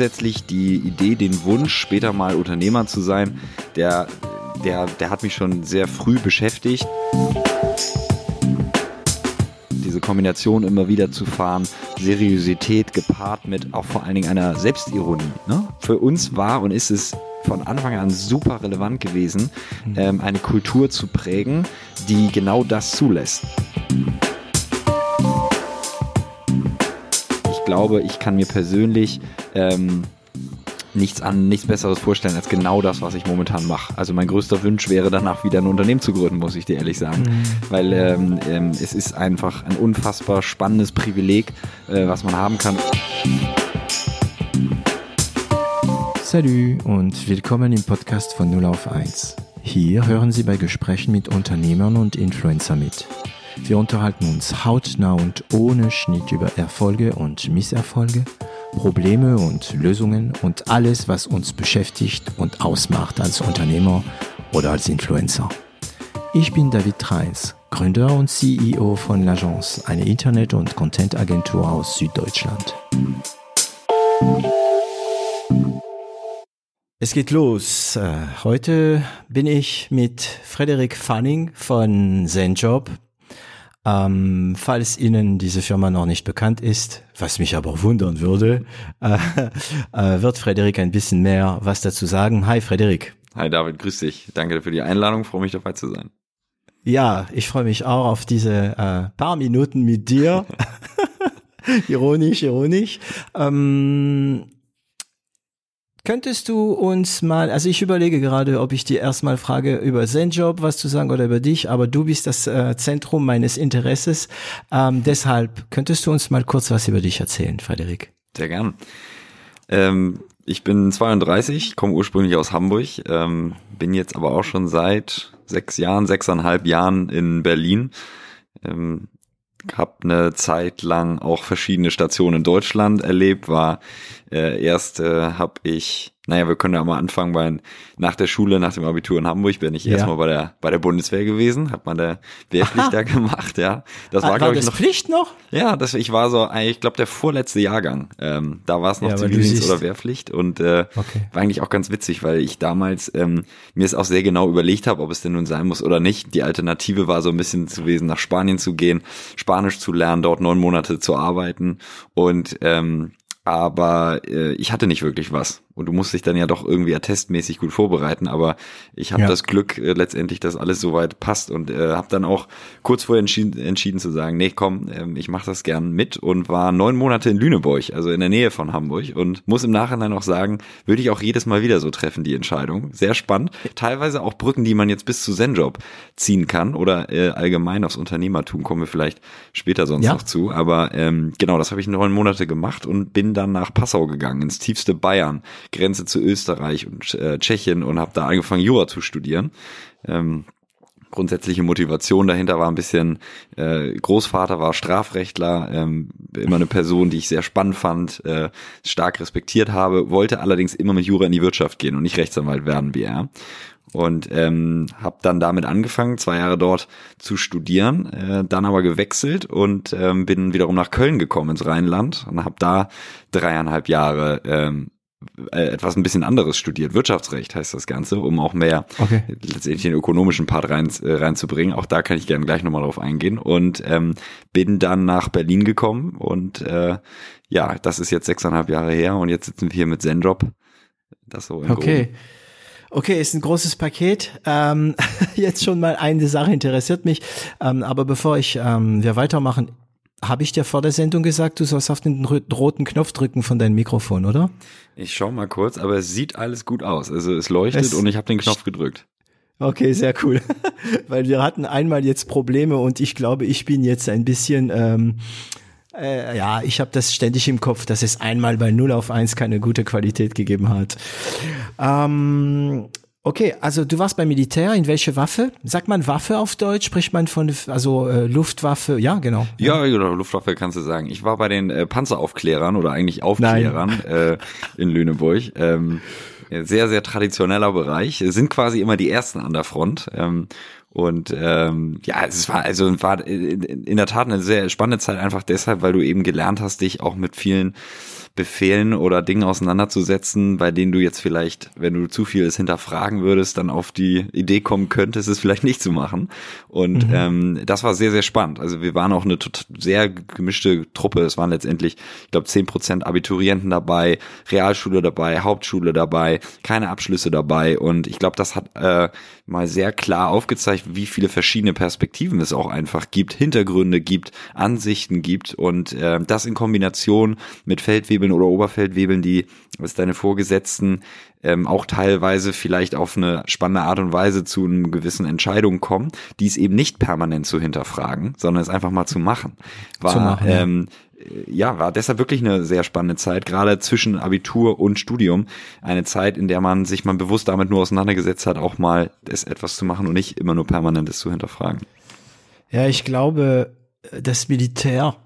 grundsätzlich die Idee, den Wunsch, später mal Unternehmer zu sein, der, der, der hat mich schon sehr früh beschäftigt. Diese Kombination immer wieder zu fahren, Seriosität gepaart mit auch vor allen Dingen einer Selbstironie. Ne? Für uns war und ist es von Anfang an super relevant gewesen, mhm. ähm, eine Kultur zu prägen, die genau das zulässt. Glaube, ich kann mir persönlich ähm, nichts an nichts Besseres vorstellen als genau das, was ich momentan mache. Also mein größter Wunsch wäre danach wieder ein Unternehmen zu gründen, muss ich dir ehrlich sagen, mhm. weil ähm, ähm, es ist einfach ein unfassbar spannendes Privileg, äh, was man haben kann. Salut und willkommen im Podcast von 0 auf 1. Hier hören Sie bei Gesprächen mit Unternehmern und Influencer mit. Wir unterhalten uns hautnah und ohne Schnitt über Erfolge und Misserfolge, Probleme und Lösungen und alles, was uns beschäftigt und ausmacht als Unternehmer oder als Influencer. Ich bin David Reis, Gründer und CEO von L'Agence, eine Internet- und Content-Agentur aus Süddeutschland. Es geht los. Äh, heute bin ich mit Frederik Fanning von ZenJob. Ähm, falls Ihnen diese Firma noch nicht bekannt ist, was mich aber wundern würde, äh, äh, wird Frederik ein bisschen mehr was dazu sagen. Hi Frederik. Hi David, grüß dich. Danke für die Einladung, freue mich dabei zu sein. Ja, ich freue mich auch auf diese äh, paar Minuten mit dir. ironisch, ironisch. Ähm, Könntest du uns mal, also ich überlege gerade, ob ich dir erstmal frage, über Zenjob was zu sagen oder über dich, aber du bist das äh, Zentrum meines Interesses. Ähm, deshalb könntest du uns mal kurz was über dich erzählen, Frederik? Sehr gern. Ähm, ich bin 32, komme ursprünglich aus Hamburg, ähm, bin jetzt aber auch schon seit sechs Jahren, sechseinhalb Jahren in Berlin. Ähm, habe eine Zeit lang auch verschiedene Stationen in Deutschland erlebt, war äh, erst äh, habe ich naja, wir können ja mal anfangen, weil nach der Schule, nach dem Abitur in Hamburg bin ich ja. erstmal bei der, bei der Bundeswehr gewesen, habe meine Wehrpflicht Aha. da gemacht, ja. Das war, war glaube ich, noch. Pflicht noch? Ja, das, ich war so, ich glaube, der vorletzte Jahrgang. Ähm, da war es noch ja, Zivildienst oder Wehrpflicht und äh, okay. war eigentlich auch ganz witzig, weil ich damals ähm, mir es auch sehr genau überlegt habe, ob es denn nun sein muss oder nicht. Die Alternative war so ein bisschen zu gewesen, nach Spanien zu gehen, Spanisch zu lernen, dort neun Monate zu arbeiten und ähm, aber äh, ich hatte nicht wirklich was. Und du musst dich dann ja doch irgendwie attestmäßig gut vorbereiten. Aber ich habe ja. das Glück äh, letztendlich, dass alles soweit passt und äh, habe dann auch kurz vorher entschieden, entschieden zu sagen, nee, komm, ähm, ich mache das gern mit und war neun Monate in Lüneburg, also in der Nähe von Hamburg und muss im Nachhinein auch sagen, würde ich auch jedes Mal wieder so treffen, die Entscheidung. Sehr spannend. Teilweise auch Brücken, die man jetzt bis zu Zenjob ziehen kann oder äh, allgemein aufs Unternehmertum kommen wir vielleicht später sonst ja. noch zu. Aber ähm, genau, das habe ich neun Monate gemacht und bin dann nach Passau gegangen, ins tiefste Bayern Grenze zu Österreich und äh, Tschechien und habe da angefangen, Jura zu studieren. Ähm, grundsätzliche Motivation dahinter war ein bisschen, äh, Großvater war Strafrechtler, ähm, immer eine Person, die ich sehr spannend fand, äh, stark respektiert habe, wollte allerdings immer mit Jura in die Wirtschaft gehen und nicht Rechtsanwalt werden wie er. Und ähm, habe dann damit angefangen, zwei Jahre dort zu studieren, äh, dann aber gewechselt und ähm, bin wiederum nach Köln gekommen ins Rheinland und habe da dreieinhalb Jahre ähm, äh, etwas ein bisschen anderes studiert. Wirtschaftsrecht heißt das Ganze, um auch mehr okay. letztendlich den ökonomischen Part rein, äh, reinzubringen. Auch da kann ich gerne gleich nochmal drauf eingehen. Und ähm, bin dann nach Berlin gekommen und äh, ja, das ist jetzt sechseinhalb Jahre her und jetzt sitzen wir hier mit Zenjob. Das so im Okay. Groben. Okay, ist ein großes Paket. Ähm, jetzt schon mal eine Sache interessiert mich. Ähm, aber bevor ich ähm, wir weitermachen, habe ich dir vor der Sendung gesagt, du sollst auf den roten Knopf drücken von deinem Mikrofon, oder? Ich schau mal kurz, aber es sieht alles gut aus. Also es leuchtet es und ich habe den Knopf gedrückt. Okay, sehr cool. Weil wir hatten einmal jetzt Probleme und ich glaube, ich bin jetzt ein bisschen, ähm, äh, ja, ich habe das ständig im Kopf, dass es einmal bei 0 auf 1 keine gute Qualität gegeben hat. Ähm, Okay, also du warst beim Militär, in welche Waffe? Sagt man Waffe auf Deutsch? Spricht man von, also äh, Luftwaffe? Ja, genau. Ja, genau, Luftwaffe kannst du sagen. Ich war bei den äh, Panzeraufklärern oder eigentlich Aufklärern äh, in Lüneburg. Ähm, sehr, sehr traditioneller Bereich. Sind quasi immer die Ersten an der Front. Ähm, und ähm, ja, es war also war in der Tat eine sehr spannende Zeit einfach deshalb, weil du eben gelernt hast, dich auch mit vielen Befehlen oder Dingen auseinanderzusetzen, bei denen du jetzt vielleicht, wenn du zu viel es hinterfragen würdest, dann auf die Idee kommen könntest, es vielleicht nicht zu machen. Und mhm. ähm, das war sehr, sehr spannend. Also wir waren auch eine sehr gemischte Truppe. Es waren letztendlich, ich glaube, zehn Prozent Abiturienten dabei, Realschule dabei, Hauptschule dabei, keine Abschlüsse dabei. Und ich glaube, das hat äh, mal sehr klar aufgezeigt, wie viele verschiedene Perspektiven es auch einfach gibt, Hintergründe gibt, Ansichten gibt und äh, das in Kombination mit Feldwebeln oder Oberfeldwebeln, die was deine Vorgesetzten ähm, auch teilweise vielleicht auf eine spannende Art und Weise zu einem gewissen Entscheidung kommen, die es eben nicht permanent zu hinterfragen, sondern es einfach mal zu machen. War, zu machen, ja. ähm, ja, war deshalb wirklich eine sehr spannende Zeit, gerade zwischen Abitur und Studium. Eine Zeit, in der man sich mal bewusst damit nur auseinandergesetzt hat, auch mal es etwas zu machen und nicht immer nur permanentes zu hinterfragen. Ja, ich glaube, das Militär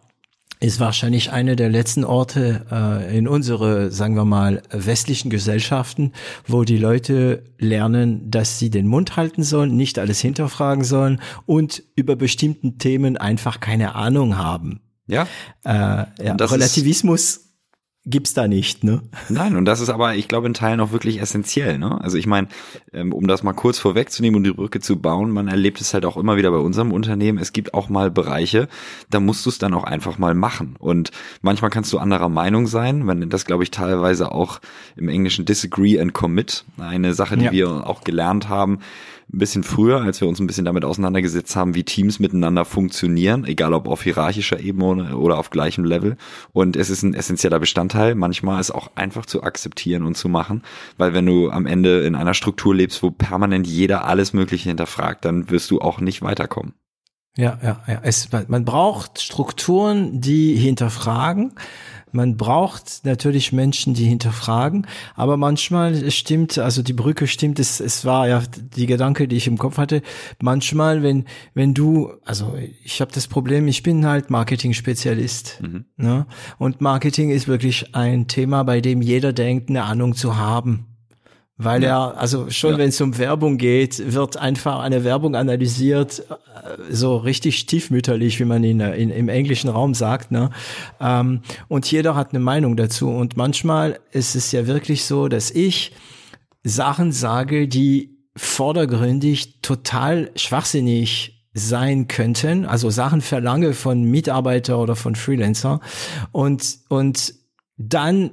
ist wahrscheinlich eine der letzten Orte äh, in unsere, sagen wir mal, westlichen Gesellschaften, wo die Leute lernen, dass sie den Mund halten sollen, nicht alles hinterfragen sollen und über bestimmten Themen einfach keine Ahnung haben. Ja. Äh, ja Relativismus gibt's da nicht, ne? Nein, und das ist aber, ich glaube, in Teilen auch wirklich essentiell, ne? Also ich meine, ähm, um das mal kurz vorwegzunehmen und die Brücke zu bauen, man erlebt es halt auch immer wieder bei unserem Unternehmen. Es gibt auch mal Bereiche, da musst du es dann auch einfach mal machen. Und manchmal kannst du anderer Meinung sein. Man das, glaube ich, teilweise auch im Englischen disagree and commit. Eine Sache, die ja. wir auch gelernt haben ein bisschen früher, als wir uns ein bisschen damit auseinandergesetzt haben, wie Teams miteinander funktionieren, egal ob auf hierarchischer Ebene oder auf gleichem Level. Und es ist ein essentieller Bestandteil. Manchmal ist auch einfach zu akzeptieren und zu machen, weil wenn du am Ende in einer Struktur lebst, wo permanent jeder alles Mögliche hinterfragt, dann wirst du auch nicht weiterkommen. Ja, ja, ja. Es, man braucht Strukturen, die hinterfragen man braucht natürlich Menschen, die hinterfragen, aber manchmal stimmt, also die Brücke stimmt, es, es war ja die Gedanke, die ich im Kopf hatte. Manchmal, wenn wenn du, also ich habe das Problem, ich bin halt Marketing-Spezialist, mhm. ne? Und Marketing ist wirklich ein Thema, bei dem jeder denkt, eine Ahnung zu haben. Weil ja. er, also schon ja. wenn es um Werbung geht, wird einfach eine Werbung analysiert, äh, so richtig stiefmütterlich, wie man in, in im englischen Raum sagt. Ne? Ähm, und jeder hat eine Meinung dazu. Und manchmal ist es ja wirklich so, dass ich Sachen sage, die vordergründig total schwachsinnig sein könnten, also Sachen verlange von Mitarbeiter oder von Freelancer und und dann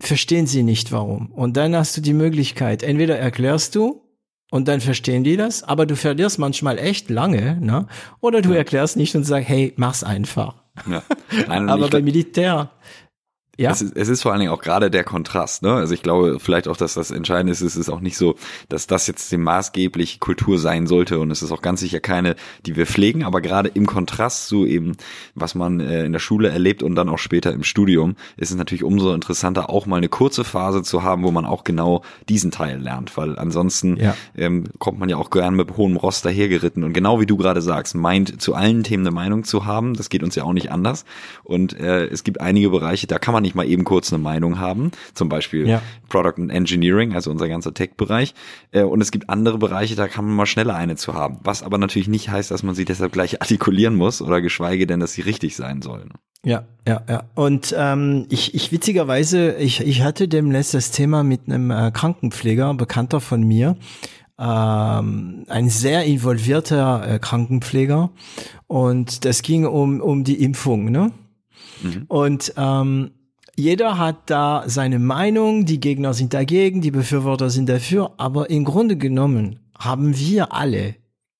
verstehen sie nicht warum. Und dann hast du die Möglichkeit, entweder erklärst du und dann verstehen die das, aber du verlierst manchmal echt lange, ne? Oder du ja. erklärst nicht und sagst, hey, mach's einfach. Ja. Nein, aber bei Militär ja. Es ist, es ist vor allen Dingen auch gerade der Kontrast. Ne? Also ich glaube vielleicht auch, dass das Entscheidende ist. Es ist auch nicht so, dass das jetzt die maßgebliche Kultur sein sollte. Und es ist auch ganz sicher keine, die wir pflegen. Aber gerade im Kontrast zu eben, was man äh, in der Schule erlebt und dann auch später im Studium, ist es natürlich umso interessanter, auch mal eine kurze Phase zu haben, wo man auch genau diesen Teil lernt. Weil ansonsten ja. ähm, kommt man ja auch gern mit hohem Rost dahergeritten. Und genau wie du gerade sagst, meint zu allen Themen eine Meinung zu haben. Das geht uns ja auch nicht anders. Und äh, es gibt einige Bereiche, da kann man nicht mal eben kurz eine Meinung haben, zum Beispiel ja. Product and Engineering, also unser ganzer Tech-Bereich. Äh, und es gibt andere Bereiche, da kann man mal schneller eine zu haben. Was aber natürlich nicht heißt, dass man sie deshalb gleich artikulieren muss oder geschweige denn, dass sie richtig sein sollen. Ja, ja, ja. Und ähm, ich, ich witzigerweise, ich, ich hatte demnächst das Thema mit einem äh, Krankenpfleger, Bekannter von mir, ähm, ein sehr involvierter äh, Krankenpfleger. Und das ging um, um die Impfung, ne? Mhm. Und ähm, jeder hat da seine Meinung, die Gegner sind dagegen, die Befürworter sind dafür, aber im Grunde genommen haben wir alle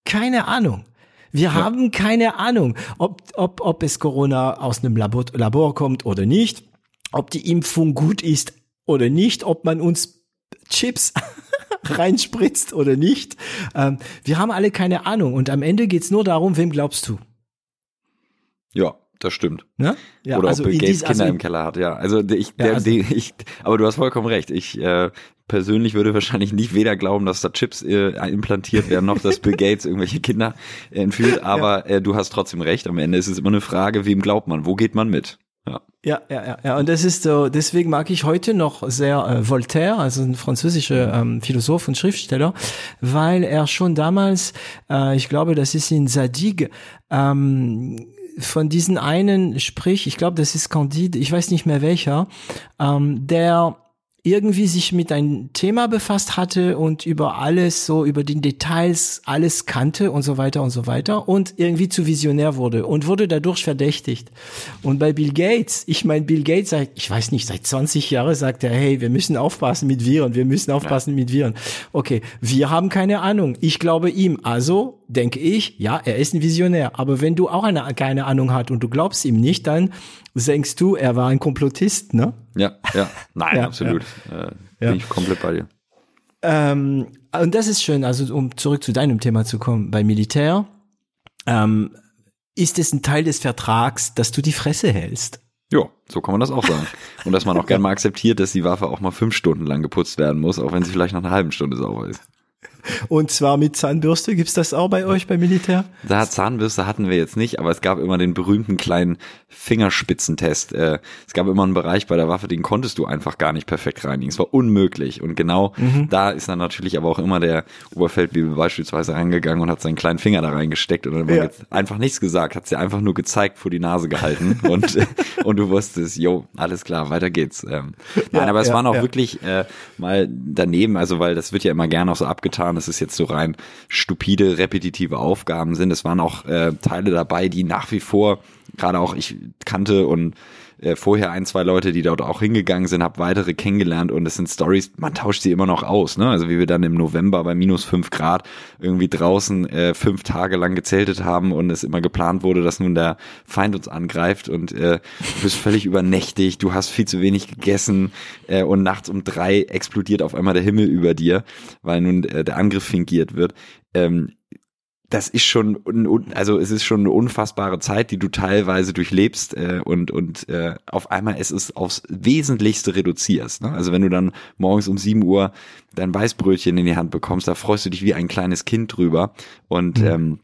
keine Ahnung. Wir ja. haben keine Ahnung, ob, ob, ob es Corona aus einem Labor, Labor kommt oder nicht, ob die Impfung gut ist oder nicht, ob man uns Chips reinspritzt oder nicht. Ähm, wir haben alle keine Ahnung und am Ende geht's nur darum, wem glaubst du? Ja, das stimmt. Ne? Ja, Oder also ob Bill Gates Kinder also im Keller hat, ja. Also ich, der, ja, also der, ich, aber du hast vollkommen recht. Ich äh, persönlich würde wahrscheinlich nicht weder glauben, dass da Chips äh, implantiert werden, noch dass Bill Gates irgendwelche Kinder entführt. Aber ja. äh, du hast trotzdem recht. Am Ende ist es immer eine Frage, wem glaubt man? Wo geht man mit? Ja. Ja, ja, ja, ja. Und das ist so, deswegen mag ich heute noch sehr äh, Voltaire, also ein französischer ähm, Philosoph und Schriftsteller, weil er schon damals, äh, ich glaube, das ist in Zadig, ähm, von diesen einen sprich, ich glaube, das ist Candide, ich weiß nicht mehr welcher, ähm, der irgendwie sich mit einem Thema befasst hatte und über alles so, über die Details alles kannte und so weiter und so weiter und irgendwie zu visionär wurde und wurde dadurch verdächtigt. Und bei Bill Gates, ich meine, Bill Gates seit, ich weiß nicht, seit 20 Jahren sagt er, hey, wir müssen aufpassen mit Viren, wir müssen aufpassen ja. mit Viren. Okay, wir haben keine Ahnung. Ich glaube ihm. Also denke ich, ja, er ist ein Visionär. Aber wenn du auch eine, keine Ahnung hast und du glaubst ihm nicht, dann denkst du, er war ein Komplottist, ne? Ja, ja, nein, ja, absolut. Ja. Äh, bin ja. ich komplett bei dir. Ähm, und das ist schön, also um zurück zu deinem Thema zu kommen, bei Militär ähm, ist es ein Teil des Vertrags, dass du die Fresse hältst. Ja, so kann man das auch sagen. Und dass man auch gerne mal akzeptiert, dass die Waffe auch mal fünf Stunden lang geputzt werden muss, auch wenn sie vielleicht nach einer halben Stunde sauber ist. Und zwar mit Zahnbürste. Gibt's das auch bei euch beim Militär? Da Zahnbürste hatten wir jetzt nicht, aber es gab immer den berühmten kleinen Fingerspitzentest. Äh, es gab immer einen Bereich bei der Waffe, den konntest du einfach gar nicht perfekt reinigen. Es war unmöglich. Und genau mhm. da ist dann natürlich aber auch immer der Oberfeldwebel beispielsweise reingegangen und hat seinen kleinen Finger da reingesteckt und dann ja. einfach nichts gesagt, hat sie einfach nur gezeigt, vor die Nase gehalten und, und du wusstest, jo, alles klar, weiter geht's. Ähm, nein, ja, aber es ja, waren auch wirklich äh, mal daneben, also weil das wird ja immer gerne auch so abgetan, dass es jetzt so rein stupide, repetitive Aufgaben sind. Es waren auch äh, Teile dabei, die nach wie vor, gerade auch ich kannte und äh, vorher ein, zwei Leute, die dort auch hingegangen sind, habe weitere kennengelernt und es sind Stories, man tauscht sie immer noch aus, ne? Also wie wir dann im November bei minus fünf Grad irgendwie draußen äh, fünf Tage lang gezeltet haben und es immer geplant wurde, dass nun der Feind uns angreift und äh, du bist völlig übernächtig, du hast viel zu wenig gegessen äh, und nachts um drei explodiert auf einmal der Himmel über dir, weil nun äh, der Angriff fingiert wird. Ähm, das ist schon, also es ist schon eine unfassbare Zeit, die du teilweise durchlebst äh, und und äh, auf einmal es ist aufs Wesentlichste reduzierst. Ne? Also wenn du dann morgens um sieben Uhr dein Weißbrötchen in die Hand bekommst, da freust du dich wie ein kleines Kind drüber und mhm. ähm,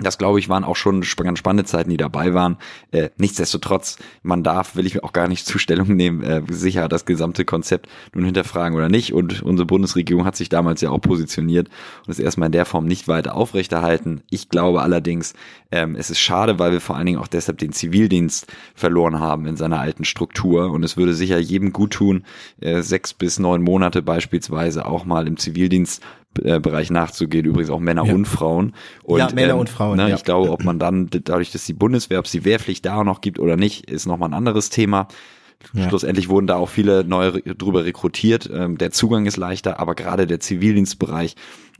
das glaube ich waren auch schon ganz spannende Zeiten, die dabei waren. Äh, nichtsdestotrotz, man darf, will ich auch gar nicht Zustellung nehmen, äh, sicher das gesamte Konzept nun hinterfragen oder nicht. Und unsere Bundesregierung hat sich damals ja auch positioniert und es erstmal in der Form nicht weiter aufrechterhalten. Ich glaube allerdings, ähm, es ist schade, weil wir vor allen Dingen auch deshalb den Zivildienst verloren haben in seiner alten Struktur. Und es würde sicher jedem gut tun, äh, sechs bis neun Monate beispielsweise auch mal im Zivildienst Bereich nachzugehen, übrigens auch Männer ja. und Frauen. Und, ja, Männer ähm, und Frauen. Ne, ja. Ich glaube, ob man dann dadurch, dass die Bundeswehr, ob es die Wehrpflicht da noch gibt oder nicht, ist nochmal ein anderes Thema. Ja. Schlussendlich wurden da auch viele neue drüber rekrutiert. Ähm, der Zugang ist leichter, aber gerade der Zivildienstbereich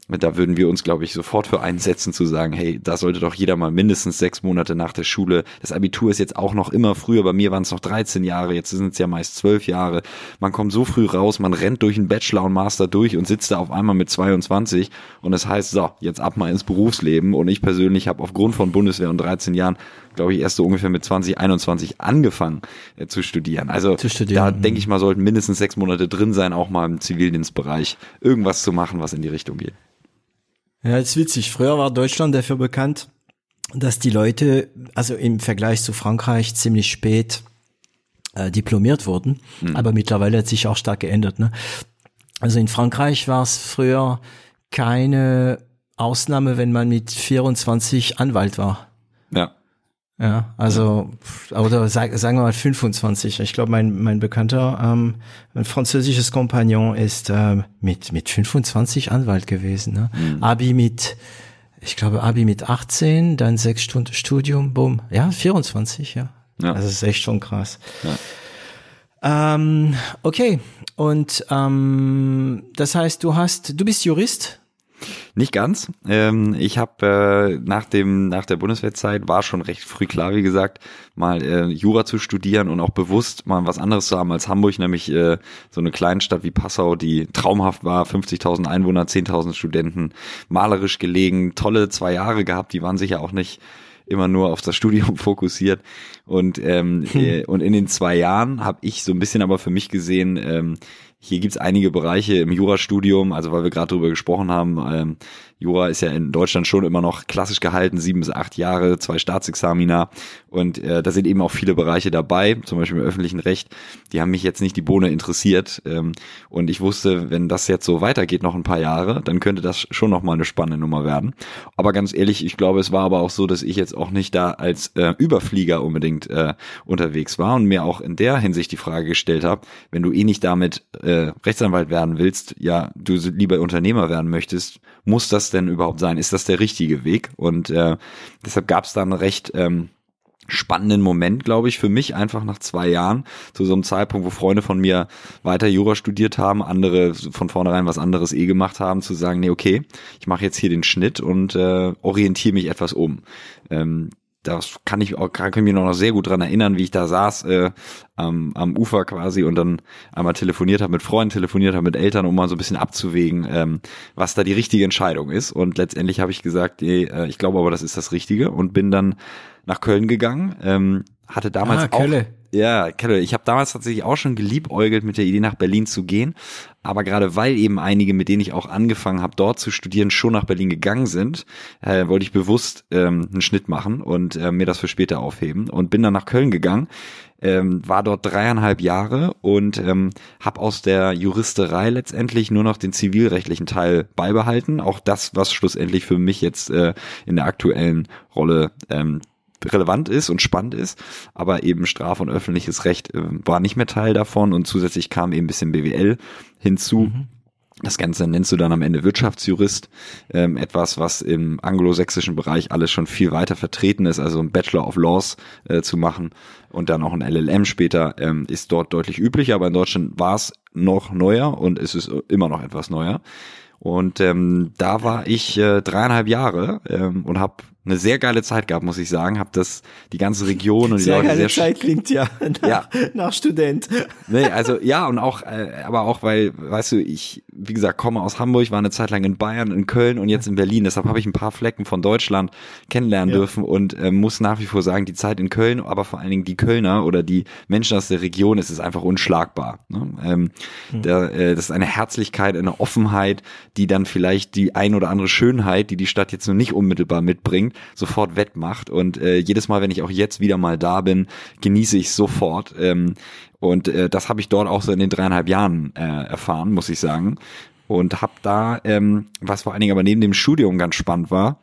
da würden wir uns, glaube ich, sofort für einsetzen zu sagen, hey, da sollte doch jeder mal mindestens sechs Monate nach der Schule. Das Abitur ist jetzt auch noch immer früher. Bei mir waren es noch 13 Jahre, jetzt sind es ja meist zwölf Jahre. Man kommt so früh raus, man rennt durch einen Bachelor und Master durch und sitzt da auf einmal mit 22 und das heißt, so, jetzt ab mal ins Berufsleben. Und ich persönlich habe aufgrund von Bundeswehr und 13 Jahren glaube ich, erst so ungefähr mit 20, 21 angefangen äh, zu studieren. Also zu studieren. da denke ich mal, sollten mindestens sechs Monate drin sein, auch mal im Zivildienstbereich irgendwas zu machen, was in die Richtung geht. Ja, ist witzig. Früher war Deutschland dafür bekannt, dass die Leute, also im Vergleich zu Frankreich, ziemlich spät äh, diplomiert wurden. Mhm. Aber mittlerweile hat sich auch stark geändert. Ne? Also in Frankreich war es früher keine Ausnahme, wenn man mit 24 Anwalt war. Ja. Ja, also, oder sag, sagen wir mal 25. Ich glaube, mein, mein bekannter, ähm, ein französisches Kompagnon ist ähm, mit, mit 25 Anwalt gewesen. Ne? Mhm. Abi mit, ich glaube, Abi mit 18, dann sechs Stunden Studium, bumm. Ja, 24, ja. ja. Das ist echt schon krass. Ja. Ähm, okay, und ähm, das heißt, du hast, du bist Jurist? Nicht ganz. Ähm, ich habe äh, nach dem nach der Bundeswehrzeit war schon recht früh klar, wie gesagt, mal äh, Jura zu studieren und auch bewusst mal was anderes zu haben als Hamburg, nämlich äh, so eine Kleinstadt wie Passau, die traumhaft war, 50.000 Einwohner, 10.000 Studenten, malerisch gelegen, tolle zwei Jahre gehabt, die waren sicher auch nicht immer nur auf das Studium fokussiert und ähm, hm. äh, und in den zwei Jahren habe ich so ein bisschen aber für mich gesehen ähm, hier gibt's einige Bereiche im Jurastudium, also weil wir gerade drüber gesprochen haben, ähm, Jura ist ja in Deutschland schon immer noch klassisch gehalten, sieben bis acht Jahre, zwei Staatsexamina. Und äh, da sind eben auch viele Bereiche dabei, zum Beispiel im öffentlichen Recht, die haben mich jetzt nicht die Bohne interessiert. Ähm, und ich wusste, wenn das jetzt so weitergeht noch ein paar Jahre, dann könnte das schon noch mal eine spannende Nummer werden. Aber ganz ehrlich, ich glaube, es war aber auch so, dass ich jetzt auch nicht da als äh, Überflieger unbedingt äh, unterwegs war und mir auch in der Hinsicht die Frage gestellt habe, wenn du eh nicht damit äh, Rechtsanwalt werden willst, ja, du lieber Unternehmer werden möchtest, muss das denn überhaupt sein? Ist das der richtige Weg? Und äh, deshalb gab es da einen recht ähm, spannenden Moment, glaube ich, für mich einfach nach zwei Jahren, zu so einem Zeitpunkt, wo Freunde von mir weiter Jura studiert haben, andere von vornherein was anderes eh gemacht haben, zu sagen, nee, okay, ich mache jetzt hier den Schnitt und äh, orientiere mich etwas um. Ähm, das kann ich auch, kann ich mich noch sehr gut dran erinnern, wie ich da saß äh, am, am Ufer quasi und dann einmal telefoniert habe mit Freunden, telefoniert habe mit Eltern, um mal so ein bisschen abzuwägen, ähm, was da die richtige Entscheidung ist. Und letztendlich habe ich gesagt, nee, äh, ich glaube aber, das ist das Richtige und bin dann nach Köln gegangen. Ähm, hatte damals ah, auch, ja. Ich habe damals tatsächlich auch schon geliebäugelt mit der Idee nach Berlin zu gehen, aber gerade weil eben einige, mit denen ich auch angefangen habe, dort zu studieren, schon nach Berlin gegangen sind, äh, wollte ich bewusst ähm, einen Schnitt machen und äh, mir das für später aufheben und bin dann nach Köln gegangen. Ähm, war dort dreieinhalb Jahre und ähm, habe aus der Juristerei letztendlich nur noch den zivilrechtlichen Teil beibehalten. Auch das, was schlussendlich für mich jetzt äh, in der aktuellen Rolle ähm, relevant ist und spannend ist, aber eben Straf- und öffentliches Recht äh, war nicht mehr Teil davon und zusätzlich kam eben ein bisschen BWL hinzu. Mhm. Das Ganze nennst du dann am Ende Wirtschaftsjurist, ähm, etwas, was im anglosächsischen Bereich alles schon viel weiter vertreten ist, also ein Bachelor of Laws äh, zu machen und dann auch ein LLM später, ähm, ist dort deutlich üblicher, aber in Deutschland war es noch neuer und es ist immer noch etwas neuer. Und ähm, da war ich äh, dreieinhalb Jahre ähm, und habe eine sehr geile Zeit gehabt, muss ich sagen. Hab das die ganze Region und die sehr Leute geile sehr Zeit klingt ja nach, ja nach Student. Nee, also ja und auch, äh, aber auch weil, weißt du, ich wie gesagt komme aus Hamburg, war eine Zeit lang in Bayern, in Köln und jetzt in Berlin. Deshalb habe ich ein paar Flecken von Deutschland kennenlernen ja. dürfen und äh, muss nach wie vor sagen, die Zeit in Köln, aber vor allen Dingen die Kölner oder die Menschen aus der Region, es ist einfach unschlagbar. Ne? Ähm, mhm. da, äh, das ist eine Herzlichkeit, eine Offenheit, die dann vielleicht die ein oder andere Schönheit, die die Stadt jetzt nur nicht unmittelbar mitbringt, sofort wettmacht. Und äh, jedes Mal, wenn ich auch jetzt wieder mal da bin, genieße ich sofort. Ähm, und äh, das habe ich dort auch so in den dreieinhalb Jahren äh, erfahren, muss ich sagen. Und habe da, ähm, was vor allen Dingen aber neben dem Studium ganz spannend war,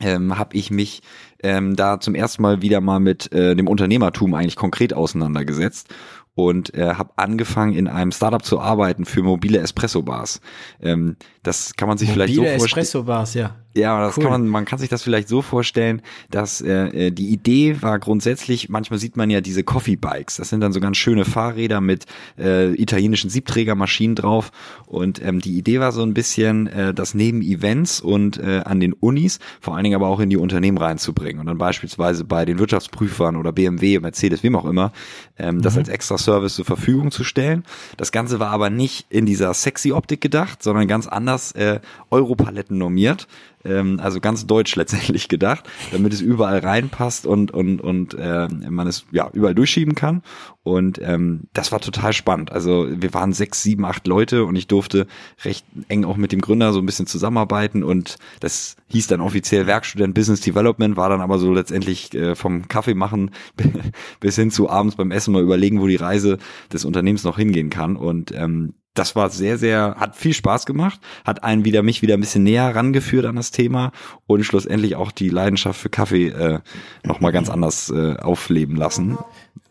ähm, habe ich mich ähm, da zum ersten Mal wieder mal mit äh, dem Unternehmertum eigentlich konkret auseinandergesetzt und äh, habe angefangen in einem Startup zu arbeiten für mobile Espresso Bars. Ähm, das kann man sich mobile vielleicht so vorstellen. Espresso Bars, ja. Ja, das cool. kann man, man kann sich das vielleicht so vorstellen, dass äh, äh, die Idee war grundsätzlich, manchmal sieht man ja diese Coffee Bikes, das sind dann so ganz schöne Fahrräder mit äh, italienischen Siebträgermaschinen drauf und ähm, die Idee war so ein bisschen, äh, das neben Events und äh, an den Unis, vor allen Dingen aber auch in die Unternehmen reinzubringen und dann beispielsweise bei den Wirtschaftsprüfern oder BMW, Mercedes, wem auch immer, ähm, mhm. das als extra Service zur Verfügung zu stellen. Das Ganze war aber nicht in dieser sexy Optik gedacht, sondern ganz anders äh, Europaletten normiert ähm, also ganz deutsch letztendlich gedacht, damit es überall reinpasst und und und äh, man es ja überall durchschieben kann. Und ähm, das war total spannend. Also wir waren sechs, sieben, acht Leute und ich durfte recht eng auch mit dem Gründer so ein bisschen zusammenarbeiten und das hieß dann offiziell Werkstudent Business Development, war dann aber so letztendlich äh, vom Kaffee machen bis hin zu abends beim Essen mal überlegen, wo die Reise des Unternehmens noch hingehen kann. Und ähm, das war sehr, sehr, hat viel Spaß gemacht, hat einen wieder mich wieder ein bisschen näher rangeführt an das Thema und schlussendlich auch die Leidenschaft für Kaffee äh, nochmal ganz anders äh, aufleben lassen.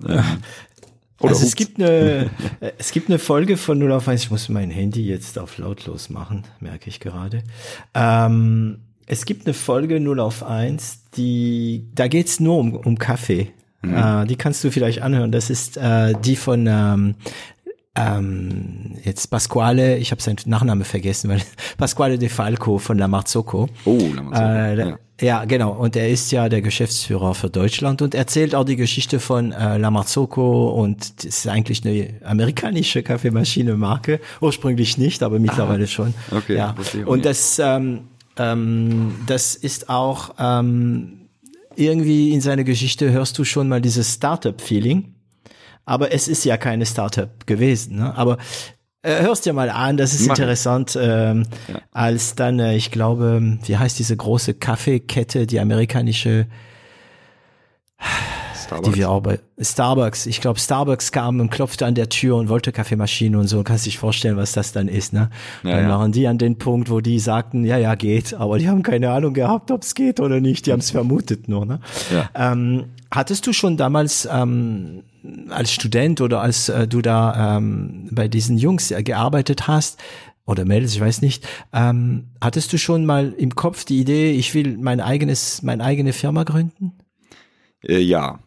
Ähm, also ups. es gibt eine, es gibt eine Folge von 0 auf 1, ich muss mein Handy jetzt auf lautlos machen, merke ich gerade. Ähm, es gibt eine Folge 0 auf 1, die, da geht's nur um, um Kaffee. Mhm. Äh, die kannst du vielleicht anhören. Das ist äh, die von ähm, ähm, jetzt Pasquale, ich habe seinen Nachname vergessen, weil Pasquale De Falco von La Marzocco. Oh, La Marzocco. Äh, ja. ja. genau. Und er ist ja der Geschäftsführer für Deutschland und erzählt auch die Geschichte von äh, La Marzocco und das ist eigentlich eine amerikanische Kaffeemaschine-Marke. Ursprünglich nicht, aber mittlerweile ah, schon. Okay. Ja. Und das, ähm, ähm, das ist auch ähm, irgendwie in seiner Geschichte hörst du schon mal dieses Startup-Feeling aber es ist ja keine Startup gewesen. Ne? Aber äh, hörst dir mal an, das ist Mach interessant. Ähm, ja. Als dann, äh, ich glaube, wie heißt diese große Kaffeekette, die amerikanische Starbucks. Die wir auch bei Starbucks, ich glaube, Starbucks kam und klopfte an der Tür und wollte Kaffeemaschine und so. Kannst dich vorstellen, was das dann ist, ne? Ja, dann ja. waren die an den Punkt, wo die sagten, ja, ja, geht, aber die haben keine Ahnung gehabt, ob es geht oder nicht. Die haben es vermutet nur, ne? Ja. Ähm, hattest du schon damals ähm, als Student oder als äh, du da ähm, bei diesen Jungs äh, gearbeitet hast, oder Mädels, ich weiß nicht. Ähm, hattest du schon mal im Kopf die Idee, ich will mein eigenes, meine eigene Firma gründen? Äh, ja,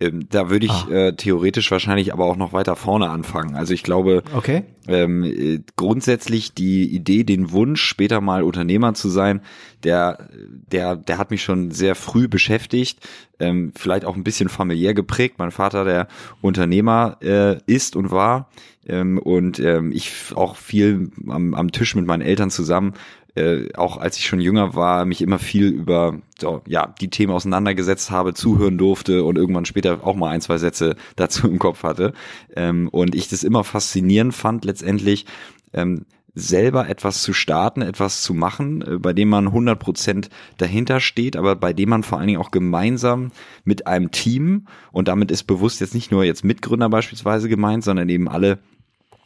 ähm, da würde ich ah. äh, theoretisch wahrscheinlich aber auch noch weiter vorne anfangen. Also ich glaube, okay. ähm, äh, grundsätzlich die Idee, den Wunsch, später mal Unternehmer zu sein, der, der, der hat mich schon sehr früh beschäftigt, ähm, vielleicht auch ein bisschen familiär geprägt. Mein Vater, der Unternehmer äh, ist und war, ähm, und ähm, ich auch viel am, am Tisch mit meinen Eltern zusammen äh, auch als ich schon jünger war, mich immer viel über so, ja, die Themen auseinandergesetzt habe, zuhören durfte und irgendwann später auch mal ein, zwei Sätze dazu im Kopf hatte. Ähm, und ich das immer faszinierend fand, letztendlich ähm, selber etwas zu starten, etwas zu machen, äh, bei dem man 100 Prozent dahinter steht, aber bei dem man vor allen Dingen auch gemeinsam mit einem Team und damit ist bewusst jetzt nicht nur jetzt Mitgründer beispielsweise gemeint, sondern eben alle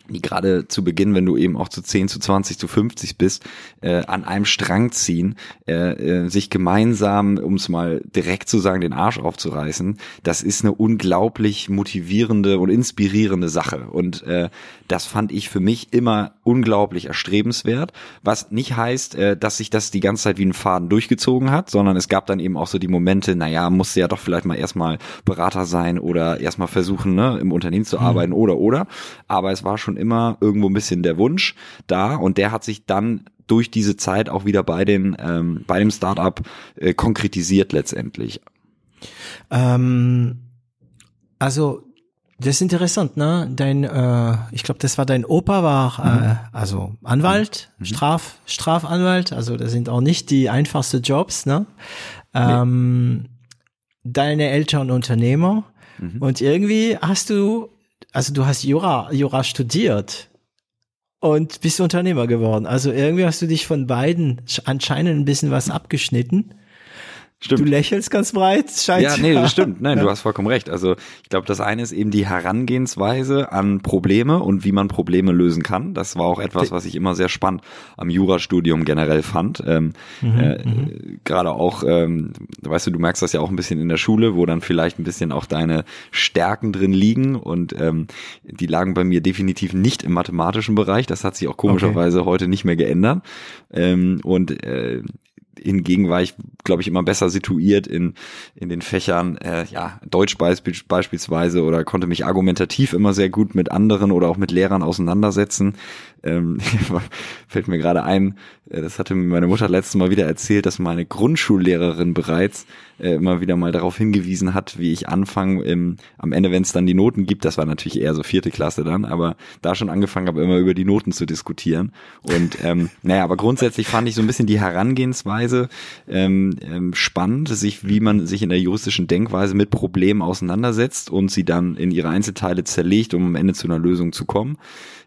die gerade zu Beginn, wenn du eben auch zu 10, zu 20, zu 50 bist, äh, an einem Strang ziehen, äh, äh, sich gemeinsam, um es mal direkt zu sagen, den Arsch aufzureißen, das ist eine unglaublich motivierende und inspirierende Sache. Und äh, das fand ich für mich immer unglaublich erstrebenswert, was nicht heißt, äh, dass sich das die ganze Zeit wie ein Faden durchgezogen hat, sondern es gab dann eben auch so die Momente, naja, musste ja doch vielleicht mal erstmal Berater sein oder erstmal versuchen, ne, im Unternehmen zu mhm. arbeiten oder oder. Aber es war schon immer irgendwo ein bisschen der Wunsch da und der hat sich dann durch diese Zeit auch wieder bei den ähm, bei dem Startup äh, konkretisiert letztendlich. Ähm, also das ist interessant, ne? Dein, äh, ich glaube, das war dein Opa, war äh, mhm. also Anwalt, mhm. Straf, Strafanwalt. Also das sind auch nicht die einfachsten Jobs, ne? Ähm, nee. Deine Eltern Unternehmer mhm. und irgendwie hast du, also du hast Jura, Jura studiert und bist Unternehmer geworden. Also irgendwie hast du dich von beiden anscheinend ein bisschen was abgeschnitten. Stimmt. Du lächelst ganz breit, scheint. Ja, nee, das stimmt. Nein, ja. du hast vollkommen recht. Also ich glaube, das eine ist eben die Herangehensweise an Probleme und wie man Probleme lösen kann. Das war auch etwas, was ich immer sehr spannend am Jurastudium generell fand. Ähm, mhm, äh, mhm. Gerade auch, ähm, weißt du, du merkst das ja auch ein bisschen in der Schule, wo dann vielleicht ein bisschen auch deine Stärken drin liegen und ähm, die lagen bei mir definitiv nicht im mathematischen Bereich. Das hat sich auch komischerweise okay. heute nicht mehr geändert. Ähm, und äh, hingegen war ich, glaube ich, immer besser situiert in, in den Fächern, äh, ja, Deutsch beisp beispielsweise oder konnte mich argumentativ immer sehr gut mit anderen oder auch mit Lehrern auseinandersetzen. Ähm, fällt mir gerade ein, äh, das hatte meine Mutter letztes Mal wieder erzählt, dass meine Grundschullehrerin bereits äh, immer wieder mal darauf hingewiesen hat, wie ich anfange, im, am Ende, wenn es dann die Noten gibt, das war natürlich eher so vierte Klasse dann, aber da schon angefangen habe, immer über die Noten zu diskutieren. Und ähm, naja, aber grundsätzlich fand ich so ein bisschen die Herangehensweise ähm, ähm, spannend, sich, wie man sich in der juristischen Denkweise mit Problemen auseinandersetzt und sie dann in ihre Einzelteile zerlegt, um am Ende zu einer Lösung zu kommen.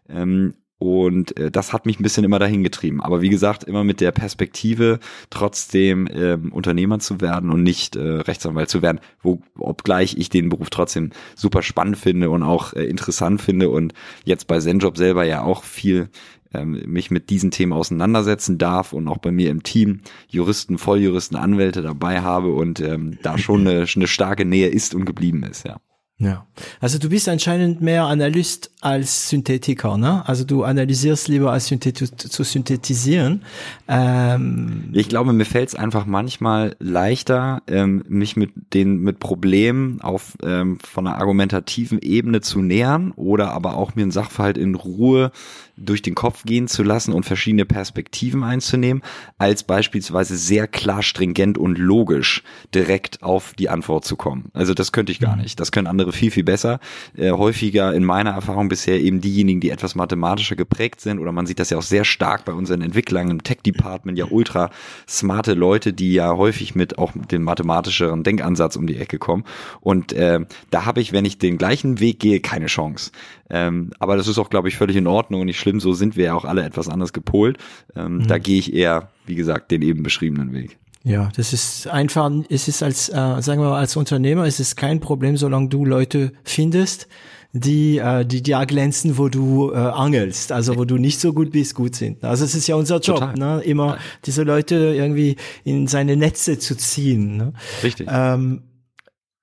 Ähm, und äh, das hat mich ein bisschen immer dahin getrieben. Aber wie gesagt, immer mit der Perspektive, trotzdem ähm, Unternehmer zu werden und nicht äh, Rechtsanwalt zu werden, wo, obgleich ich den Beruf trotzdem super spannend finde und auch äh, interessant finde und jetzt bei Zenjob selber ja auch viel ähm, mich mit diesen Themen auseinandersetzen darf und auch bei mir im Team Juristen, Volljuristen, Anwälte dabei habe und ähm, da schon eine, eine starke Nähe ist und geblieben ist, ja. Ja, also du bist anscheinend mehr Analyst als Synthetiker, ne? Also du analysierst lieber als Synthet zu synthetisieren. Ähm ich glaube, mir fällt es einfach manchmal leichter, ähm, mich mit den mit Problemen auf ähm, von einer argumentativen Ebene zu nähern oder aber auch mir einen Sachverhalt in Ruhe durch den Kopf gehen zu lassen und verschiedene Perspektiven einzunehmen, als beispielsweise sehr klar stringent und logisch direkt auf die Antwort zu kommen. Also das könnte ich gar mhm. nicht. Das können andere viel, viel besser. Äh, häufiger in meiner Erfahrung bisher eben diejenigen, die etwas mathematischer geprägt sind oder man sieht das ja auch sehr stark bei unseren Entwicklern im Tech-Department, ja ultra smarte Leute, die ja häufig mit auch mit dem mathematischeren Denkansatz um die Ecke kommen. Und äh, da habe ich, wenn ich den gleichen Weg gehe, keine Chance. Ähm, aber das ist auch, glaube ich, völlig in Ordnung und nicht schlimm. So sind wir ja auch alle etwas anders gepolt. Ähm, mhm. Da gehe ich eher, wie gesagt, den eben beschriebenen Weg. Ja, das ist einfach, es ist als, äh, sagen wir mal, als Unternehmer ist es kein Problem, solange du Leute findest, die, äh, die da glänzen, wo du äh, angelst, also wo du nicht so gut bist, gut sind. Also es ist ja unser Job, Total. ne? immer diese Leute irgendwie in seine Netze zu ziehen. Ne? Richtig. Ähm,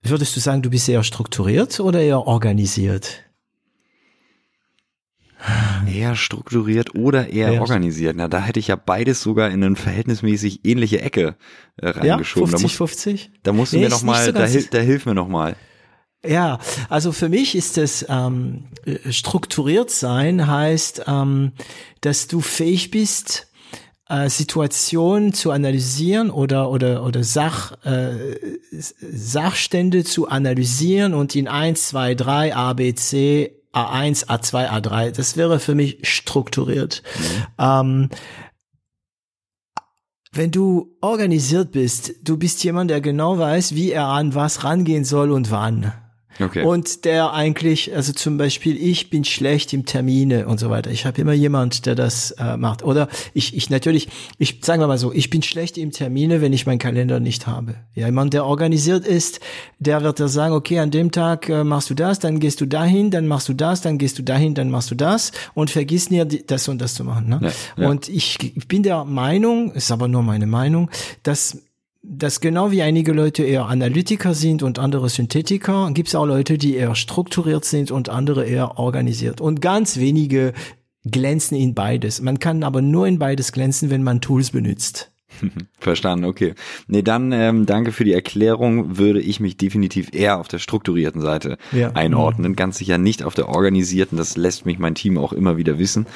würdest du sagen, du bist eher strukturiert oder eher organisiert? Eher strukturiert oder eher ja. organisiert. Na, da hätte ich ja beides sogar in eine verhältnismäßig ähnliche Ecke äh, reingeschoben. Ja, 50, da, muss, 50? da musst du nee, mir noch mal, so da, da hilf mir noch mal. Ja, also für mich ist es ähm, äh, strukturiert sein heißt, ähm, dass du fähig bist, äh, Situationen zu analysieren oder oder oder Sach äh, Sachstände zu analysieren und in eins, zwei, drei A, B, C A1, A2, A3. Das wäre für mich strukturiert. Mhm. Ähm, wenn du organisiert bist, du bist jemand, der genau weiß, wie er an was rangehen soll und wann. Okay. Und der eigentlich, also zum Beispiel, ich bin schlecht im Termine und so weiter. Ich habe immer jemand, der das äh, macht. Oder ich, ich natürlich, ich sagen wir mal so, ich bin schlecht im Termine, wenn ich meinen Kalender nicht habe. Ja, jemand, der organisiert ist, der wird da sagen, okay, an dem Tag äh, machst du das, dann gehst du dahin, dann machst du das, dann gehst du dahin, dann machst du das und vergiss nie das und das zu machen. Ne? Ja, ja. Und ich, ich bin der Meinung, ist aber nur meine Meinung, dass dass genau wie einige Leute eher Analytiker sind und andere Synthetiker, gibt es auch Leute, die eher strukturiert sind und andere eher organisiert. Und ganz wenige glänzen in beides. Man kann aber nur in beides glänzen, wenn man Tools benutzt. Verstanden, okay. Nee, dann ähm, danke für die Erklärung. Würde ich mich definitiv eher auf der strukturierten Seite ja. einordnen. Ganz sicher nicht auf der organisierten. Das lässt mich mein Team auch immer wieder wissen.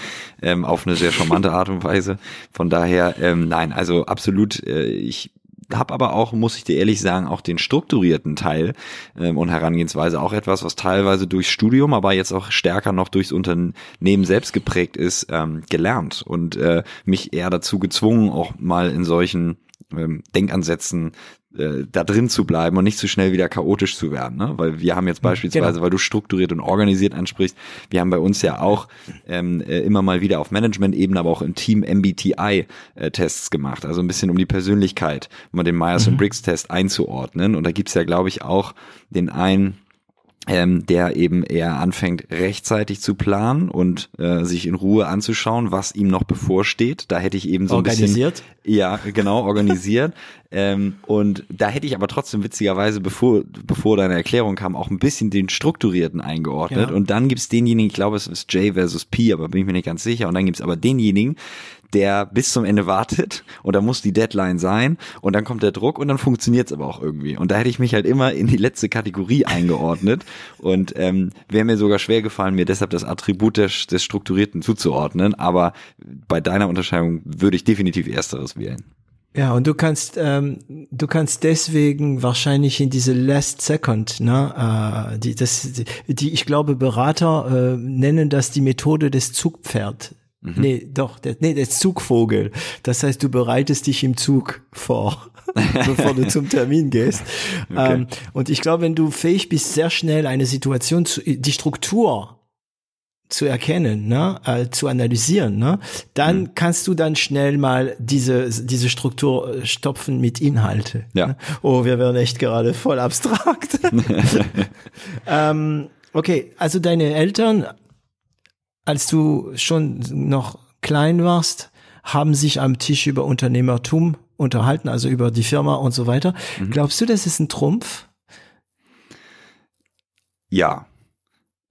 Ähm, auf eine sehr charmante Art und Weise. Von daher, ähm, nein, also absolut, äh, ich habe aber auch, muss ich dir ehrlich sagen, auch den strukturierten Teil ähm, und Herangehensweise auch etwas, was teilweise durchs Studium, aber jetzt auch stärker noch durchs Unternehmen selbst geprägt ist, ähm, gelernt und äh, mich eher dazu gezwungen, auch mal in solchen ähm, Denkansätzen äh, da drin zu bleiben und nicht zu schnell wieder chaotisch zu werden. Ne? Weil wir haben jetzt mhm, beispielsweise, genau. weil du strukturiert und organisiert ansprichst, wir haben bei uns ja auch ähm, äh, immer mal wieder auf Management-Ebene, aber auch im Team MBTI-Tests äh, gemacht. Also ein bisschen um die Persönlichkeit, um mal den Myers- mhm. und Briggs-Test einzuordnen. Und da gibt's ja, glaube ich, auch den einen ähm, der eben eher anfängt, rechtzeitig zu planen und äh, sich in Ruhe anzuschauen, was ihm noch bevorsteht. Da hätte ich eben so organisiert. ein bisschen ja genau organisiert. ähm, und da hätte ich aber trotzdem witzigerweise, bevor bevor deine Erklärung kam, auch ein bisschen den strukturierten eingeordnet. Ja. Und dann gibt's denjenigen, ich glaube, es ist J versus P, aber bin ich mir nicht ganz sicher. Und dann gibt's aber denjenigen, der bis zum Ende wartet und da muss die Deadline sein und dann kommt der Druck und dann funktioniert es aber auch irgendwie. Und da hätte ich mich halt immer in die letzte Kategorie eingeordnet und ähm, wäre mir sogar schwer gefallen, mir deshalb das Attribut des, des Strukturierten zuzuordnen. Aber bei deiner Unterscheidung würde ich definitiv Ersteres wählen. Ja, und du kannst, ähm, du kannst deswegen wahrscheinlich in diese Last Second, ne, äh, die, das, die, die ich glaube Berater äh, nennen das die Methode des Zugpferd Mhm. Nee, doch, der, nee, der Zugvogel. Das heißt, du bereitest dich im Zug vor, bevor du zum Termin gehst. Okay. Ähm, und ich glaube, wenn du fähig bist, sehr schnell eine Situation zu, die Struktur zu erkennen, ne, äh, zu analysieren, ne, dann mhm. kannst du dann schnell mal diese diese Struktur äh, stopfen mit Inhalte. Ja. Ne? Oh, wir werden echt gerade voll abstrakt. ähm, okay, also deine Eltern als du schon noch klein warst, haben sich am Tisch über Unternehmertum unterhalten, also über die Firma und so weiter. Mhm. Glaubst du, das ist ein Trumpf? Ja.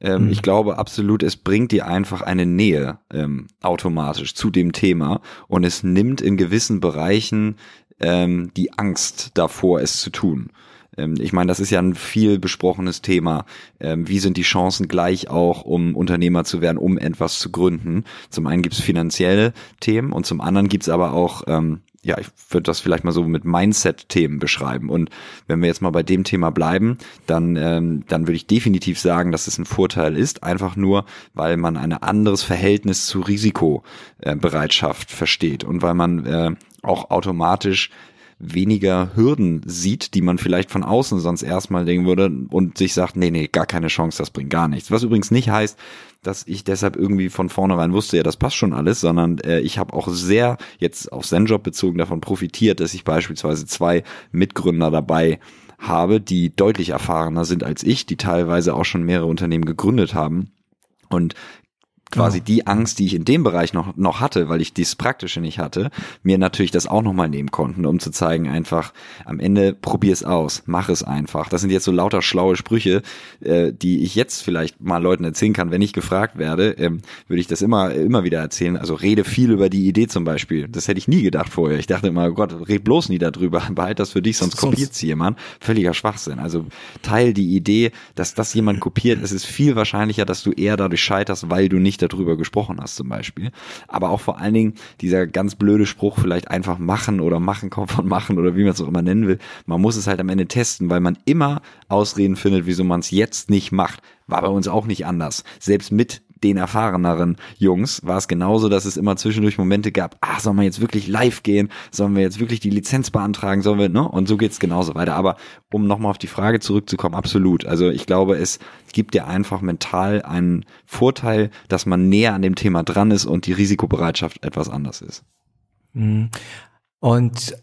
Ähm, mhm. Ich glaube absolut, es bringt dir einfach eine Nähe ähm, automatisch zu dem Thema und es nimmt in gewissen Bereichen ähm, die Angst davor, es zu tun. Ähm, ich meine, das ist ja ein viel besprochenes Thema. Ähm, wie sind die Chancen gleich auch, um Unternehmer zu werden, um etwas zu gründen? Zum einen gibt es finanzielle Themen und zum anderen gibt es aber auch ähm, ja, ich würde das vielleicht mal so mit Mindset-Themen beschreiben. Und wenn wir jetzt mal bei dem Thema bleiben, dann, dann würde ich definitiv sagen, dass es ein Vorteil ist, einfach nur, weil man ein anderes Verhältnis zu Risikobereitschaft versteht und weil man äh, auch automatisch weniger Hürden sieht, die man vielleicht von außen sonst erstmal denken würde und sich sagt, nee, nee, gar keine Chance, das bringt gar nichts. Was übrigens nicht heißt, dass ich deshalb irgendwie von vornherein wusste, ja, das passt schon alles, sondern äh, ich habe auch sehr jetzt auf Zenjob bezogen davon profitiert, dass ich beispielsweise zwei Mitgründer dabei habe, die deutlich erfahrener sind als ich, die teilweise auch schon mehrere Unternehmen gegründet haben und quasi genau. die Angst, die ich in dem Bereich noch, noch hatte, weil ich dieses Praktische nicht hatte, mir natürlich das auch nochmal nehmen konnten, um zu zeigen, einfach am Ende probier es aus, mach es einfach. Das sind jetzt so lauter schlaue Sprüche, äh, die ich jetzt vielleicht mal Leuten erzählen kann, wenn ich gefragt werde, ähm, würde ich das immer, immer wieder erzählen. Also rede viel über die Idee zum Beispiel. Das hätte ich nie gedacht vorher. Ich dachte immer, oh Gott, red bloß nie darüber, behalt das für dich, sonst kopiert jemand. Völliger Schwachsinn. Also teil die Idee, dass das jemand kopiert. Es ist viel wahrscheinlicher, dass du eher dadurch scheiterst, weil du nicht darüber gesprochen hast zum Beispiel. Aber auch vor allen Dingen dieser ganz blöde Spruch, vielleicht einfach machen oder machen kommt von machen oder wie man es auch immer nennen will. Man muss es halt am Ende testen, weil man immer Ausreden findet, wieso man es jetzt nicht macht. War bei uns auch nicht anders. Selbst mit den erfahreneren Jungs war es genauso, dass es immer zwischendurch Momente gab, ah, sollen wir jetzt wirklich live gehen? Sollen wir jetzt wirklich die Lizenz beantragen? Sollen wir, ne? Und so geht's genauso weiter. Aber um nochmal auf die Frage zurückzukommen, absolut. Also ich glaube, es gibt dir einfach mental einen Vorteil, dass man näher an dem Thema dran ist und die Risikobereitschaft etwas anders ist. Mhm. Und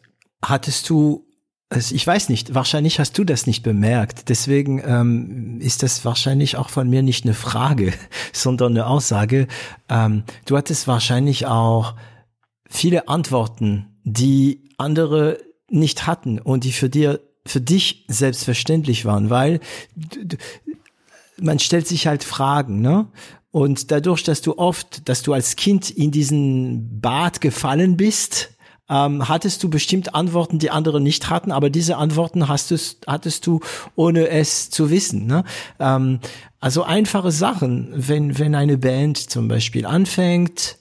hattest du also ich weiß nicht, wahrscheinlich hast du das nicht bemerkt. Deswegen ähm, ist das wahrscheinlich auch von mir nicht eine Frage, sondern eine Aussage. Ähm, du hattest wahrscheinlich auch viele Antworten, die andere nicht hatten und die für dir, für dich selbstverständlich waren, weil man stellt sich halt Fragen, ne? Und dadurch, dass du oft, dass du als Kind in diesen Bad gefallen bist, ähm, hattest du bestimmt Antworten, die andere nicht hatten, aber diese Antworten hast du, hattest du, ohne es zu wissen. Ne? Ähm, also einfache Sachen, wenn, wenn eine Band zum Beispiel anfängt,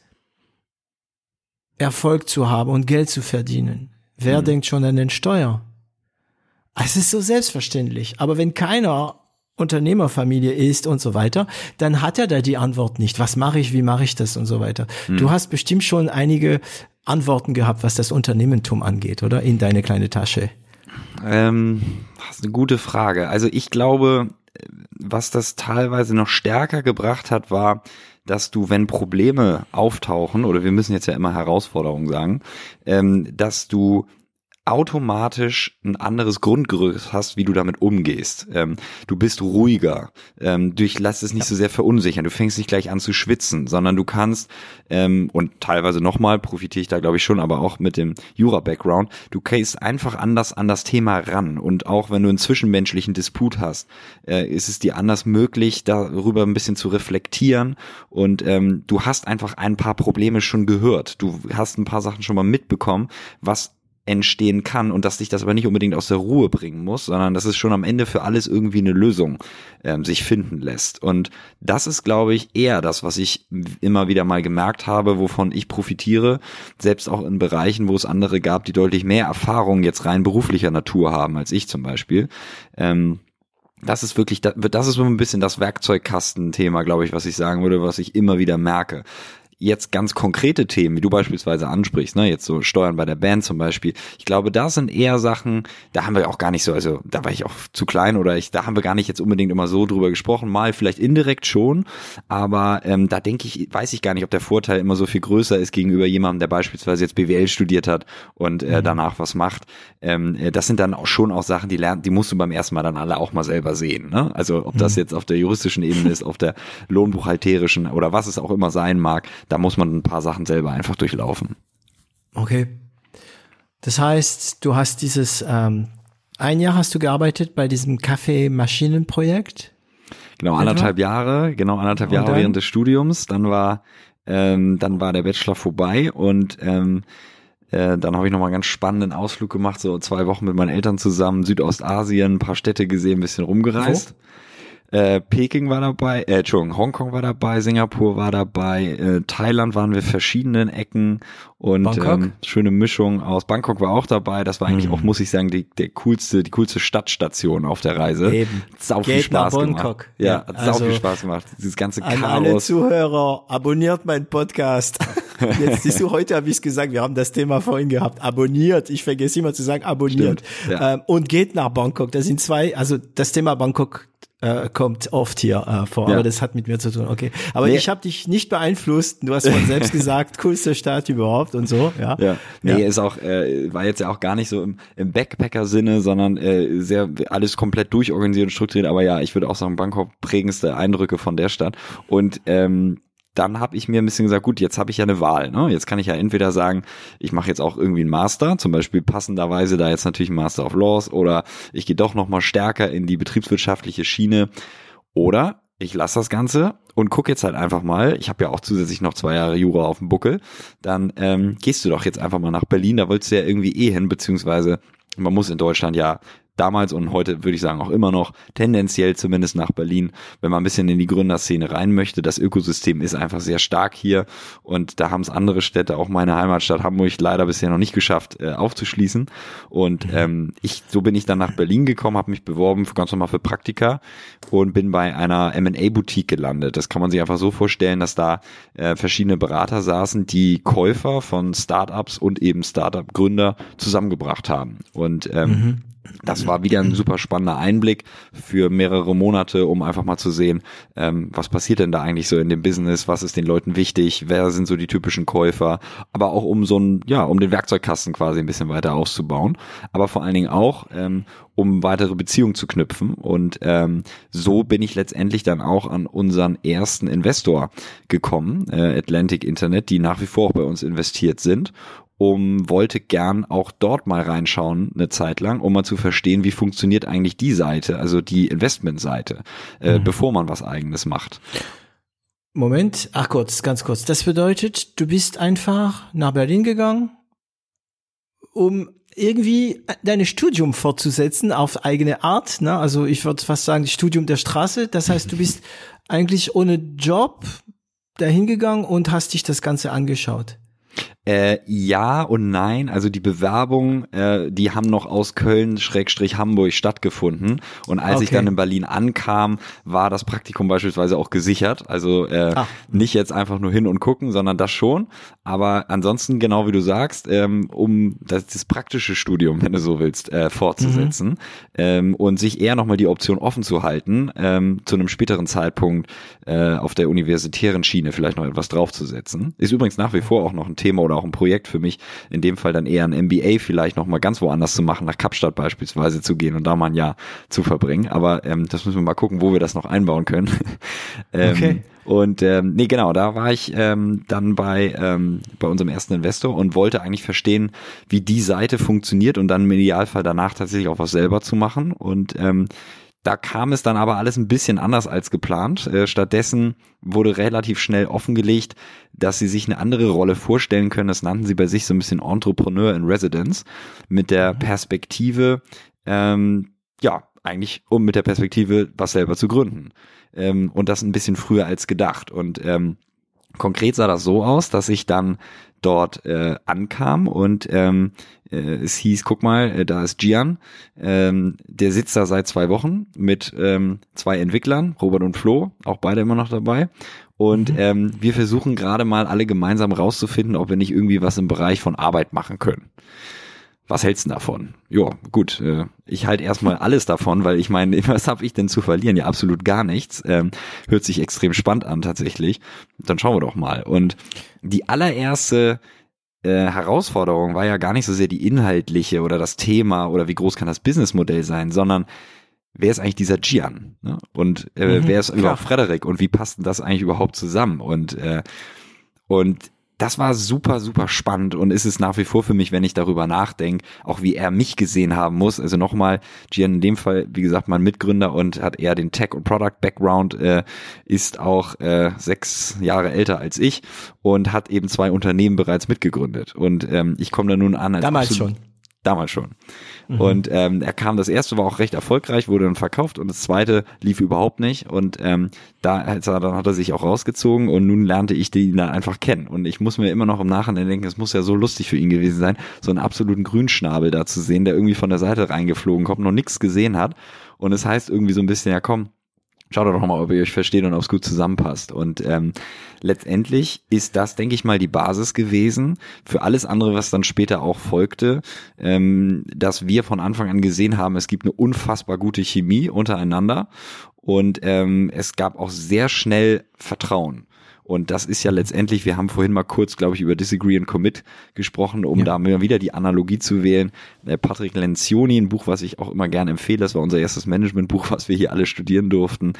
Erfolg zu haben und Geld zu verdienen. Wer mhm. denkt schon an den Steuer? Es ist so selbstverständlich. Aber wenn keiner Unternehmerfamilie ist und so weiter, dann hat er da die Antwort nicht. Was mache ich, wie mache ich das und so weiter. Mhm. Du hast bestimmt schon einige Antworten gehabt, was das Unternehmertum angeht, oder? In deine kleine Tasche. Ähm, das ist eine gute Frage. Also ich glaube, was das teilweise noch stärker gebracht hat, war, dass du, wenn Probleme auftauchen, oder wir müssen jetzt ja immer Herausforderungen sagen, ähm, dass du automatisch ein anderes Grundgerüst hast, wie du damit umgehst. Ähm, du bist ruhiger, ähm, du lässt es nicht ja. so sehr verunsichern, du fängst nicht gleich an zu schwitzen, sondern du kannst, ähm, und teilweise nochmal profitiere ich da glaube ich schon, aber auch mit dem Jura-Background, du gehst einfach anders an das Thema ran. Und auch wenn du einen zwischenmenschlichen Disput hast, äh, ist es dir anders möglich, darüber ein bisschen zu reflektieren. Und ähm, du hast einfach ein paar Probleme schon gehört, du hast ein paar Sachen schon mal mitbekommen, was entstehen kann und dass dich das aber nicht unbedingt aus der Ruhe bringen muss, sondern dass es schon am Ende für alles irgendwie eine Lösung ähm, sich finden lässt. Und das ist, glaube ich, eher das, was ich immer wieder mal gemerkt habe, wovon ich profitiere, selbst auch in Bereichen, wo es andere gab, die deutlich mehr Erfahrung jetzt rein beruflicher Natur haben als ich zum Beispiel. Ähm, das ist wirklich, das ist so ein bisschen das Werkzeugkastenthema, glaube ich, was ich sagen würde, was ich immer wieder merke jetzt ganz konkrete Themen, wie du beispielsweise ansprichst, ne, jetzt so Steuern bei der Band zum Beispiel, ich glaube, da sind eher Sachen, da haben wir auch gar nicht so, also da war ich auch zu klein oder ich, da haben wir gar nicht jetzt unbedingt immer so drüber gesprochen, mal vielleicht indirekt schon, aber ähm, da denke ich, weiß ich gar nicht, ob der Vorteil immer so viel größer ist gegenüber jemandem, der beispielsweise jetzt BWL studiert hat und äh, mhm. danach was macht. Ähm, äh, das sind dann auch schon auch Sachen, die lernen, die musst du beim ersten Mal dann alle auch mal selber sehen. Ne? Also ob das mhm. jetzt auf der juristischen Ebene ist, auf der lohnbuchhalterischen oder was es auch immer sein mag, da muss man ein paar Sachen selber einfach durchlaufen. Okay. Das heißt, du hast dieses, ähm, ein Jahr hast du gearbeitet bei diesem Kaffeemaschinenprojekt? Genau, anderthalb Jahre, genau anderthalb Jahre während des Studiums. Dann war, ähm, dann war der Bachelor vorbei und ähm, äh, dann habe ich nochmal einen ganz spannenden Ausflug gemacht, so zwei Wochen mit meinen Eltern zusammen, Südostasien, ein paar Städte gesehen, ein bisschen rumgereist. Wo? Äh, Peking war dabei, äh, Entschuldigung, Hongkong war dabei, Singapur war dabei, äh, Thailand waren wir verschiedenen Ecken und ähm, schöne Mischung aus Bangkok war auch dabei. Das war eigentlich mhm. auch, muss ich sagen, die, der coolste, die coolste Stadtstation auf der Reise. Eben. Sau viel Spaß gemacht. Ja, hat also, sau viel Spaß gemacht. Dieses ganze an Chaos. alle Zuhörer, abonniert meinen Podcast. Jetzt siehst du, heute habe ich es gesagt, wir haben das Thema vorhin gehabt. Abonniert. Ich vergesse immer zu sagen, abonniert. Stimmt, ja. ähm, und geht nach Bangkok. Das sind zwei, also das Thema Bangkok äh, kommt oft hier äh, vor, ja. aber das hat mit mir zu tun. Okay, aber nee. ich habe dich nicht beeinflusst. Du hast von selbst gesagt, coolste Stadt überhaupt und so. Ja, ja. Nee, ja. ist auch äh, war jetzt ja auch gar nicht so im, im Backpacker-Sinne, sondern äh, sehr alles komplett durchorganisiert und strukturiert. Aber ja, ich würde auch sagen, Bangkok prägendste Eindrücke von der Stadt und ähm, dann habe ich mir ein bisschen gesagt, gut, jetzt habe ich ja eine Wahl. Ne? Jetzt kann ich ja entweder sagen, ich mache jetzt auch irgendwie einen Master, zum Beispiel passenderweise da jetzt natürlich Master of Laws oder ich gehe doch nochmal stärker in die betriebswirtschaftliche Schiene oder ich lasse das Ganze und guck jetzt halt einfach mal, ich habe ja auch zusätzlich noch zwei Jahre Jura auf dem Buckel, dann ähm, gehst du doch jetzt einfach mal nach Berlin, da wolltest du ja irgendwie eh hin, beziehungsweise man muss in Deutschland ja damals und heute würde ich sagen auch immer noch tendenziell zumindest nach Berlin, wenn man ein bisschen in die Gründerszene rein möchte. Das Ökosystem ist einfach sehr stark hier und da haben es andere Städte, auch meine Heimatstadt Hamburg, leider bisher noch nicht geschafft äh, aufzuschließen. Und mhm. ähm, ich, so bin ich dann nach Berlin gekommen, habe mich beworben für ganz normal für Praktika und bin bei einer M&A-Boutique gelandet. Das kann man sich einfach so vorstellen, dass da äh, verschiedene Berater saßen, die Käufer von Startups und eben Startup-Gründer zusammengebracht haben. Und ähm, mhm das war wieder ein super spannender Einblick für mehrere Monate, um einfach mal zu sehen, ähm, was passiert denn da eigentlich so in dem Business, was ist den Leuten wichtig, wer sind so die typischen Käufer, aber auch um so ein, ja, um den Werkzeugkasten quasi ein bisschen weiter auszubauen, aber vor allen Dingen auch, ähm, um weitere Beziehungen zu knüpfen. Und ähm, so bin ich letztendlich dann auch an unseren ersten Investor gekommen, äh, Atlantic Internet, die nach wie vor auch bei uns investiert sind um wollte gern auch dort mal reinschauen eine Zeit lang, um mal zu verstehen, wie funktioniert eigentlich die Seite, also die Investmentseite, äh, mhm. bevor man was eigenes macht. Moment, ach kurz, ganz kurz. Das bedeutet, du bist einfach nach Berlin gegangen, um irgendwie dein Studium fortzusetzen auf eigene Art. Ne? Also ich würde fast sagen, das Studium der Straße. Das heißt, du bist eigentlich ohne Job dahin gegangen und hast dich das Ganze angeschaut. Äh, ja und nein. Also die Bewerbungen, äh, die haben noch aus Köln Schrägstrich Hamburg stattgefunden. Und als okay. ich dann in Berlin ankam, war das Praktikum beispielsweise auch gesichert. Also äh, ah. nicht jetzt einfach nur hin und gucken, sondern das schon. Aber ansonsten, genau wie du sagst, ähm, um das, das praktische Studium, wenn du so willst, äh, fortzusetzen mhm. ähm, und sich eher nochmal die Option offen zu halten, ähm, zu einem späteren Zeitpunkt äh, auf der universitären Schiene vielleicht noch etwas draufzusetzen. Ist übrigens nach wie vor auch noch ein Thema oder auch ein Projekt für mich, in dem Fall dann eher ein MBA vielleicht nochmal ganz woanders zu machen, nach Kapstadt beispielsweise zu gehen und da mal ein Jahr zu verbringen. Aber ähm, das müssen wir mal gucken, wo wir das noch einbauen können. ähm, okay. Und ähm, nee, genau, da war ich ähm, dann bei, ähm, bei unserem ersten Investor und wollte eigentlich verstehen, wie die Seite funktioniert und dann im Idealfall danach tatsächlich auch was selber zu machen. Und ähm, da kam es dann aber alles ein bisschen anders als geplant. Äh, stattdessen wurde relativ schnell offengelegt, dass sie sich eine andere Rolle vorstellen können. Das nannten sie bei sich so ein bisschen Entrepreneur in Residence mit der mhm. Perspektive, ähm, ja, eigentlich um mit der Perspektive was selber zu gründen. Ähm, und das ein bisschen früher als gedacht. Und ähm, konkret sah das so aus, dass ich dann dort äh, ankam und ähm, äh, es hieß, guck mal, äh, da ist Gian, ähm, der sitzt da seit zwei Wochen mit ähm, zwei Entwicklern, Robert und Flo, auch beide immer noch dabei. Und mhm. ähm, wir versuchen gerade mal alle gemeinsam rauszufinden, ob wir nicht irgendwie was im Bereich von Arbeit machen können was hältst du davon? Ja, gut, äh, ich halte erstmal alles davon, weil ich meine, was habe ich denn zu verlieren? Ja, absolut gar nichts. Ähm, hört sich extrem spannend an tatsächlich. Dann schauen wir doch mal. Und die allererste äh, Herausforderung war ja gar nicht so sehr die inhaltliche oder das Thema oder wie groß kann das Businessmodell sein, sondern wer ist eigentlich dieser Gian? Ne? Und äh, mhm, wer ist überhaupt Frederik und wie passt denn das eigentlich überhaupt zusammen? Und äh, und das war super, super spannend und ist es nach wie vor für mich, wenn ich darüber nachdenke, auch wie er mich gesehen haben muss. Also nochmal, Gian in dem Fall, wie gesagt, mein Mitgründer und hat eher den Tech- und Product-Background, äh, ist auch äh, sechs Jahre älter als ich und hat eben zwei Unternehmen bereits mitgegründet. Und ähm, ich komme da nun an als Damals schon. Damals schon. Mhm. Und ähm, er kam, das erste war auch recht erfolgreich, wurde dann verkauft und das zweite lief überhaupt nicht. Und ähm, da hat er, dann hat er sich auch rausgezogen und nun lernte ich den dann einfach kennen. Und ich muss mir immer noch im Nachhinein denken, es muss ja so lustig für ihn gewesen sein, so einen absoluten Grünschnabel da zu sehen, der irgendwie von der Seite reingeflogen kommt, noch nichts gesehen hat. Und es heißt irgendwie so ein bisschen, ja komm, Schaut doch mal, ob ihr euch versteht und ob es gut zusammenpasst. Und ähm, letztendlich ist das, denke ich mal, die Basis gewesen für alles andere, was dann später auch folgte, ähm, dass wir von Anfang an gesehen haben, es gibt eine unfassbar gute Chemie untereinander und ähm, es gab auch sehr schnell Vertrauen. Und das ist ja letztendlich, wir haben vorhin mal kurz, glaube ich, über Disagree and Commit gesprochen, um ja. da mal wieder die Analogie zu wählen. Äh, Patrick Lencioni, ein Buch, was ich auch immer gerne empfehle, das war unser erstes Managementbuch, was wir hier alle studieren durften.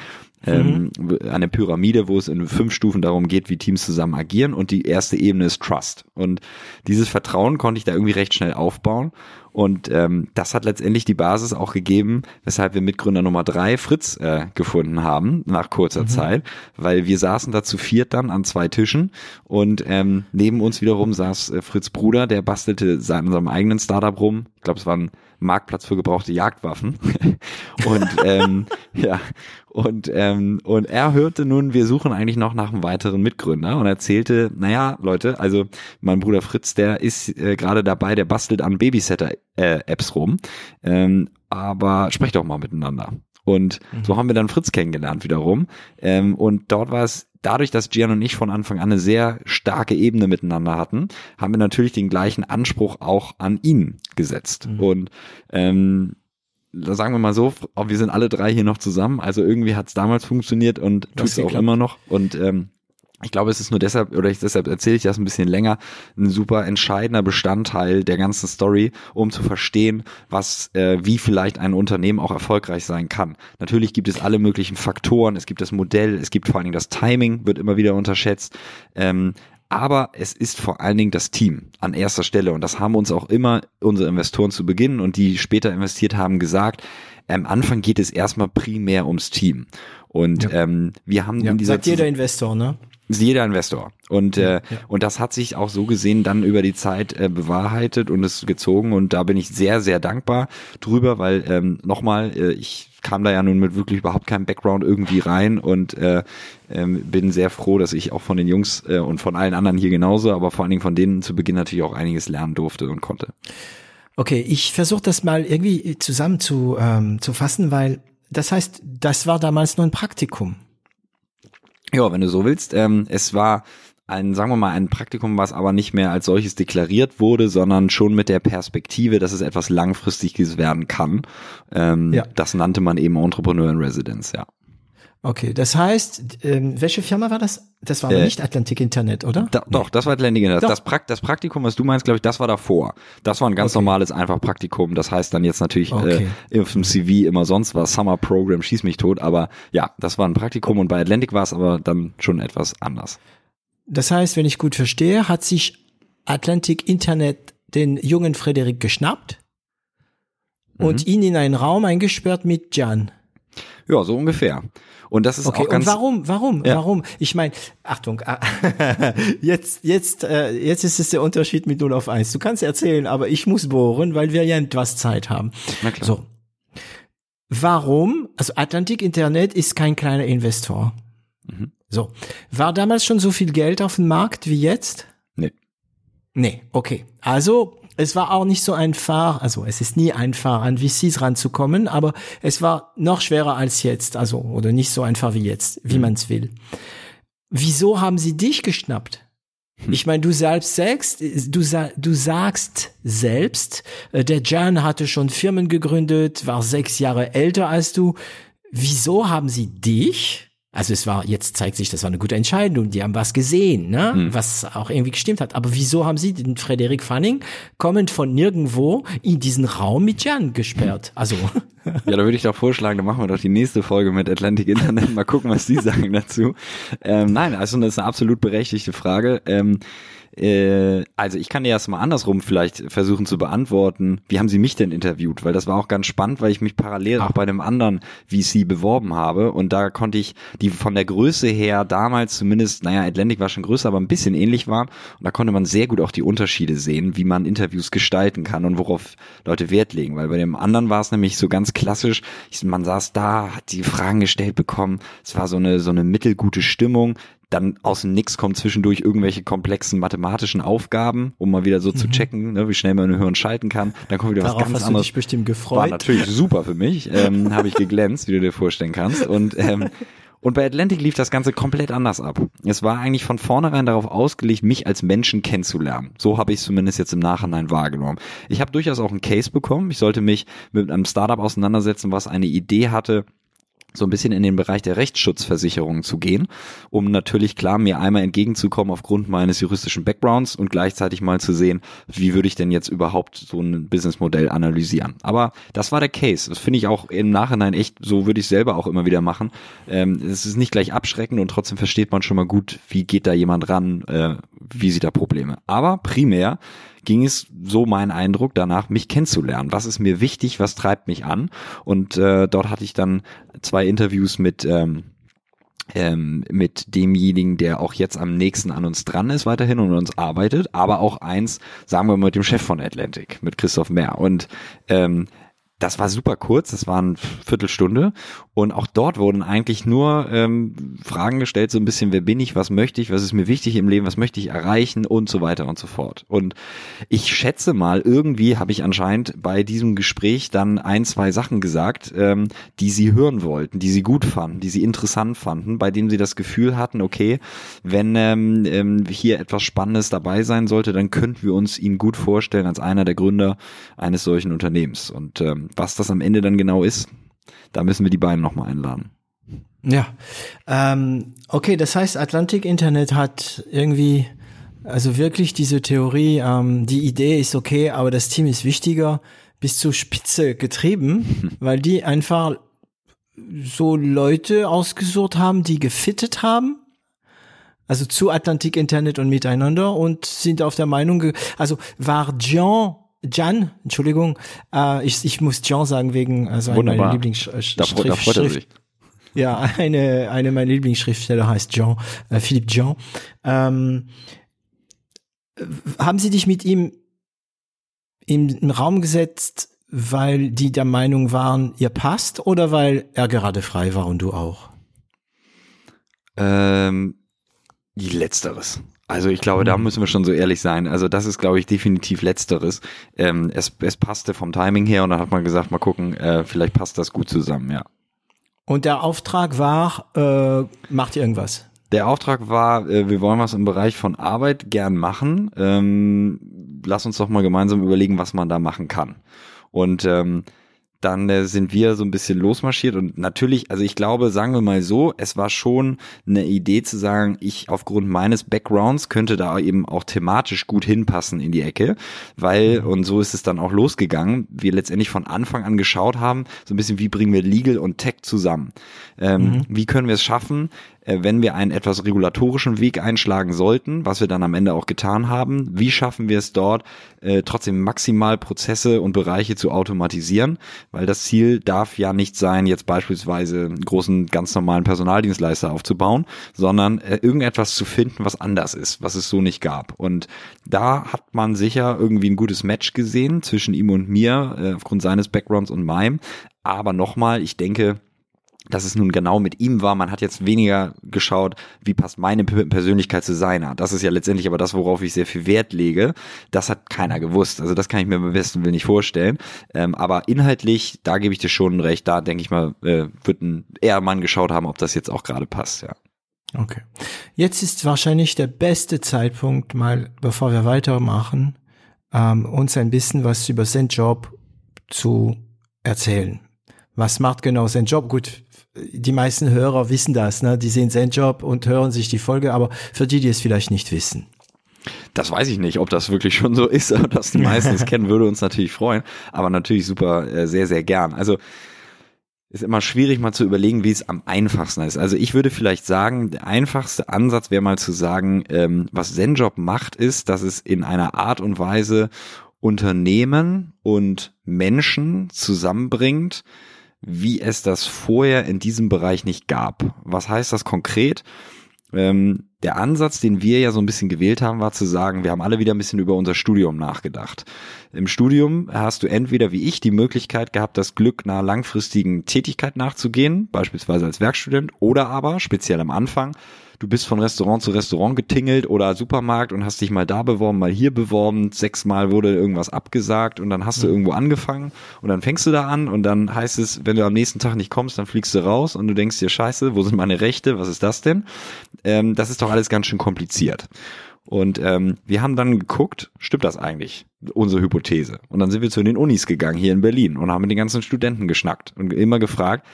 Mhm. Ähm, eine Pyramide, wo es in fünf Stufen darum geht, wie Teams zusammen agieren. Und die erste Ebene ist Trust. Und dieses Vertrauen konnte ich da irgendwie recht schnell aufbauen. Und ähm, das hat letztendlich die Basis auch gegeben, weshalb wir Mitgründer Nummer drei Fritz äh, gefunden haben nach kurzer mhm. Zeit, weil wir saßen da zu viert dann an zwei Tischen und ähm, neben uns wiederum saß äh, Fritz Bruder, der bastelte an seinem eigenen Startup rum. Ich glaube, es war ein Marktplatz für gebrauchte Jagdwaffen. und ähm, ja, und, ähm, und er hörte nun, wir suchen eigentlich noch nach einem weiteren Mitgründer und erzählte, naja, Leute, also mein Bruder Fritz, der ist äh, gerade dabei, der bastelt an Babysitter-Apps äh, rum. Ähm, aber sprecht doch mal miteinander. Und mhm. so haben wir dann Fritz kennengelernt wiederum. Ähm, und dort war es dadurch, dass Gian und ich von Anfang an eine sehr starke Ebene miteinander hatten, haben wir natürlich den gleichen Anspruch auch an ihn gesetzt. Mhm. Und ähm, sagen wir mal so, wir sind alle drei hier noch zusammen. Also irgendwie hat es damals funktioniert und tut es auch immer noch. Und ähm, ich glaube, es ist nur deshalb, oder ich, deshalb erzähle ich das ein bisschen länger, ein super entscheidender Bestandteil der ganzen Story, um zu verstehen, was, äh, wie vielleicht ein Unternehmen auch erfolgreich sein kann. Natürlich gibt es alle möglichen Faktoren, es gibt das Modell, es gibt vor allen Dingen das Timing, wird immer wieder unterschätzt. Ähm, aber es ist vor allen Dingen das Team an erster Stelle und das haben uns auch immer unsere Investoren zu Beginn und die später investiert haben gesagt, am Anfang geht es erstmal primär ums Team. Und ja. ähm, wir haben ja, in dieser sagt jeder Investor, ne? Jeder Investor. Und, äh, ja. und das hat sich auch so gesehen dann über die Zeit äh, bewahrheitet und es gezogen. Und da bin ich sehr, sehr dankbar drüber, weil ähm, nochmal, äh, ich kam da ja nun mit wirklich überhaupt keinem Background irgendwie rein und äh, ähm, bin sehr froh, dass ich auch von den Jungs äh, und von allen anderen hier genauso, aber vor allen Dingen von denen zu Beginn natürlich auch einiges lernen durfte und konnte. Okay, ich versuche das mal irgendwie zusammen zu, ähm, zu fassen, weil das heißt, das war damals nur ein Praktikum. Ja, wenn du so willst. Ähm, es war ein, sagen wir mal, ein Praktikum, was aber nicht mehr als solches deklariert wurde, sondern schon mit der Perspektive, dass es etwas Langfristiges werden kann. Ähm, ja. Das nannte man eben Entrepreneur in Residence, ja. Okay, das heißt, ähm, welche Firma war das? Das war aber äh, nicht Atlantic Internet, oder? Da, nee. Doch, das war Atlantic Internet. Das, Prakt, das Praktikum, was du meinst, glaube ich, das war davor. Das war ein ganz okay. normales, einfach Praktikum. Das heißt dann jetzt natürlich okay. äh, auf dem CV immer sonst was, Summer Program, schieß mich tot. Aber ja, das war ein Praktikum und bei Atlantic war es aber dann schon etwas anders. Das heißt, wenn ich gut verstehe, hat sich Atlantic Internet den jungen Frederik geschnappt mhm. und ihn in einen Raum eingesperrt mit Jan. Ja, so ungefähr. Und das ist okay, auch ganz. Und warum? Warum? Ja. Warum? Ich meine, Achtung, ah, jetzt, jetzt, äh, jetzt ist es der Unterschied mit 0 auf 1. Du kannst erzählen, aber ich muss bohren, weil wir ja etwas Zeit haben. Na klar. So. Warum? Also Atlantic Internet ist kein kleiner Investor. Mhm. So. War damals schon so viel Geld auf dem Markt wie jetzt? Nee. Nee, okay. Also es war auch nicht so einfach, also es ist nie einfach, an VCs ranzukommen, aber es war noch schwerer als jetzt, also oder nicht so einfach wie jetzt, wie mhm. man es will. Wieso haben sie dich geschnappt? Hm. Ich meine, du selbst sagst, du, du sagst selbst, äh, der Jan hatte schon Firmen gegründet, war sechs Jahre älter als du. Wieso haben sie dich also es war, jetzt zeigt sich, das war eine gute Entscheidung. Die haben was gesehen, ne? Mhm. was auch irgendwie gestimmt hat. Aber wieso haben sie den Frederik Fanning kommend von nirgendwo in diesen Raum mit Jan gesperrt? Also. Ja, da würde ich doch vorschlagen, dann machen wir doch die nächste Folge mit Atlantic Internet. Mal gucken, was die sagen dazu. Ähm, nein, also das ist eine absolut berechtigte Frage. Ähm, Äh, also ich kann dir erst mal andersrum vielleicht versuchen zu beantworten. Wie haben Sie mich denn interviewt? Weil das war auch ganz spannend, weil ich mich parallel auch bei einem anderen VC beworben habe und da konnte ich die von der Größe her damals zumindest, naja, Atlantic war schon größer, aber ein bisschen ähnlich waren und da konnte man sehr gut auch die Unterschiede sehen, wie man Interviews gestalten kann und worauf Leute Wert legen. Weil bei dem anderen war es nämlich so ganz klassisch, man saß da, hat die Fragen gestellt bekommen, es war so eine so eine mittelgute Stimmung dann aus dem Nix kommen zwischendurch irgendwelche komplexen mathematischen Aufgaben, um mal wieder so mhm. zu checken, ne, wie schnell man Hören schalten kann. Dann kommt wieder Darauf was ganz hast anderes. Du dich bestimmt gefreut. War natürlich super für mich. Ähm, Habe ich geglänzt, wie du dir vorstellen kannst. Und ähm, und bei Atlantic lief das Ganze komplett anders ab. Es war eigentlich von vornherein darauf ausgelegt, mich als Menschen kennenzulernen. So habe ich es zumindest jetzt im Nachhinein wahrgenommen. Ich habe durchaus auch einen Case bekommen. Ich sollte mich mit einem Startup auseinandersetzen, was eine Idee hatte, so ein bisschen in den Bereich der Rechtsschutzversicherung zu gehen, um natürlich klar mir einmal entgegenzukommen aufgrund meines juristischen Backgrounds und gleichzeitig mal zu sehen, wie würde ich denn jetzt überhaupt so ein Businessmodell analysieren. Aber das war der Case. Das finde ich auch im Nachhinein echt, so würde ich selber auch immer wieder machen. Ähm, es ist nicht gleich abschreckend und trotzdem versteht man schon mal gut, wie geht da jemand ran, äh, wie sieht da Probleme. Aber primär ging es so mein Eindruck danach, mich kennenzulernen. Was ist mir wichtig, was treibt mich an? Und äh, dort hatte ich dann zwei Interviews mit ähm, ähm, mit demjenigen, der auch jetzt am nächsten an uns dran ist, weiterhin und uns arbeitet, aber auch eins, sagen wir mal, mit dem Chef von Atlantic, mit Christoph Mehr. Und ähm, das war super kurz, das waren Viertelstunde und auch dort wurden eigentlich nur ähm, Fragen gestellt, so ein bisschen, wer bin ich, was möchte ich, was ist mir wichtig im Leben, was möchte ich erreichen und so weiter und so fort. Und ich schätze mal, irgendwie habe ich anscheinend bei diesem Gespräch dann ein, zwei Sachen gesagt, ähm, die sie hören wollten, die sie gut fanden, die sie interessant fanden, bei denen sie das Gefühl hatten, okay, wenn ähm, ähm, hier etwas Spannendes dabei sein sollte, dann könnten wir uns ihn gut vorstellen als einer der Gründer eines solchen Unternehmens. Und ähm, was das am Ende dann genau ist, da müssen wir die beiden nochmal einladen. Ja, ähm, okay, das heißt, Atlantic Internet hat irgendwie, also wirklich diese Theorie, ähm, die Idee ist okay, aber das Team ist wichtiger, bis zur Spitze getrieben, weil die einfach so Leute ausgesucht haben, die gefittet haben, also zu Atlantic Internet und miteinander und sind auf der Meinung, also war Jean Jan, Entschuldigung, äh, ich, ich muss Jean sagen wegen also meiner Lieblingsschrift. Da, da freut er sich. Ja, eine, eine meiner Lieblingsschriftsteller heißt Jean, äh, Philippe Jean. Ähm, haben Sie dich mit ihm im Raum gesetzt, weil die der Meinung waren, ihr passt oder weil er gerade frei war und du auch? Ähm, letzteres. Also ich glaube, da mhm. müssen wir schon so ehrlich sein. Also das ist, glaube ich, definitiv letzteres. Ähm, es, es passte vom Timing her und dann hat man gesagt, mal gucken, äh, vielleicht passt das gut zusammen, ja. Und der Auftrag war, äh, macht irgendwas? Der Auftrag war, äh, wir wollen was im Bereich von Arbeit gern machen. Ähm, lass uns doch mal gemeinsam überlegen, was man da machen kann. Und ähm, dann äh, sind wir so ein bisschen losmarschiert und natürlich, also ich glaube, sagen wir mal so, es war schon eine Idee zu sagen, ich aufgrund meines Backgrounds könnte da eben auch thematisch gut hinpassen in die Ecke, weil, mhm. und so ist es dann auch losgegangen, wir letztendlich von Anfang an geschaut haben, so ein bisschen, wie bringen wir Legal und Tech zusammen? Ähm, mhm. Wie können wir es schaffen, wenn wir einen etwas regulatorischen Weg einschlagen sollten, was wir dann am Ende auch getan haben, wie schaffen wir es dort, äh, trotzdem maximal Prozesse und Bereiche zu automatisieren, weil das Ziel darf ja nicht sein, jetzt beispielsweise einen großen, ganz normalen Personaldienstleister aufzubauen, sondern äh, irgendetwas zu finden, was anders ist, was es so nicht gab. Und da hat man sicher irgendwie ein gutes Match gesehen zwischen ihm und mir, äh, aufgrund seines Backgrounds und meinem. Aber nochmal, ich denke, dass es nun genau mit ihm war. Man hat jetzt weniger geschaut, wie passt meine Persönlichkeit zu seiner. Das ist ja letztendlich aber das, worauf ich sehr viel Wert lege. Das hat keiner gewusst. Also das kann ich mir beim besten Willen nicht vorstellen. Ähm, aber inhaltlich, da gebe ich dir schon recht. Da denke ich mal, äh, wird ein eher Mann geschaut haben, ob das jetzt auch gerade passt, ja. Okay. Jetzt ist wahrscheinlich der beste Zeitpunkt, mal bevor wir weitermachen, ähm, uns ein bisschen was über seinen Job zu erzählen. Was macht genau sein Job? Gut, die meisten Hörer wissen das, ne? Die sehen seinen Job und hören sich die Folge, aber für die, die es vielleicht nicht wissen. Das weiß ich nicht, ob das wirklich schon so ist, aber dass die meisten es kennen, würde uns natürlich freuen. Aber natürlich super, äh, sehr, sehr gern. Also ist immer schwierig mal zu überlegen, wie es am einfachsten ist. Also ich würde vielleicht sagen, der einfachste Ansatz wäre mal zu sagen, ähm, was ZenJob macht, ist, dass es in einer Art und Weise Unternehmen und Menschen zusammenbringt, wie es das vorher in diesem Bereich nicht gab. Was heißt das konkret? Ähm, der Ansatz, den wir ja so ein bisschen gewählt haben, war zu sagen, wir haben alle wieder ein bisschen über unser Studium nachgedacht. Im Studium hast du entweder wie ich die Möglichkeit gehabt, das Glück einer langfristigen Tätigkeit nachzugehen, beispielsweise als Werkstudent, oder aber, speziell am Anfang, du bist von Restaurant zu Restaurant getingelt oder Supermarkt und hast dich mal da beworben, mal hier beworben, sechsmal wurde irgendwas abgesagt und dann hast du mhm. irgendwo angefangen und dann fängst du da an und dann heißt es, wenn du am nächsten Tag nicht kommst, dann fliegst du raus und du denkst dir, scheiße, wo sind meine Rechte, was ist das denn? Ähm, das ist doch alles ganz schön kompliziert. Und ähm, wir haben dann geguckt, stimmt das eigentlich, unsere Hypothese? Und dann sind wir zu den Unis gegangen hier in Berlin und haben mit den ganzen Studenten geschnackt und immer gefragt,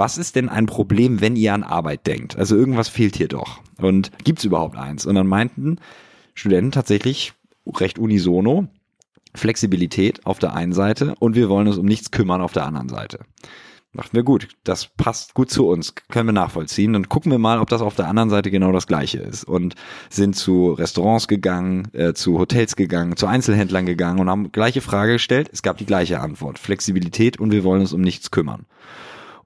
was ist denn ein Problem, wenn ihr an Arbeit denkt? Also irgendwas fehlt hier doch. Und gibt's überhaupt eins? Und dann meinten Studenten tatsächlich recht unisono, Flexibilität auf der einen Seite und wir wollen uns um nichts kümmern auf der anderen Seite. Dachten wir gut, das passt gut zu uns, können wir nachvollziehen. Dann gucken wir mal, ob das auf der anderen Seite genau das gleiche ist. Und sind zu Restaurants gegangen, äh, zu Hotels gegangen, zu Einzelhändlern gegangen und haben gleiche Frage gestellt. Es gab die gleiche Antwort. Flexibilität und wir wollen uns um nichts kümmern.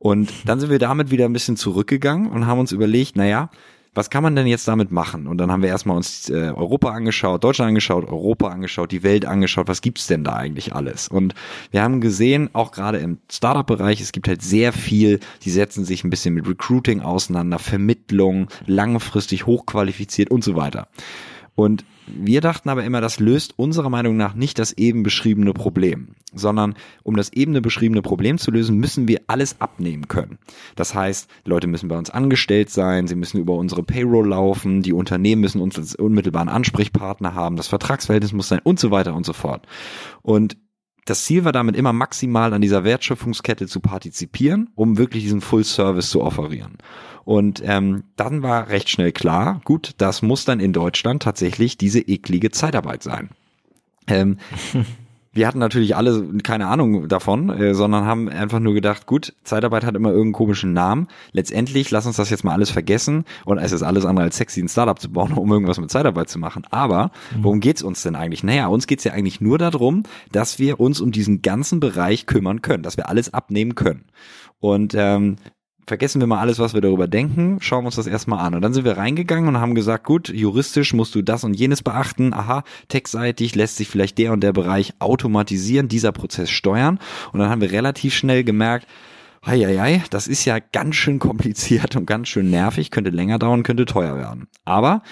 Und dann sind wir damit wieder ein bisschen zurückgegangen und haben uns überlegt, naja, was kann man denn jetzt damit machen? Und dann haben wir erstmal uns äh, Europa angeschaut, Deutschland angeschaut, Europa angeschaut, die Welt angeschaut, was gibt's denn da eigentlich alles? Und wir haben gesehen, auch gerade im Startup-Bereich, es gibt halt sehr viel, die setzen sich ein bisschen mit Recruiting auseinander, Vermittlung, langfristig hochqualifiziert und so weiter. Und wir dachten aber immer, das löst unserer Meinung nach nicht das eben beschriebene Problem, sondern um das eben beschriebene Problem zu lösen, müssen wir alles abnehmen können. Das heißt, Leute müssen bei uns angestellt sein, sie müssen über unsere Payroll laufen, die Unternehmen müssen uns als unmittelbaren Ansprechpartner haben, das Vertragsverhältnis muss sein und so weiter und so fort. Und das Ziel war damit immer maximal an dieser Wertschöpfungskette zu partizipieren, um wirklich diesen Full Service zu offerieren. Und ähm, dann war recht schnell klar, gut, das muss dann in Deutschland tatsächlich diese eklige Zeitarbeit sein. Ähm, wir hatten natürlich alle keine Ahnung davon, äh, sondern haben einfach nur gedacht, gut, Zeitarbeit hat immer irgendeinen komischen Namen. Letztendlich, lass uns das jetzt mal alles vergessen und es ist alles andere als sexy, ein Startup zu bauen, um irgendwas mit Zeitarbeit zu machen. Aber mhm. worum geht's uns denn eigentlich? Naja, uns geht's ja eigentlich nur darum, dass wir uns um diesen ganzen Bereich kümmern können, dass wir alles abnehmen können. Und ähm, vergessen wir mal alles, was wir darüber denken, schauen wir uns das erstmal an. Und dann sind wir reingegangen und haben gesagt, gut, juristisch musst du das und jenes beachten. Aha, textseitig lässt sich vielleicht der und der Bereich automatisieren, dieser Prozess steuern. Und dann haben wir relativ schnell gemerkt, Heieiei, das ist ja ganz schön kompliziert und ganz schön nervig, könnte länger dauern, könnte teuer werden. Aber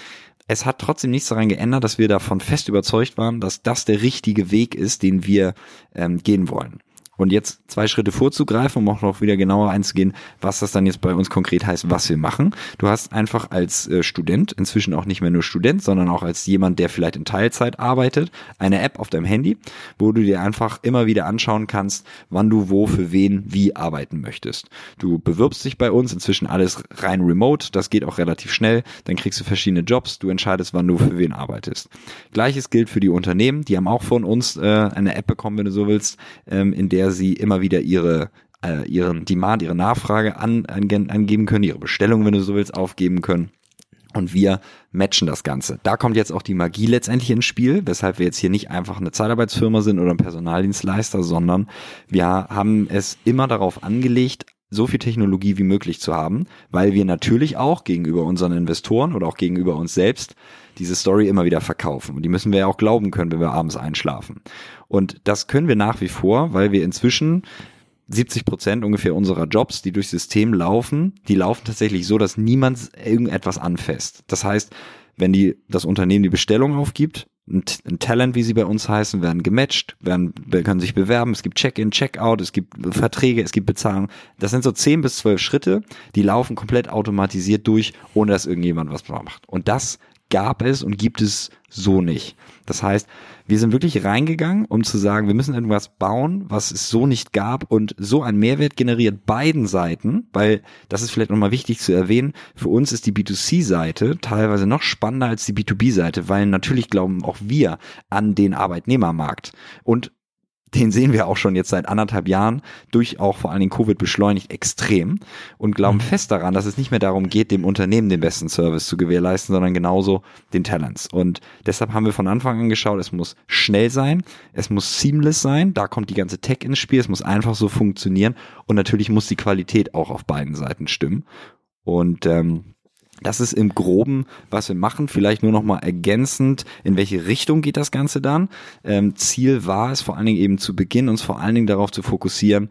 es hat trotzdem nichts daran geändert, dass wir davon fest überzeugt waren, dass das der richtige Weg ist, den wir ähm, gehen wollen. Und jetzt zwei Schritte vorzugreifen, um auch noch wieder genauer einzugehen, was das dann jetzt bei uns konkret heißt, was wir machen. Du hast einfach als äh, Student, inzwischen auch nicht mehr nur Student, sondern auch als jemand, der vielleicht in Teilzeit arbeitet, eine App auf deinem Handy, wo du dir einfach immer wieder anschauen kannst, wann du wo für wen wie arbeiten möchtest. Du bewirbst dich bei uns, inzwischen alles rein remote, das geht auch relativ schnell, dann kriegst du verschiedene Jobs, du entscheidest, wann du für wen arbeitest. Gleiches gilt für die Unternehmen, die haben auch von uns äh, eine App bekommen, wenn du so willst, ähm, in der sie immer wieder ihre äh, ihren Demand, ihre Nachfrage an, an, angeben können, ihre Bestellung, wenn du so willst, aufgeben können. Und wir matchen das Ganze. Da kommt jetzt auch die Magie letztendlich ins Spiel, weshalb wir jetzt hier nicht einfach eine Zeitarbeitsfirma sind oder ein Personaldienstleister, sondern wir haben es immer darauf angelegt, so viel Technologie wie möglich zu haben, weil wir natürlich auch gegenüber unseren Investoren oder auch gegenüber uns selbst diese Story immer wieder verkaufen. Und die müssen wir ja auch glauben können, wenn wir abends einschlafen. Und das können wir nach wie vor, weil wir inzwischen 70 Prozent ungefähr unserer Jobs, die durchs System laufen, die laufen tatsächlich so, dass niemand irgendetwas anfasst. Das heißt, wenn die, das Unternehmen die Bestellung aufgibt, ein, Talent, wie sie bei uns heißen, werden gematcht, werden, können sich bewerben, es gibt Check-in, Check-out, es gibt Verträge, es gibt Bezahlung. Das sind so zehn bis zwölf Schritte, die laufen komplett automatisiert durch, ohne dass irgendjemand was macht. Und das gab es und gibt es so nicht. Das heißt, wir sind wirklich reingegangen, um zu sagen, wir müssen irgendwas bauen, was es so nicht gab und so ein Mehrwert generiert beiden Seiten, weil das ist vielleicht nochmal wichtig zu erwähnen, für uns ist die B2C-Seite teilweise noch spannender als die B2B-Seite, weil natürlich glauben auch wir an den Arbeitnehmermarkt. Und den sehen wir auch schon jetzt seit anderthalb Jahren durch auch vor allen Dingen Covid beschleunigt extrem und glauben mhm. fest daran, dass es nicht mehr darum geht, dem Unternehmen den besten Service zu gewährleisten, sondern genauso den Talents. Und deshalb haben wir von Anfang an geschaut, es muss schnell sein, es muss seamless sein, da kommt die ganze Tech ins Spiel, es muss einfach so funktionieren und natürlich muss die Qualität auch auf beiden Seiten stimmen. Und ähm, das ist im Groben, was wir machen. Vielleicht nur noch mal ergänzend, in welche Richtung geht das Ganze dann? Ähm, Ziel war es vor allen Dingen eben zu Beginn, uns vor allen Dingen darauf zu fokussieren,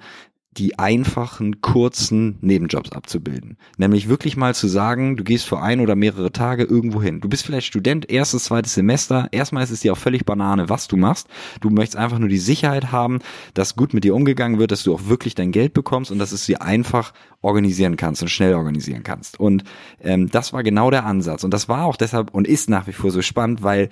die einfachen, kurzen Nebenjobs abzubilden. Nämlich wirklich mal zu sagen, du gehst für ein oder mehrere Tage irgendwo hin. Du bist vielleicht Student, erstes, zweites Semester. Erstmal ist es dir auch völlig Banane, was du machst. Du möchtest einfach nur die Sicherheit haben, dass gut mit dir umgegangen wird, dass du auch wirklich dein Geld bekommst und dass es dir einfach organisieren kannst und schnell organisieren kannst. Und ähm, das war genau der Ansatz. Und das war auch deshalb und ist nach wie vor so spannend, weil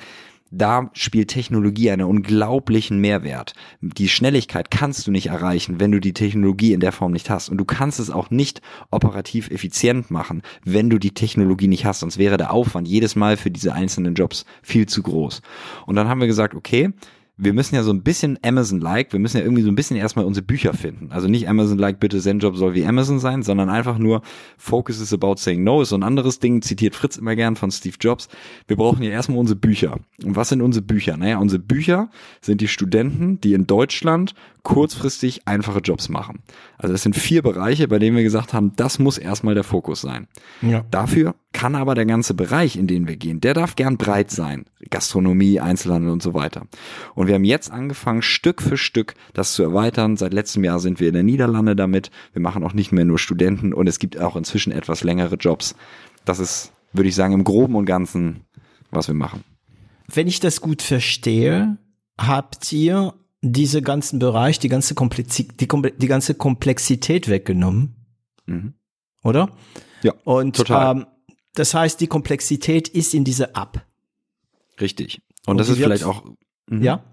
da spielt Technologie einen unglaublichen Mehrwert. Die Schnelligkeit kannst du nicht erreichen, wenn du die Technologie in der Form nicht hast. Und du kannst es auch nicht operativ effizient machen, wenn du die Technologie nicht hast. Sonst wäre der Aufwand jedes Mal für diese einzelnen Jobs viel zu groß. Und dann haben wir gesagt, okay, wir müssen ja so ein bisschen Amazon-like, wir müssen ja irgendwie so ein bisschen erstmal unsere Bücher finden. Also nicht Amazon-like, bitte Zenjob soll wie Amazon sein, sondern einfach nur Focus is about saying no ist so ein anderes Ding, zitiert Fritz immer gern von Steve Jobs. Wir brauchen ja erstmal unsere Bücher. Und was sind unsere Bücher? Naja, unsere Bücher sind die Studenten, die in Deutschland kurzfristig einfache Jobs machen. Also das sind vier Bereiche, bei denen wir gesagt haben, das muss erstmal der Fokus sein. Ja. Dafür kann aber der ganze Bereich, in den wir gehen, der darf gern breit sein. Gastronomie, Einzelhandel und so weiter. Und wir haben jetzt angefangen, Stück für Stück das zu erweitern. Seit letztem Jahr sind wir in der Niederlande damit. Wir machen auch nicht mehr nur Studenten und es gibt auch inzwischen etwas längere Jobs. Das ist, würde ich sagen, im Groben und Ganzen, was wir machen. Wenn ich das gut verstehe, habt ihr diese ganzen Bereich, die ganze Komplexität, die, die ganze Komplexität weggenommen. Mhm. Oder? Ja. Und total. Ähm, das heißt, die Komplexität ist in dieser App. Richtig. Und, Und das ist vielleicht auch. Mh. Ja.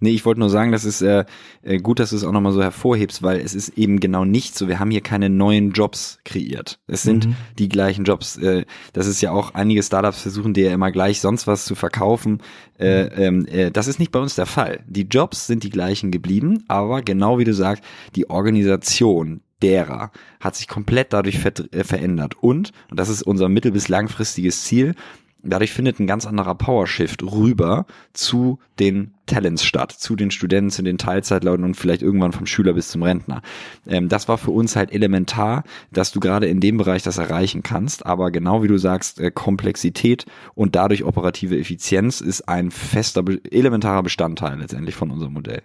Nee, ich wollte nur sagen, das ist äh, äh, gut, dass du es auch nochmal so hervorhebst, weil es ist eben genau nicht so. Wir haben hier keine neuen Jobs kreiert. Es sind mhm. die gleichen Jobs. Äh, das ist ja auch, einige Startups versuchen dir ja immer gleich sonst was zu verkaufen. Äh, ähm, äh, das ist nicht bei uns der Fall. Die Jobs sind die gleichen geblieben, aber genau wie du sagst, die Organisation, derer hat sich komplett dadurch ver äh, verändert. Und, und das ist unser mittel- bis langfristiges Ziel, Dadurch findet ein ganz anderer Powershift rüber zu den Talents statt, zu den Studenten, zu den Teilzeitleuten und vielleicht irgendwann vom Schüler bis zum Rentner. Ähm, das war für uns halt elementar, dass du gerade in dem Bereich das erreichen kannst. Aber genau wie du sagst, äh, Komplexität und dadurch operative Effizienz ist ein fester, elementarer Bestandteil letztendlich von unserem Modell.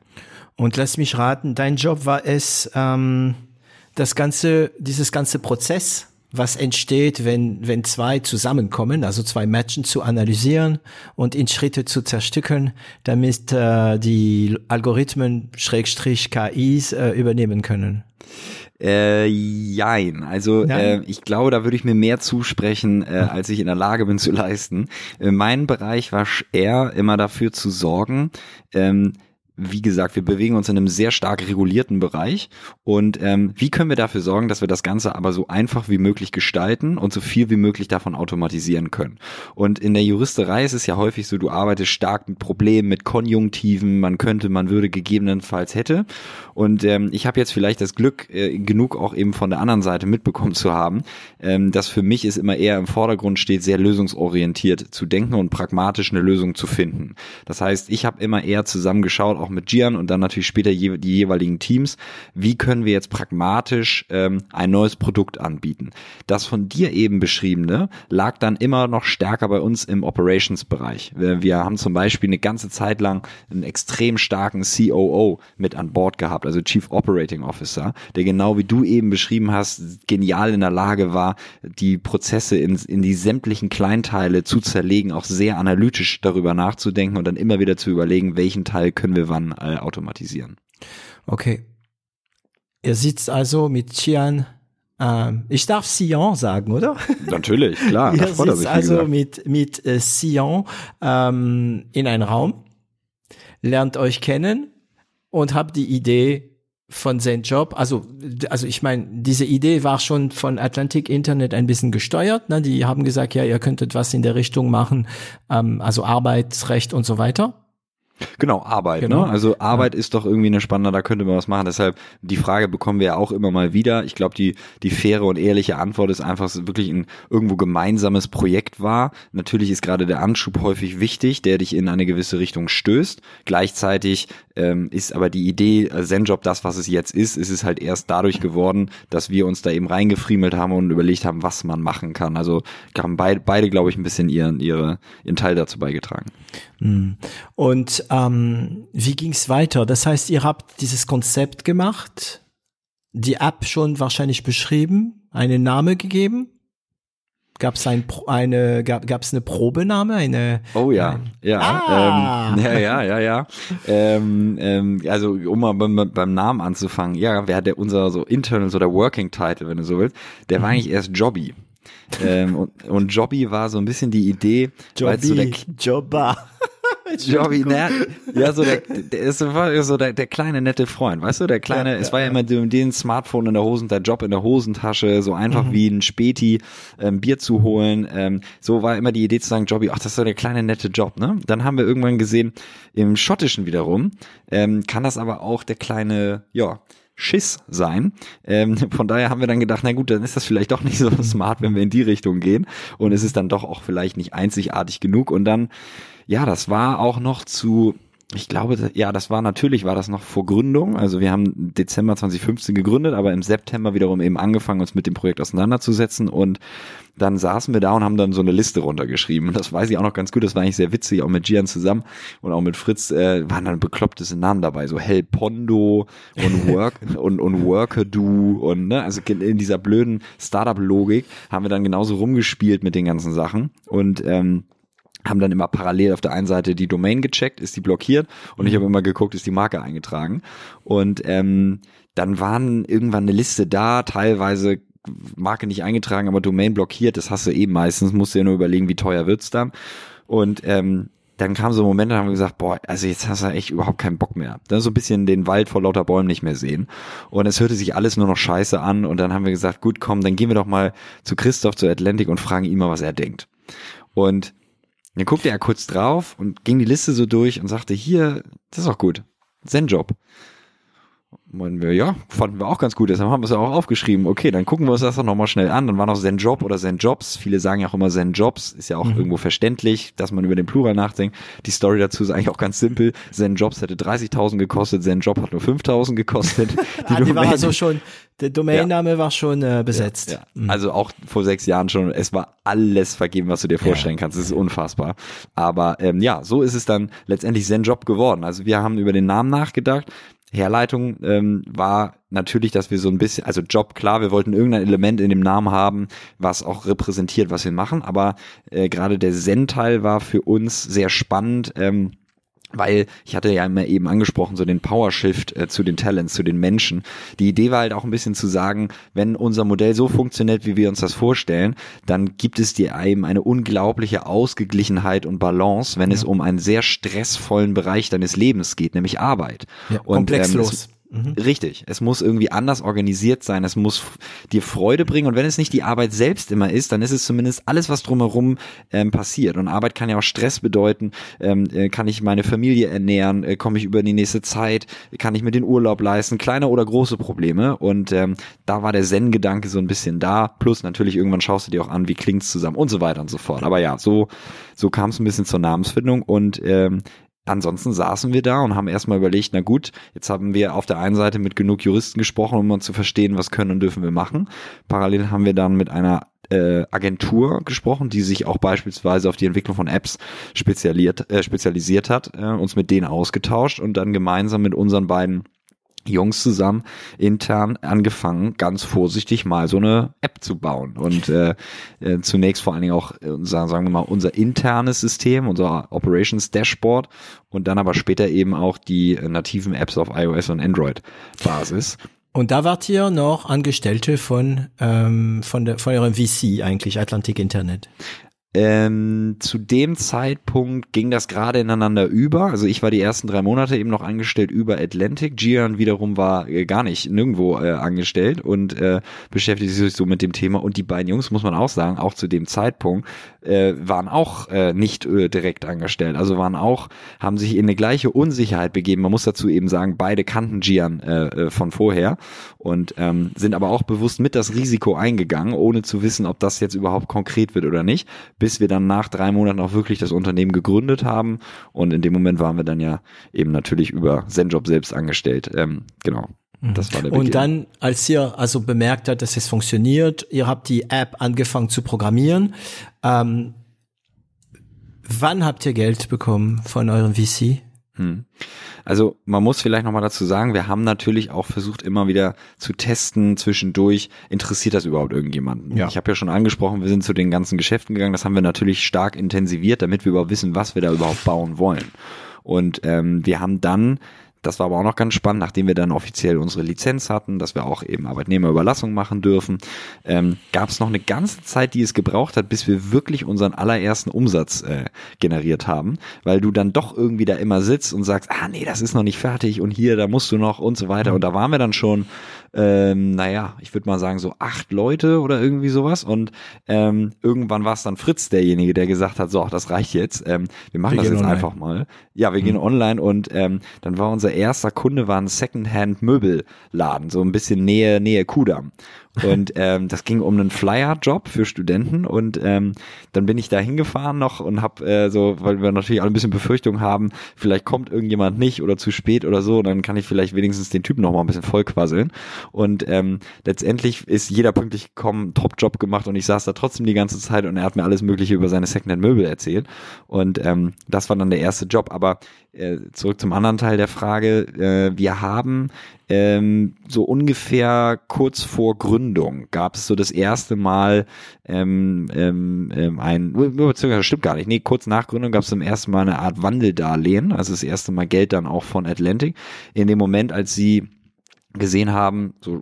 Und lass mich raten, dein Job war es, ähm, das ganze, dieses ganze Prozess was entsteht, wenn, wenn zwei zusammenkommen, also zwei Matchen zu analysieren und in Schritte zu zerstückeln, damit äh, die Algorithmen Schrägstrich KIs äh, übernehmen können. Äh, jein. Also äh, ich glaube, da würde ich mir mehr zusprechen, äh, als ich in der Lage bin zu leisten. Äh, mein Bereich war eher immer dafür zu sorgen, ähm, wie gesagt, wir bewegen uns in einem sehr stark regulierten Bereich. Und ähm, wie können wir dafür sorgen, dass wir das Ganze aber so einfach wie möglich gestalten und so viel wie möglich davon automatisieren können? Und in der Juristerei ist es ja häufig so, du arbeitest stark mit Problemen, mit Konjunktiven, man könnte, man würde gegebenenfalls hätte. Und ähm, ich habe jetzt vielleicht das Glück, äh, genug auch eben von der anderen Seite mitbekommen zu haben, ähm, dass für mich es immer eher im Vordergrund steht, sehr lösungsorientiert zu denken und pragmatisch eine Lösung zu finden. Das heißt, ich habe immer eher zusammengeschaut, auch mit Gian und dann natürlich später je, die jeweiligen Teams, wie können wir jetzt pragmatisch ähm, ein neues Produkt anbieten. Das von dir eben beschriebene lag dann immer noch stärker bei uns im Operations-Bereich. Wir, wir haben zum Beispiel eine ganze Zeit lang einen extrem starken COO mit an Bord gehabt, also Chief Operating Officer, der genau wie du eben beschrieben hast, genial in der Lage war, die Prozesse in, in die sämtlichen Kleinteile zu zerlegen, auch sehr analytisch darüber nachzudenken und dann immer wieder zu überlegen, welchen Teil können wir wann äh, automatisieren. Okay. Ihr sitzt also mit Chian ähm, ich darf Sion sagen, oder? Natürlich, klar. Ihr sitzt also mit, mit äh, Sion ähm, in einem Raum, lernt euch kennen und habt die Idee von seinem Job. Also, also ich meine, diese Idee war schon von Atlantic Internet ein bisschen gesteuert. Ne? Die haben gesagt, ja, ihr könntet was in der Richtung machen, ähm, also Arbeitsrecht und so weiter. Genau, Arbeit. Ne? Genau. Ne? Also Arbeit ja. ist doch irgendwie eine spannende, da könnte man was machen. Deshalb die Frage bekommen wir ja auch immer mal wieder. Ich glaube, die die faire und ehrliche Antwort ist einfach, dass es wirklich ein irgendwo gemeinsames Projekt war. Natürlich ist gerade der Anschub häufig wichtig, der dich in eine gewisse Richtung stößt. Gleichzeitig ähm, ist aber die Idee äh, Zenjob das, was es jetzt ist. ist Es halt erst dadurch geworden, dass wir uns da eben reingefriemelt haben und überlegt haben, was man machen kann. Also haben beide, beide glaube ich, ein bisschen ihren ihre ihren Teil dazu beigetragen. Hm. Und ähm, wie ging's weiter? Das heißt, ihr habt dieses Konzept gemacht, die App schon wahrscheinlich beschrieben, einen Name gegeben. Gab es ein, eine gab gab's eine Probename eine Oh ja ja ah. ähm, ja ja ja ja. Ähm, ähm, also um mal beim, beim Namen anzufangen ja wer der unser so internal so der Working Title wenn du so willst? Der war mhm. eigentlich erst Jobby. Ähm, und, und Jobby war so ein bisschen die Idee Jobby so der, Jobber Jobby, ne? Ja, so der, der ist so der, der kleine nette Freund, weißt du, der kleine, ja, es war ja, immer den Smartphone in der Hosen, der Job in der Hosentasche, so einfach mhm. wie ein Späti ähm, Bier zu holen. Ähm, so war immer die Idee zu sagen, Jobby, ach, das ist so der kleine nette Job, ne? Dann haben wir irgendwann gesehen, im Schottischen wiederum, ähm, kann das aber auch der kleine, ja, Schiss sein. Ähm, von daher haben wir dann gedacht, na gut, dann ist das vielleicht doch nicht so smart, wenn wir in die Richtung gehen. Und es ist dann doch auch vielleicht nicht einzigartig genug. Und dann ja, das war auch noch zu ich glaube, ja, das war natürlich, war das noch vor Gründung. Also wir haben Dezember 2015 gegründet, aber im September wiederum eben angefangen, uns mit dem Projekt auseinanderzusetzen und dann saßen wir da und haben dann so eine Liste runtergeschrieben. Das weiß ich auch noch ganz gut, das war eigentlich sehr witzig, auch mit Gian zusammen und auch mit Fritz äh, waren dann bekloppte Namen dabei, so Hell Pondo und Work und, und Worker Do und ne, also in dieser blöden Startup-Logik haben wir dann genauso rumgespielt mit den ganzen Sachen und ähm, haben dann immer parallel auf der einen Seite die Domain gecheckt, ist die blockiert und ich mhm. habe immer geguckt, ist die Marke eingetragen. Und ähm, dann waren irgendwann eine Liste da, teilweise Marke nicht eingetragen, aber Domain blockiert, das hast du eben meistens, musst du ja nur überlegen, wie teuer wird's dann. Und ähm, dann kam so ein Moment, da haben wir gesagt, boah, also jetzt hast du echt überhaupt keinen Bock mehr. Dann so ein bisschen den Wald vor lauter Bäumen nicht mehr sehen. Und es hörte sich alles nur noch scheiße an. Und dann haben wir gesagt, gut, komm, dann gehen wir doch mal zu Christoph, zu Atlantic und fragen ihn mal, was er denkt. Und dann guckte er kurz drauf und ging die Liste so durch und sagte, hier, das ist auch gut. Zen-Job. Meinen wir, ja, fanden wir auch ganz gut, deshalb haben wir es ja auch aufgeschrieben. Okay, dann gucken wir uns das doch nochmal schnell an. Dann war noch Zen Job oder Zen Jobs. Viele sagen ja auch immer Zen Jobs, ist ja auch mhm. irgendwo verständlich, dass man über den Plural nachdenkt. Die Story dazu ist eigentlich auch ganz simpel. Zen Jobs hätte 30.000 gekostet, Zen Job hat nur 5.000 gekostet. Die, ah, die war also schon, der Domainname ja. war schon äh, besetzt. Ja, ja. Mhm. Also auch vor sechs Jahren schon, es war alles vergeben, was du dir vorstellen kannst. Es ist unfassbar. Aber ähm, ja, so ist es dann letztendlich Zen Job geworden. Also wir haben über den Namen nachgedacht. Herleitung ähm, war natürlich, dass wir so ein bisschen, also Job, klar, wir wollten irgendein Element in dem Namen haben, was auch repräsentiert, was wir machen, aber äh, gerade der Zen-Teil war für uns sehr spannend. Ähm, weil ich hatte ja immer eben angesprochen, so den Power Shift äh, zu den Talents, zu den Menschen. Die Idee war halt auch ein bisschen zu sagen, wenn unser Modell so funktioniert, wie wir uns das vorstellen, dann gibt es dir eben eine unglaubliche Ausgeglichenheit und Balance, wenn ja. es um einen sehr stressvollen Bereich deines Lebens geht, nämlich Arbeit. Ja, und, komplexlos. Ähm, Mhm. Richtig. Es muss irgendwie anders organisiert sein. Es muss dir Freude bringen. Und wenn es nicht die Arbeit selbst immer ist, dann ist es zumindest alles, was drumherum ähm, passiert. Und Arbeit kann ja auch Stress bedeuten. Ähm, äh, kann ich meine Familie ernähren? Äh, Komme ich über die nächste Zeit? Kann ich mir den Urlaub leisten? Kleine oder große Probleme. Und ähm, da war der Zen-Gedanke so ein bisschen da. Plus natürlich irgendwann schaust du dir auch an, wie klingt's zusammen und so weiter und so fort. Aber ja, so, so kam es ein bisschen zur Namensfindung. Und ähm, ansonsten saßen wir da und haben erstmal überlegt, na gut, jetzt haben wir auf der einen Seite mit genug Juristen gesprochen, um mal zu verstehen, was können und dürfen wir machen. Parallel haben wir dann mit einer äh, Agentur gesprochen, die sich auch beispielsweise auf die Entwicklung von Apps spezialisiert, äh, spezialisiert hat, äh, uns mit denen ausgetauscht und dann gemeinsam mit unseren beiden Jungs zusammen intern angefangen, ganz vorsichtig mal so eine App zu bauen. Und äh, äh, zunächst vor allen Dingen auch, äh, sagen wir mal, unser internes System, unser Operations Dashboard und dann aber später eben auch die äh, nativen Apps auf iOS und Android Basis. Und da wart ihr noch Angestellte von, ähm, von, der, von eurem VC eigentlich, Atlantic Internet. Ähm, zu dem Zeitpunkt ging das gerade ineinander über. Also ich war die ersten drei Monate eben noch angestellt über Atlantic. Gian wiederum war äh, gar nicht nirgendwo äh, angestellt und äh, beschäftigte sich so mit dem Thema. Und die beiden Jungs, muss man auch sagen, auch zu dem Zeitpunkt, äh, waren auch äh, nicht äh, direkt angestellt. Also waren auch, haben sich in eine gleiche Unsicherheit begeben. Man muss dazu eben sagen, beide kannten Gian von vorher und ähm, sind aber auch bewusst mit das Risiko eingegangen, ohne zu wissen, ob das jetzt überhaupt konkret wird oder nicht bis wir dann nach drei Monaten auch wirklich das Unternehmen gegründet haben. Und in dem Moment waren wir dann ja eben natürlich über Zenjob selbst angestellt. Ähm, genau. Mhm. Das war der Beginn. Und dann, als ihr also bemerkt habt, dass es funktioniert, ihr habt die App angefangen zu programmieren. Ähm, wann habt ihr Geld bekommen von eurem VC? Hm. Also man muss vielleicht nochmal dazu sagen, wir haben natürlich auch versucht, immer wieder zu testen zwischendurch, interessiert das überhaupt irgendjemanden? Ja. Ich habe ja schon angesprochen, wir sind zu den ganzen Geschäften gegangen, das haben wir natürlich stark intensiviert, damit wir überhaupt wissen, was wir da überhaupt bauen wollen. Und ähm, wir haben dann das war aber auch noch ganz spannend, nachdem wir dann offiziell unsere Lizenz hatten, dass wir auch eben Arbeitnehmerüberlassung machen dürfen, ähm, gab es noch eine ganze Zeit, die es gebraucht hat, bis wir wirklich unseren allerersten Umsatz äh, generiert haben, weil du dann doch irgendwie da immer sitzt und sagst, ah nee, das ist noch nicht fertig und hier, da musst du noch und so weiter. Und da waren wir dann schon ähm, naja, ich würde mal sagen, so acht Leute oder irgendwie sowas. Und ähm, irgendwann war es dann Fritz derjenige, der gesagt hat, so, das reicht jetzt. Ähm, wir machen wir das jetzt online. einfach mal. Ja, wir mhm. gehen online und ähm, dann war unser erster Kunde war ein Secondhand-Möbelladen, so ein bisschen Nähe, Nähe Kudamm. Und ähm, das ging um einen Flyer-Job für Studenten und ähm, dann bin ich da hingefahren noch und hab äh, so, weil wir natürlich alle ein bisschen Befürchtung haben, vielleicht kommt irgendjemand nicht oder zu spät oder so, dann kann ich vielleicht wenigstens den Typen noch mal ein bisschen vollquasseln. Und ähm, letztendlich ist jeder pünktlich gekommen, Top-Job gemacht und ich saß da trotzdem die ganze Zeit und er hat mir alles Mögliche über seine Secondhand-Möbel erzählt. Und ähm, das war dann der erste Job. Aber äh, zurück zum anderen Teil der Frage. Äh, wir haben ähm, so ungefähr kurz vor Gründung gab es so das erste Mal ähm, ähm, ähm ein, beziehungsweise stimmt gar nicht, nee, kurz nach Gründung gab es zum ersten Mal eine Art Wandeldarlehen, also das erste Mal Geld dann auch von Atlantic. In dem Moment, als sie gesehen haben, so,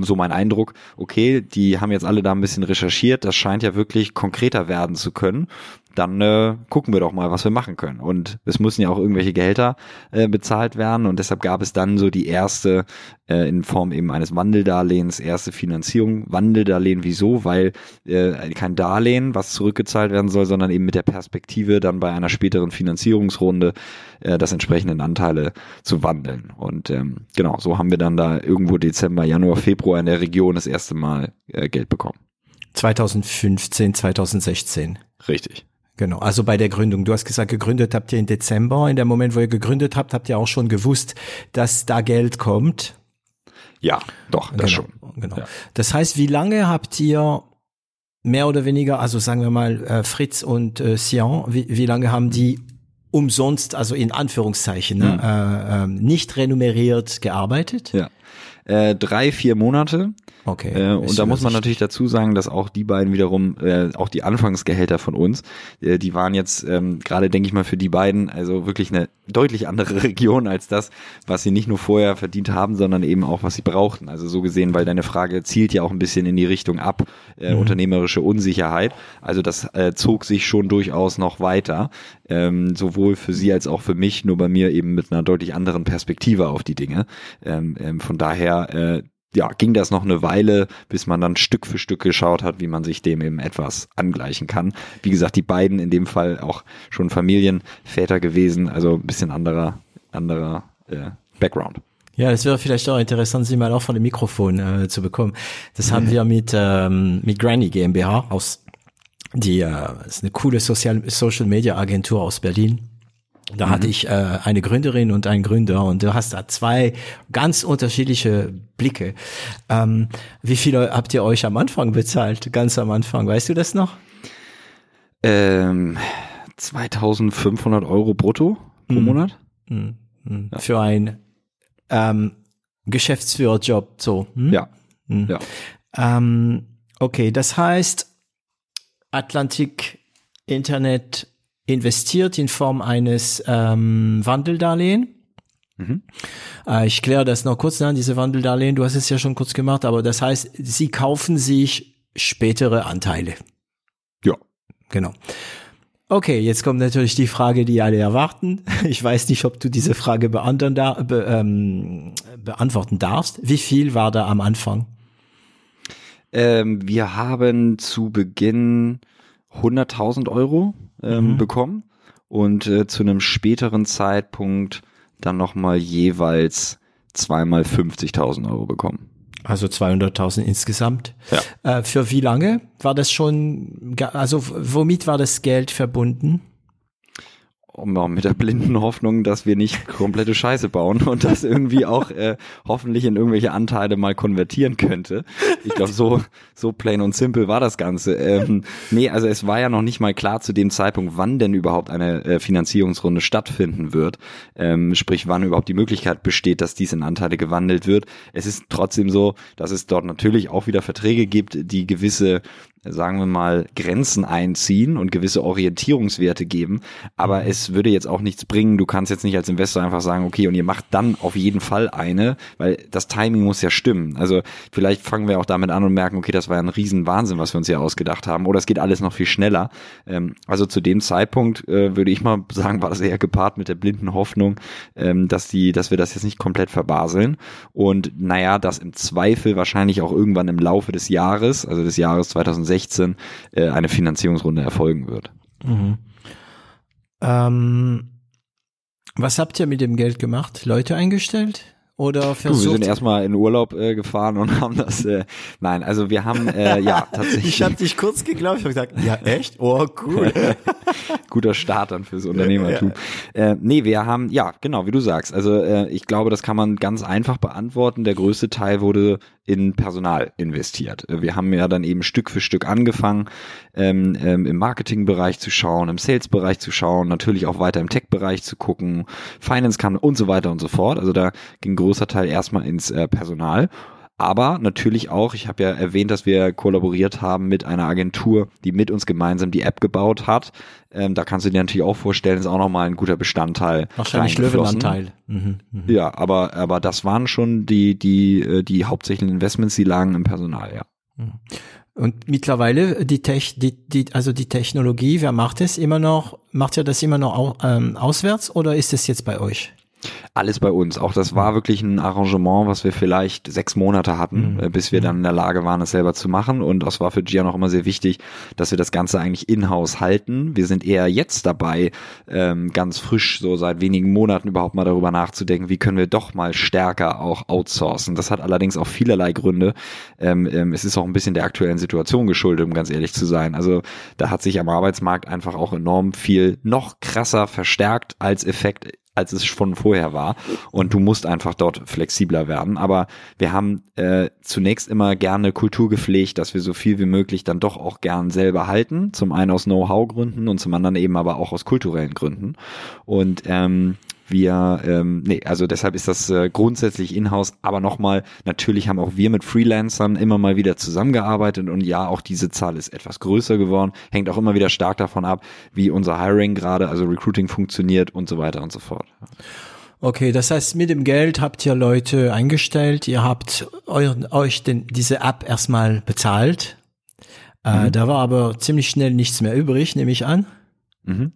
so mein Eindruck, okay, die haben jetzt alle da ein bisschen recherchiert, das scheint ja wirklich konkreter werden zu können dann äh, gucken wir doch mal, was wir machen können. Und es müssen ja auch irgendwelche Gehälter äh, bezahlt werden und deshalb gab es dann so die erste äh, in Form eben eines Wandeldarlehens erste Finanzierung. Wandeldarlehen wieso? Weil äh, kein Darlehen, was zurückgezahlt werden soll, sondern eben mit der Perspektive dann bei einer späteren Finanzierungsrunde äh, das entsprechenden Anteile zu wandeln. Und ähm, genau, so haben wir dann da irgendwo Dezember, Januar, Februar in der Region das erste Mal äh, Geld bekommen. 2015, 2016. Richtig. Genau, also bei der Gründung. Du hast gesagt, gegründet habt ihr im Dezember. In dem Moment, wo ihr gegründet habt, habt ihr auch schon gewusst, dass da Geld kommt. Ja, doch, das genau, schon. Genau. Ja. Das heißt, wie lange habt ihr mehr oder weniger, also sagen wir mal äh, Fritz und äh, Sian, wie, wie lange haben die umsonst, also in Anführungszeichen, ne, mhm. äh, äh, nicht renumeriert gearbeitet? Ja. Äh, drei, vier Monate. Okay. Äh, und da muss man natürlich dazu sagen, dass auch die beiden wiederum, äh, auch die Anfangsgehälter von uns, äh, die waren jetzt ähm, gerade, denke ich mal, für die beiden also wirklich eine deutlich andere Region als das, was sie nicht nur vorher verdient haben, sondern eben auch, was sie brauchten. Also so gesehen, weil deine Frage zielt ja auch ein bisschen in die Richtung ab, äh, mhm. unternehmerische Unsicherheit. Also das äh, zog sich schon durchaus noch weiter, ähm, sowohl für sie als auch für mich, nur bei mir eben mit einer deutlich anderen Perspektive auf die Dinge. Ähm, ähm, von daher äh, ja, ging das noch eine Weile, bis man dann Stück für Stück geschaut hat, wie man sich dem eben etwas angleichen kann. Wie gesagt, die beiden in dem Fall auch schon Familienväter gewesen, also ein bisschen anderer, anderer äh, Background. Ja, es wäre vielleicht auch interessant, sie mal auch von dem Mikrofon äh, zu bekommen. Das mhm. haben wir mit, ähm, mit Granny GmbH aus, die äh, ist eine coole Social, Social Media Agentur aus Berlin. Da mhm. hatte ich äh, eine Gründerin und einen Gründer und du hast da zwei ganz unterschiedliche Blicke. Ähm, wie viele habt ihr euch am Anfang bezahlt? Ganz am Anfang, weißt du das noch? Ähm, 2500 Euro brutto pro mhm. Monat. Mhm. mhm. Ja. Für ein ähm, Geschäftsführerjob, so. Hm? Ja. Mhm. ja. Ähm, okay, das heißt, Atlantik Internet investiert in Form eines ähm, Wandeldarlehen. Mhm. Äh, ich kläre das noch kurz an, diese Wandeldarlehen, du hast es ja schon kurz gemacht, aber das heißt, sie kaufen sich spätere Anteile. Ja. genau. Okay, jetzt kommt natürlich die Frage, die alle erwarten. Ich weiß nicht, ob du diese Frage beantworten, da, be, ähm, beantworten darfst. Wie viel war da am Anfang? Ähm, wir haben zu Beginn 100.000 Euro ähm, mhm. bekommen und äh, zu einem späteren Zeitpunkt dann nochmal jeweils zweimal 50.000 Euro bekommen. Also 200.000 insgesamt. Ja. Äh, für wie lange war das schon, also womit war das Geld verbunden? Mit der blinden Hoffnung, dass wir nicht komplette Scheiße bauen und das irgendwie auch äh, hoffentlich in irgendwelche Anteile mal konvertieren könnte. Ich glaube, so so plain und simple war das Ganze. Ähm, nee, also es war ja noch nicht mal klar zu dem Zeitpunkt, wann denn überhaupt eine äh, Finanzierungsrunde stattfinden wird. Ähm, sprich, wann überhaupt die Möglichkeit besteht, dass dies in Anteile gewandelt wird. Es ist trotzdem so, dass es dort natürlich auch wieder Verträge gibt, die gewisse sagen wir mal, Grenzen einziehen und gewisse Orientierungswerte geben. Aber mhm. es würde jetzt auch nichts bringen. Du kannst jetzt nicht als Investor einfach sagen, okay, und ihr macht dann auf jeden Fall eine, weil das Timing muss ja stimmen. Also vielleicht fangen wir auch damit an und merken, okay, das war ein Riesenwahnsinn, was wir uns hier ausgedacht haben. Oder es geht alles noch viel schneller. Ähm, also zu dem Zeitpunkt äh, würde ich mal sagen, war das eher gepaart mit der blinden Hoffnung, ähm, dass die, dass wir das jetzt nicht komplett verbaseln. Und naja, dass im Zweifel wahrscheinlich auch irgendwann im Laufe des Jahres, also des Jahres 2016, 2016 äh, eine Finanzierungsrunde erfolgen wird. Mhm. Ähm, was habt ihr mit dem Geld gemacht? Leute eingestellt? Oder versucht? Du, wir sind erstmal in Urlaub äh, gefahren und haben das. Äh, nein, also wir haben äh, ja tatsächlich. ich habe dich kurz geglaubt. Ich habe gesagt, ja echt? Oh cool. Guter Start dann fürs Unternehmertum. Ja. Äh, nee, wir haben ja genau wie du sagst. Also äh, ich glaube, das kann man ganz einfach beantworten. Der größte Teil wurde in Personal investiert. Wir haben ja dann eben Stück für Stück angefangen, ähm, ähm, im Marketingbereich zu schauen, im Sales-Bereich zu schauen, natürlich auch weiter im Tech-Bereich zu gucken, Finance kann und so weiter und so fort. Also da ging großer Teil erstmal ins äh, Personal. Aber natürlich auch, ich habe ja erwähnt, dass wir kollaboriert haben mit einer Agentur, die mit uns gemeinsam die App gebaut hat. Ähm, da kannst du dir natürlich auch vorstellen, ist auch nochmal ein guter Bestandteil. Wahrscheinlich Löwenanteil. Mhm, mh. Ja, aber, aber das waren schon die, die, äh, die hauptsächlichen Investments, die lagen im Personal, ja. Mhm. Und mittlerweile die Tech, die, die, also die Technologie, wer macht es immer noch? Macht ihr das immer noch ähm, auswärts oder ist es jetzt bei euch? Alles bei uns. Auch das war wirklich ein Arrangement, was wir vielleicht sechs Monate hatten, mhm. Äh, bis wir mhm. dann in der Lage waren, es selber zu machen. Und das war für Gian auch immer sehr wichtig, dass wir das Ganze eigentlich in-house halten. Wir sind eher jetzt dabei, ähm, ganz frisch, so seit wenigen Monaten überhaupt mal darüber nachzudenken, wie können wir doch mal stärker auch outsourcen. Das hat allerdings auch vielerlei Gründe. Ähm, ähm, es ist auch ein bisschen der aktuellen Situation geschuldet, um ganz ehrlich zu sein. Also da hat sich am Arbeitsmarkt einfach auch enorm viel noch krasser verstärkt als Effekt als es von vorher war. Und du musst einfach dort flexibler werden. Aber wir haben äh, zunächst immer gerne Kultur gepflegt, dass wir so viel wie möglich dann doch auch gern selber halten. Zum einen aus Know-how-Gründen und zum anderen eben aber auch aus kulturellen Gründen. Und ähm, wir, ähm, nee, also deshalb ist das äh, grundsätzlich in-house, aber nochmal, natürlich haben auch wir mit Freelancern immer mal wieder zusammengearbeitet und ja, auch diese Zahl ist etwas größer geworden, hängt auch immer wieder stark davon ab, wie unser Hiring gerade, also Recruiting funktioniert und so weiter und so fort. Okay, das heißt, mit dem Geld habt ihr Leute eingestellt, ihr habt euren, euch den, diese App erstmal bezahlt. Äh, mhm. Da war aber ziemlich schnell nichts mehr übrig, nehme ich an. Mhm.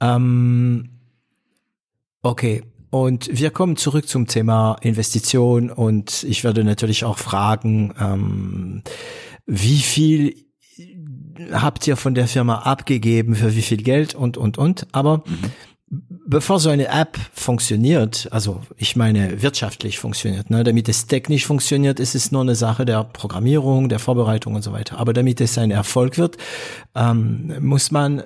Ähm, Okay, und wir kommen zurück zum Thema Investition und ich werde natürlich auch fragen, ähm, wie viel habt ihr von der Firma abgegeben, für wie viel Geld und, und, und. Aber mhm. bevor so eine App funktioniert, also ich meine wirtschaftlich funktioniert, ne, damit es technisch funktioniert, ist es nur eine Sache der Programmierung, der Vorbereitung und so weiter. Aber damit es ein Erfolg wird, ähm, muss man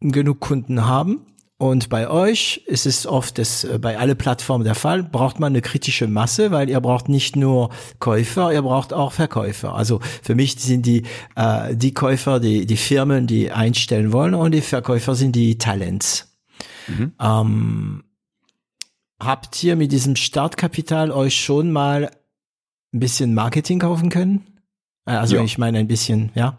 genug Kunden haben und bei euch ist es oft das, äh, bei alle Plattformen der Fall, braucht man eine kritische Masse, weil ihr braucht nicht nur Käufer, ihr braucht auch Verkäufer. Also für mich sind die, äh, die Käufer die, die Firmen, die einstellen wollen und die Verkäufer sind die Talents. Mhm. Ähm, habt ihr mit diesem Startkapital euch schon mal ein bisschen Marketing kaufen können? Äh, also ja. ich meine ein bisschen, ja?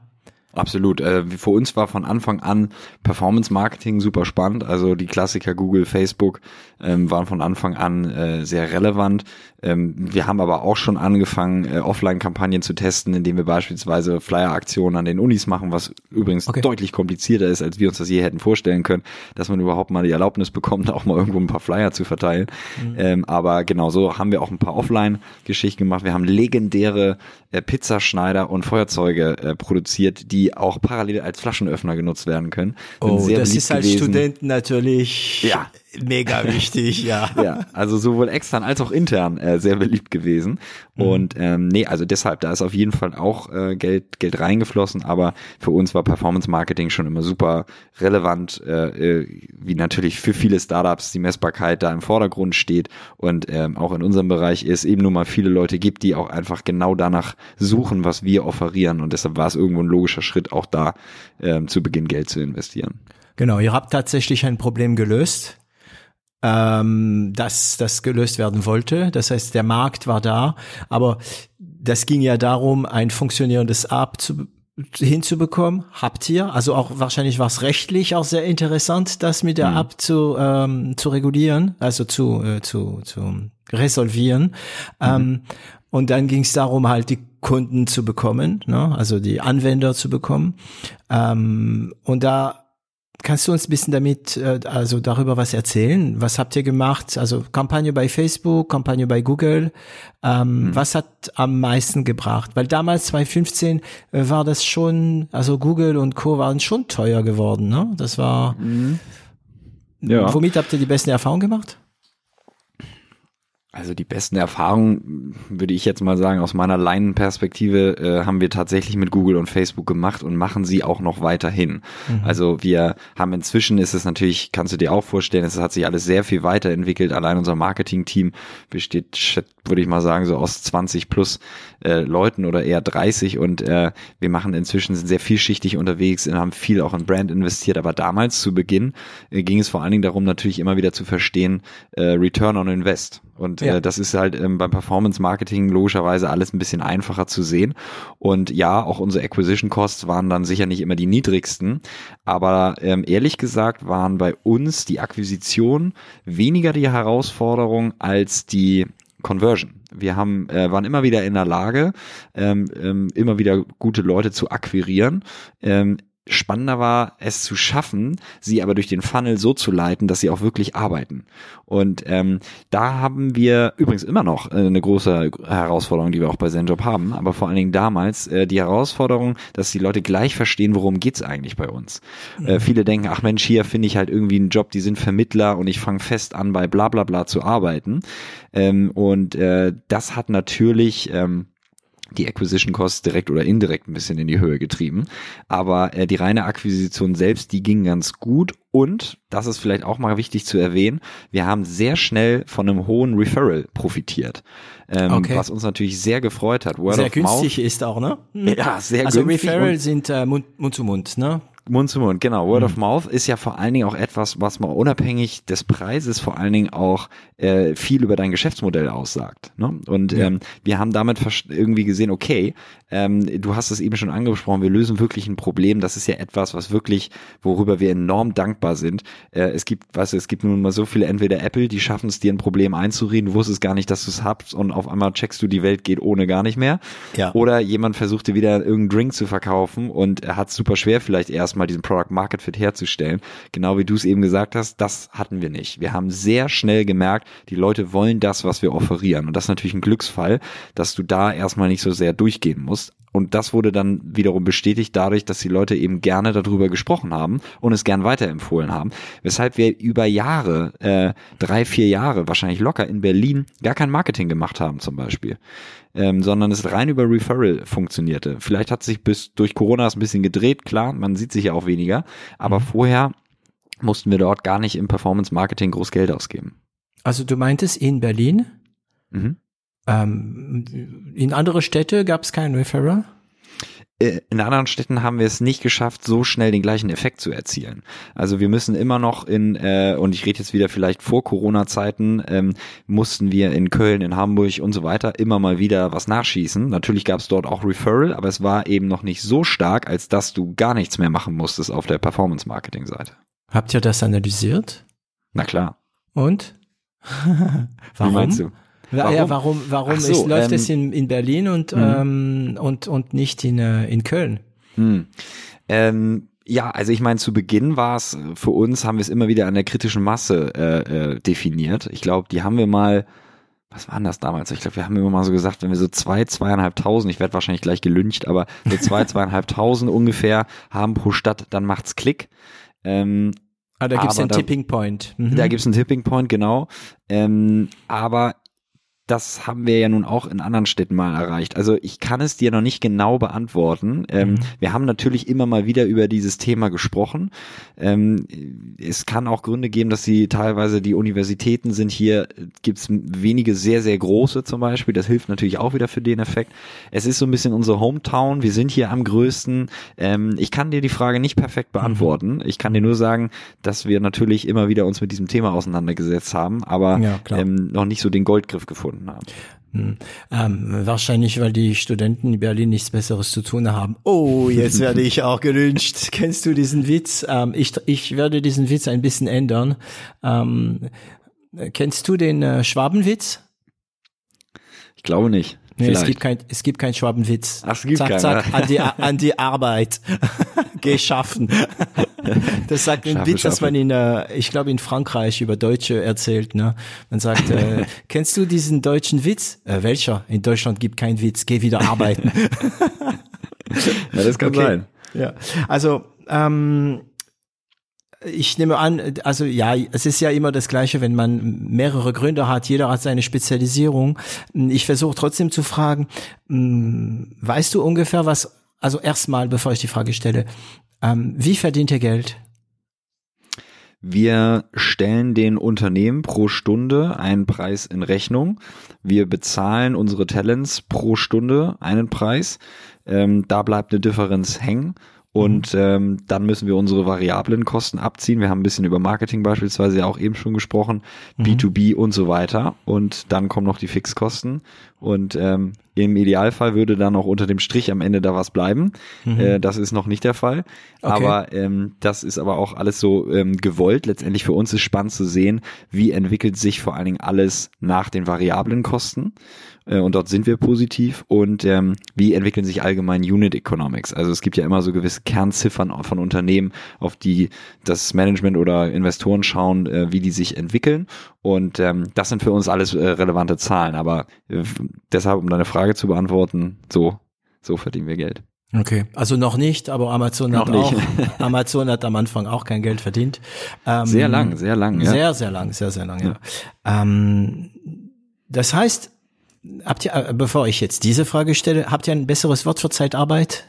Absolut. Äh, für uns war von Anfang an Performance Marketing super spannend. Also die Klassiker Google, Facebook ähm, waren von Anfang an äh, sehr relevant. Ähm, wir haben aber auch schon angefangen, äh, Offline-Kampagnen zu testen, indem wir beispielsweise Flyer-Aktionen an den Unis machen, was übrigens okay. deutlich komplizierter ist, als wir uns das je hätten vorstellen können, dass man überhaupt mal die Erlaubnis bekommt, auch mal irgendwo ein paar Flyer zu verteilen. Mhm. Ähm, aber genau so haben wir auch ein paar Offline-Geschichten gemacht. Wir haben legendäre äh, Pizzaschneider und Feuerzeuge äh, produziert, die auch parallel als Flaschenöffner genutzt werden können. oh, das ist als gewesen. Student natürlich ja. Mega wichtig, ja. ja, also sowohl extern als auch intern äh, sehr beliebt gewesen. Mhm. Und ähm, nee, also deshalb, da ist auf jeden Fall auch äh, Geld, Geld reingeflossen, aber für uns war Performance Marketing schon immer super relevant, äh, äh, wie natürlich für viele Startups die Messbarkeit da im Vordergrund steht und ähm, auch in unserem Bereich ist eben nur mal viele Leute gibt, die auch einfach genau danach suchen, was wir offerieren. Und deshalb war es irgendwo ein logischer Schritt, auch da ähm, zu Beginn Geld zu investieren. Genau, ihr habt tatsächlich ein Problem gelöst, ähm, dass das gelöst werden wollte. Das heißt, der Markt war da, aber das ging ja darum, ein funktionierendes App zu hinzubekommen, habt ihr. Also auch wahrscheinlich war es rechtlich auch sehr interessant, das mit der mhm. App zu, ähm, zu regulieren, also zu, äh, zu, zu resolvieren. Mhm. Ähm, und dann ging es darum, halt die Kunden zu bekommen, ne? also die Anwender zu bekommen. Ähm, und da kannst du uns ein bisschen damit, äh, also darüber was erzählen? Was habt ihr gemacht? Also Kampagne bei Facebook, Kampagne bei Google. Ähm, mhm. Was hat am meisten gebracht? Weil damals 2015 äh, war das schon, also Google und Co. waren schon teuer geworden, ne? Das war. Mhm. Ja. Womit habt ihr die besten Erfahrungen gemacht? Also die besten Erfahrungen, würde ich jetzt mal sagen, aus meiner Leinenperspektive äh, haben wir tatsächlich mit Google und Facebook gemacht und machen sie auch noch weiterhin. Mhm. Also wir haben inzwischen ist es natürlich, kannst du dir auch vorstellen, es hat sich alles sehr viel weiterentwickelt. Allein unser Marketing-Team besteht, würde ich mal sagen, so aus 20 plus äh, Leuten oder eher 30 und äh, wir machen inzwischen sind sehr vielschichtig unterwegs und haben viel auch in Brand investiert. Aber damals zu Beginn äh, ging es vor allen Dingen darum, natürlich immer wieder zu verstehen, äh, Return on Invest. Und ja. äh, das ist halt ähm, beim Performance Marketing logischerweise alles ein bisschen einfacher zu sehen. Und ja, auch unsere Acquisition Costs waren dann sicher nicht immer die niedrigsten. Aber ähm, ehrlich gesagt waren bei uns die Akquisition weniger die Herausforderung als die Conversion. Wir haben, äh, waren immer wieder in der Lage, ähm, ähm, immer wieder gute Leute zu akquirieren. Ähm, spannender war, es zu schaffen, sie aber durch den Funnel so zu leiten, dass sie auch wirklich arbeiten. Und ähm, da haben wir übrigens immer noch äh, eine große Herausforderung, die wir auch bei ZenJob haben, aber vor allen Dingen damals äh, die Herausforderung, dass die Leute gleich verstehen, worum geht's eigentlich bei uns. Mhm. Äh, viele denken, ach Mensch, hier finde ich halt irgendwie einen Job, die sind Vermittler und ich fange fest an, bei bla bla bla zu arbeiten. Ähm, und äh, das hat natürlich ähm, die Acquisition Costs direkt oder indirekt ein bisschen in die Höhe getrieben. Aber äh, die reine Akquisition selbst, die ging ganz gut. Und, das ist vielleicht auch mal wichtig zu erwähnen, wir haben sehr schnell von einem hohen Referral profitiert. Ähm, okay. Was uns natürlich sehr gefreut hat. Word sehr günstig Mouth. ist auch, ne? Ja, sehr also günstig. Also Referral sind äh, Mund, Mund zu Mund, ne? Mund zu Mund, genau. Word mhm. of Mouth ist ja vor allen Dingen auch etwas, was mal unabhängig des Preises vor allen Dingen auch äh, viel über dein Geschäftsmodell aussagt. Ne? Und ja. ähm, wir haben damit irgendwie gesehen, okay, ähm, du hast es eben schon angesprochen, wir lösen wirklich ein Problem. Das ist ja etwas, was wirklich, worüber wir enorm dankbar sind. Äh, es gibt, was, es gibt nun mal so viele, entweder Apple, die schaffen es dir ein Problem einzureden, du wusstest gar nicht, dass du es hast und auf einmal checkst du, die Welt geht ohne gar nicht mehr. Ja. Oder jemand versucht dir wieder irgendeinen Drink zu verkaufen und er hat super schwer vielleicht erst erstmal diesen Product Market Fit herzustellen. Genau wie du es eben gesagt hast, das hatten wir nicht. Wir haben sehr schnell gemerkt, die Leute wollen das, was wir offerieren. Und das ist natürlich ein Glücksfall, dass du da erstmal nicht so sehr durchgehen musst. Und das wurde dann wiederum bestätigt dadurch, dass die Leute eben gerne darüber gesprochen haben und es gern weiterempfohlen haben. Weshalb wir über Jahre, äh, drei, vier Jahre wahrscheinlich locker in Berlin gar kein Marketing gemacht haben zum Beispiel ähm, sondern es rein über Referral funktionierte. Vielleicht hat sich bis durch Corona es ein bisschen gedreht, klar, man sieht sich ja auch weniger, aber mhm. vorher mussten wir dort gar nicht im Performance Marketing groß Geld ausgeben. Also du meintest in Berlin? Mhm. Ähm, in andere Städte gab es keinen Referral? In anderen Städten haben wir es nicht geschafft, so schnell den gleichen Effekt zu erzielen. Also wir müssen immer noch in, äh, und ich rede jetzt wieder vielleicht vor Corona-Zeiten, ähm, mussten wir in Köln, in Hamburg und so weiter immer mal wieder was nachschießen. Natürlich gab es dort auch Referral, aber es war eben noch nicht so stark, als dass du gar nichts mehr machen musstest auf der Performance-Marketing-Seite. Habt ihr das analysiert? Na klar. Und? warum? Warum? Ja, warum, warum so, ist, läuft ähm, es in, in Berlin und, mhm. ähm, und, und nicht in, äh, in Köln? Hm. Ähm, ja, also ich meine, zu Beginn war es für uns, haben wir es immer wieder an der kritischen Masse äh, äh, definiert. Ich glaube, die haben wir mal, was waren das damals? Ich glaube, wir haben immer mal so gesagt, wenn wir so zwei, zweieinhalbtausend, ich werde wahrscheinlich gleich gelüncht, aber so zwei, zweieinhalbtausend ungefähr haben pro Stadt, dann macht's Klick. Ähm, Ah, da gibt's einen da, Tipping Point. Mhm. Da gibt's einen Tipping Point, genau. Ähm, aber das haben wir ja nun auch in anderen Städten mal erreicht. Also ich kann es dir noch nicht genau beantworten. Ähm, mhm. Wir haben natürlich immer mal wieder über dieses Thema gesprochen. Ähm, es kann auch Gründe geben, dass sie teilweise die Universitäten sind hier, gibt es wenige sehr, sehr große zum Beispiel. Das hilft natürlich auch wieder für den Effekt. Es ist so ein bisschen unsere Hometown. Wir sind hier am größten. Ähm, ich kann dir die Frage nicht perfekt beantworten. Mhm. Ich kann dir nur sagen, dass wir natürlich immer wieder uns mit diesem Thema auseinandergesetzt haben, aber ja, ähm, noch nicht so den Goldgriff gefunden gefunden haben. Hm. Ähm, wahrscheinlich, weil die Studenten in Berlin nichts Besseres zu tun haben. Oh, jetzt werde ich auch gelünscht. Kennst du diesen Witz? Ähm, ich, ich werde diesen Witz ein bisschen ändern. Ähm, kennst du den äh, Schwabenwitz? Ich glaube nicht. Nee, es gibt kein, es gibt kein Schwabenwitz. Ach, es gibt zack, keinen. Zack, an die, an die Arbeit. Geschaffen. Das sagt ein Witz, dass man in, äh, ich glaube in Frankreich über Deutsche erzählt. Ne? Man sagt, äh, kennst du diesen deutschen Witz? Äh, welcher? In Deutschland gibt kein Witz. Geh wieder arbeiten. ja, das kann okay. sein. Ja, also ähm, ich nehme an, also ja, es ist ja immer das Gleiche, wenn man mehrere Gründe hat, jeder hat seine Spezialisierung. Ich versuche trotzdem zu fragen, hm, weißt du ungefähr was, also erstmal, bevor ich die Frage stelle, ähm, wie verdient ihr Geld? Wir stellen den Unternehmen pro Stunde einen Preis in Rechnung. Wir bezahlen unsere Talents pro Stunde einen Preis. Ähm, da bleibt eine Differenz hängen und mhm. ähm, dann müssen wir unsere variablen Kosten abziehen. Wir haben ein bisschen über Marketing beispielsweise ja auch eben schon gesprochen, mhm. B2B und so weiter. Und dann kommen noch die Fixkosten. Und ähm, im Idealfall würde dann auch unter dem Strich am Ende da was bleiben. Mhm. Äh, das ist noch nicht der Fall. Okay. Aber ähm, das ist aber auch alles so ähm, gewollt. Letztendlich für uns ist spannend zu sehen, wie entwickelt sich vor allen Dingen alles nach den variablen Kosten und dort sind wir positiv und ähm, wie entwickeln sich allgemein Unit Economics. Also es gibt ja immer so gewisse Kernziffern von Unternehmen, auf die das Management oder Investoren schauen, äh, wie die sich entwickeln und ähm, das sind für uns alles äh, relevante Zahlen. Aber äh, deshalb, um deine Frage zu beantworten, so, so verdienen wir Geld. Okay, also noch nicht, aber Amazon noch hat auch Amazon hat am Anfang auch kein Geld verdient. Ähm, sehr lang, sehr lang, ja. Sehr, sehr lang, sehr, sehr lang, ja. ja. Ähm, das heißt, Habt ihr, äh, bevor ich jetzt diese Frage stelle, habt ihr ein besseres Wort für Zeitarbeit?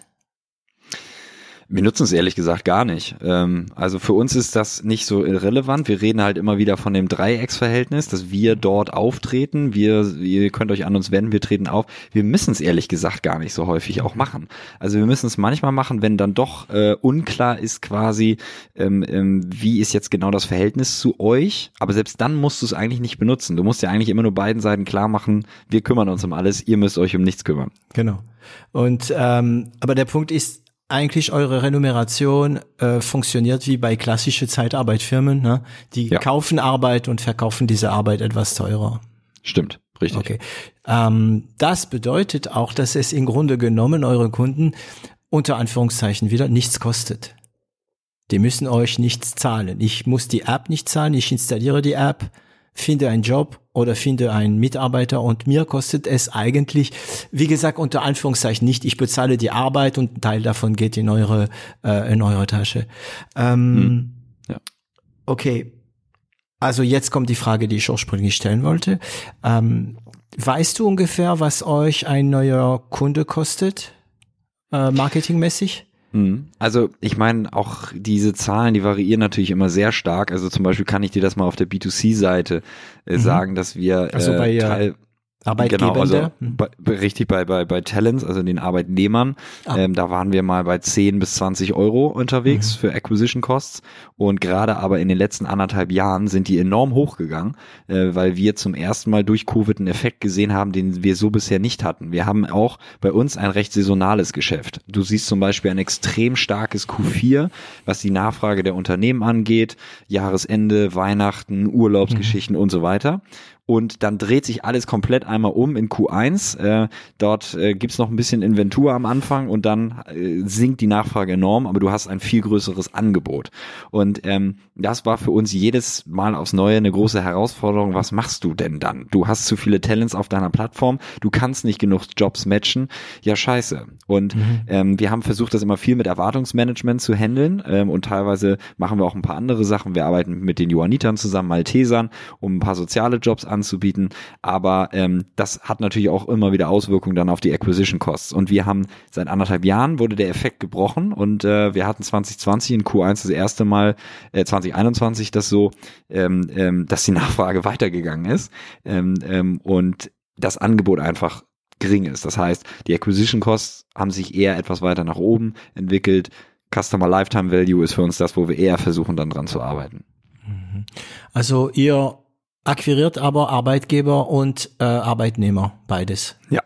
Wir nutzen es ehrlich gesagt gar nicht. Ähm, also für uns ist das nicht so irrelevant. Wir reden halt immer wieder von dem Dreiecksverhältnis, dass wir dort auftreten. Wir, ihr könnt euch an uns wenden, wir treten auf. Wir müssen es ehrlich gesagt gar nicht so häufig auch machen. Also wir müssen es manchmal machen, wenn dann doch äh, unklar ist quasi, ähm, ähm, wie ist jetzt genau das Verhältnis zu euch. Aber selbst dann musst du es eigentlich nicht benutzen. Du musst ja eigentlich immer nur beiden Seiten klar machen, wir kümmern uns um alles, ihr müsst euch um nichts kümmern. Genau. Und ähm, aber der Punkt ist, eigentlich eure Renumeration äh, funktioniert wie bei klassische Zeitarbeitfirmen. Ne? Die ja. kaufen Arbeit und verkaufen diese Arbeit etwas teurer. Stimmt, richtig. Okay. Ähm, das bedeutet auch, dass es im Grunde genommen eure Kunden unter Anführungszeichen wieder nichts kostet. Die müssen euch nichts zahlen. Ich muss die App nicht zahlen, ich installiere die App, finde einen Job oder finde einen Mitarbeiter und mir kostet es eigentlich, wie gesagt, unter Anführungszeichen nicht, ich bezahle die Arbeit und ein Teil davon geht in eure, äh, in eure Tasche. Ähm, hm. ja. Okay. Also jetzt kommt die Frage, die ich ursprünglich stellen wollte. Ähm, weißt du ungefähr, was euch ein neuer Kunde kostet, äh, marketingmäßig? Mhm. Also ich meine, auch diese Zahlen, die variieren natürlich immer sehr stark. Also zum Beispiel kann ich dir das mal auf der B2C-Seite äh, mhm. sagen, dass wir also bei, äh, Teil Arbeitgebende. Genau, also hm. bei, richtig bei, bei, bei Talents, also den Arbeitnehmern. Ah. Ähm, da waren wir mal bei 10 bis 20 Euro unterwegs mhm. für Acquisition Costs. Und gerade aber in den letzten anderthalb Jahren sind die enorm hochgegangen, äh, weil wir zum ersten Mal durch Covid einen Effekt gesehen haben, den wir so bisher nicht hatten. Wir haben auch bei uns ein recht saisonales Geschäft. Du siehst zum Beispiel ein extrem starkes Q4, was die Nachfrage der Unternehmen angeht, Jahresende, Weihnachten, Urlaubsgeschichten mhm. und so weiter und dann dreht sich alles komplett einmal um in Q1. Äh, dort äh, gibt's noch ein bisschen Inventur am Anfang und dann äh, sinkt die Nachfrage enorm, aber du hast ein viel größeres Angebot. Und ähm, das war für uns jedes Mal aufs Neue eine große Herausforderung. Was machst du denn dann? Du hast zu viele Talents auf deiner Plattform, du kannst nicht genug Jobs matchen. Ja, scheiße. Und mhm. ähm, wir haben versucht, das immer viel mit Erwartungsmanagement zu handeln ähm, und teilweise machen wir auch ein paar andere Sachen. Wir arbeiten mit den Johannitern zusammen, Maltesern, um ein paar soziale Jobs anzubieten. Aber ähm, das hat natürlich auch immer wieder Auswirkungen dann auf die Acquisition Costs. Und wir haben seit anderthalb Jahren wurde der Effekt gebrochen und äh, wir hatten 2020 in Q1 das erste Mal, äh, 2021 das so, ähm, ähm, dass die Nachfrage weitergegangen ist ähm, ähm, und das Angebot einfach gering ist. Das heißt, die Acquisition Costs haben sich eher etwas weiter nach oben entwickelt. Customer Lifetime Value ist für uns das, wo wir eher versuchen, dann dran zu arbeiten. Mhm. Also ihr akquiriert aber Arbeitgeber und äh, Arbeitnehmer, beides. Ja.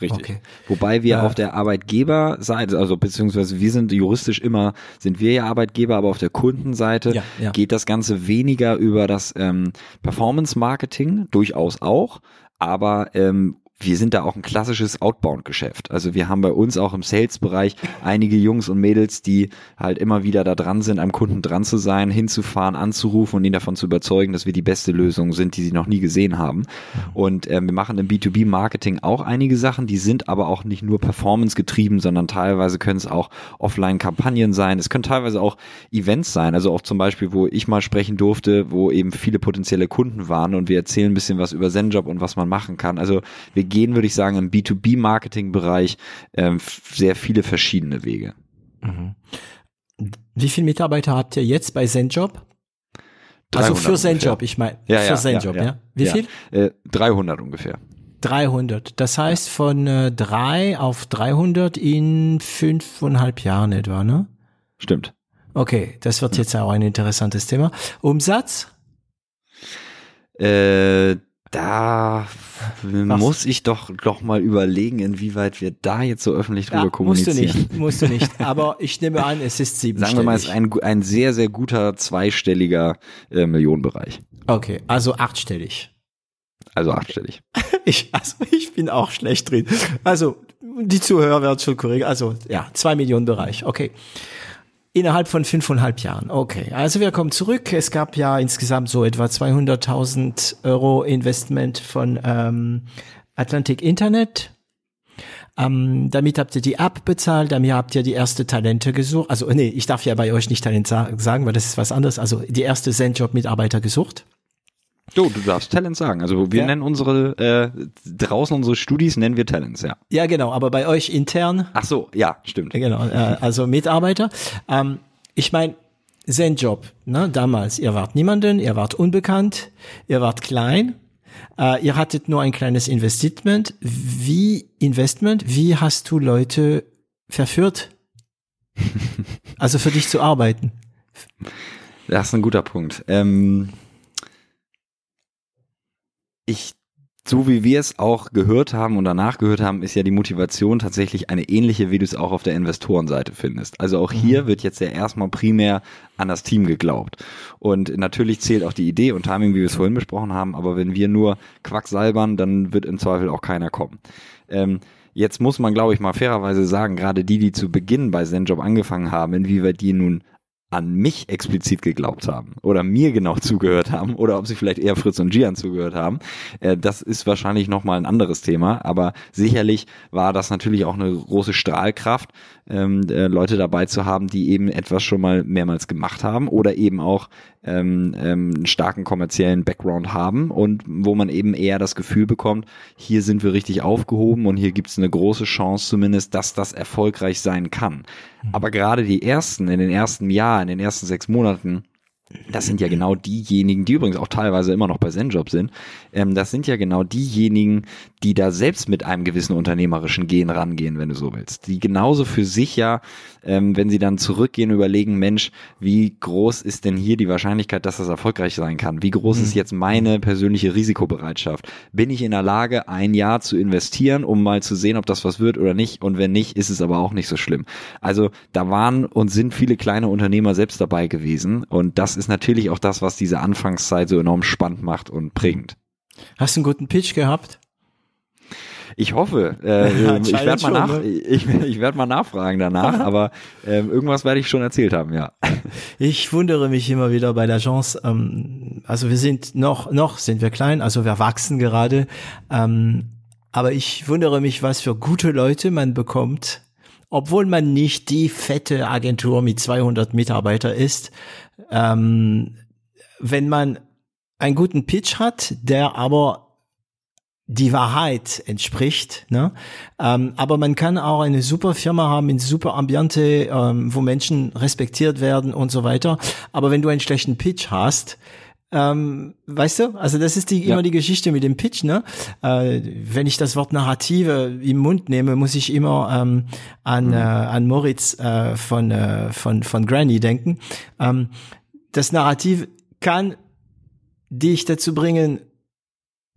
Richtig. Okay. Wobei wir äh, auf der Arbeitgeberseite, also beziehungsweise wir sind juristisch immer, sind wir ja Arbeitgeber, aber auf der Kundenseite ja, ja. geht das Ganze weniger über das ähm, Performance Marketing, durchaus auch, aber ähm, wir sind da auch ein klassisches Outbound-Geschäft. Also wir haben bei uns auch im Sales-Bereich einige Jungs und Mädels, die halt immer wieder da dran sind, am Kunden dran zu sein, hinzufahren, anzurufen und ihn davon zu überzeugen, dass wir die beste Lösung sind, die sie noch nie gesehen haben. Und äh, wir machen im B2B-Marketing auch einige Sachen, die sind aber auch nicht nur Performance getrieben, sondern teilweise können es auch Offline-Kampagnen sein. Es können teilweise auch Events sein, also auch zum Beispiel, wo ich mal sprechen durfte, wo eben viele potenzielle Kunden waren und wir erzählen ein bisschen was über Zenjob und was man machen kann. Also wir gehen, würde ich sagen, im B2B-Marketing-Bereich ähm, sehr viele verschiedene Wege. Mhm. Wie viele Mitarbeiter habt ihr jetzt bei ZenJob? Also für ZenJob, ich meine, ja, für ja, ZenJob, ja, ja. Wie viel? Äh, 300 ungefähr. 300. Das heißt von äh, drei auf 300 in fünfeinhalb Jahren etwa, ne? Stimmt. Okay, das wird jetzt auch ein interessantes Thema. Umsatz? Äh, da Was? muss ich doch doch mal überlegen, inwieweit wir da jetzt so öffentlich drüber ja, kommunizieren. Musst du nicht, musst du nicht. Aber ich nehme an, es ist siebenstellig. Sagen wir mal, es ist ein, ein sehr, sehr guter zweistelliger äh, Millionenbereich. Okay, also achtstellig. Also achtstellig. ich, also ich bin auch schlecht drin. Also die Zuhörer werden schon korrekt. Also ja, zwei Millionen Bereich. Okay. Innerhalb von fünfeinhalb Jahren. Okay, also wir kommen zurück. Es gab ja insgesamt so etwa 200.000 Euro Investment von ähm, Atlantic Internet. Ähm, damit habt ihr die App bezahlt, damit habt ihr die erste Talente gesucht. Also nee, ich darf ja bei euch nicht Talent sagen, weil das ist was anderes. Also die erste Zenjob-Mitarbeiter gesucht. Du, du darfst Talents sagen. Also wir ja. nennen unsere, äh, draußen unsere Studis nennen wir Talents, ja. Ja, genau, aber bei euch intern. Ach so, ja, stimmt. Genau, äh, also Mitarbeiter. Ähm, ich meine, sein Job, ne, damals, ihr wart niemanden, ihr wart unbekannt, ihr wart klein, äh, ihr hattet nur ein kleines Investment. Wie Investment, wie hast du Leute verführt? also für dich zu arbeiten? Das ist ein guter Punkt. Ähm ich so wie wir es auch gehört haben und danach gehört haben, ist ja die Motivation tatsächlich eine ähnliche, wie du es auch auf der Investorenseite findest. Also auch hier mhm. wird jetzt ja erstmal primär an das Team geglaubt. Und natürlich zählt auch die Idee und Timing, wie wir es vorhin besprochen haben, aber wenn wir nur Quacksalbern, dann wird im Zweifel auch keiner kommen. Ähm, jetzt muss man, glaube ich, mal fairerweise sagen, gerade die, die zu Beginn bei ZenJob angefangen haben, inwieweit die nun an mich explizit geglaubt haben oder mir genau zugehört haben oder ob sie vielleicht eher Fritz und Gian zugehört haben, äh, das ist wahrscheinlich nochmal ein anderes Thema. Aber sicherlich war das natürlich auch eine große Strahlkraft, ähm, äh, Leute dabei zu haben, die eben etwas schon mal mehrmals gemacht haben oder eben auch ähm, ähm, einen starken kommerziellen Background haben und wo man eben eher das Gefühl bekommt, hier sind wir richtig aufgehoben und hier gibt es eine große Chance zumindest, dass das erfolgreich sein kann. Mhm. Aber gerade die ersten, in den ersten Jahren, in den ersten sechs Monaten, das sind ja genau diejenigen, die übrigens auch teilweise immer noch bei Zenjob sind, ähm, das sind ja genau diejenigen, die da selbst mit einem gewissen unternehmerischen Gehen rangehen, wenn du so willst. Die genauso für sich ja, ähm, wenn sie dann zurückgehen, überlegen, Mensch, wie groß ist denn hier die Wahrscheinlichkeit, dass das erfolgreich sein kann? Wie groß mhm. ist jetzt meine persönliche Risikobereitschaft? Bin ich in der Lage, ein Jahr zu investieren, um mal zu sehen, ob das was wird oder nicht? Und wenn nicht, ist es aber auch nicht so schlimm. Also da waren und sind viele kleine Unternehmer selbst dabei gewesen. Und das ist natürlich auch das, was diese Anfangszeit so enorm spannend macht und prägend. Hast du einen guten Pitch gehabt? Ich hoffe. Äh, ja, ich werde mal, nach, ne? ich, ich werd mal nachfragen danach, aber äh, irgendwas werde ich schon erzählt haben, ja. Ich wundere mich immer wieder bei der Chance. Ähm, also wir sind noch, noch sind wir klein, also wir wachsen gerade. Ähm, aber ich wundere mich, was für gute Leute man bekommt, obwohl man nicht die fette Agentur mit 200 Mitarbeiter ist. Ähm, wenn man einen guten Pitch hat, der aber die Wahrheit entspricht. Ne? Ähm, aber man kann auch eine super Firma haben in super Ambiente, ähm, wo Menschen respektiert werden und so weiter. Aber wenn du einen schlechten Pitch hast, ähm, weißt du, also das ist die, ja. immer die Geschichte mit dem Pitch, ne? Äh, wenn ich das Wort Narrative im Mund nehme, muss ich immer ähm, an, mhm. äh, an Moritz äh, von, äh, von, von Granny denken. Ähm, das Narrativ kann dich dazu bringen,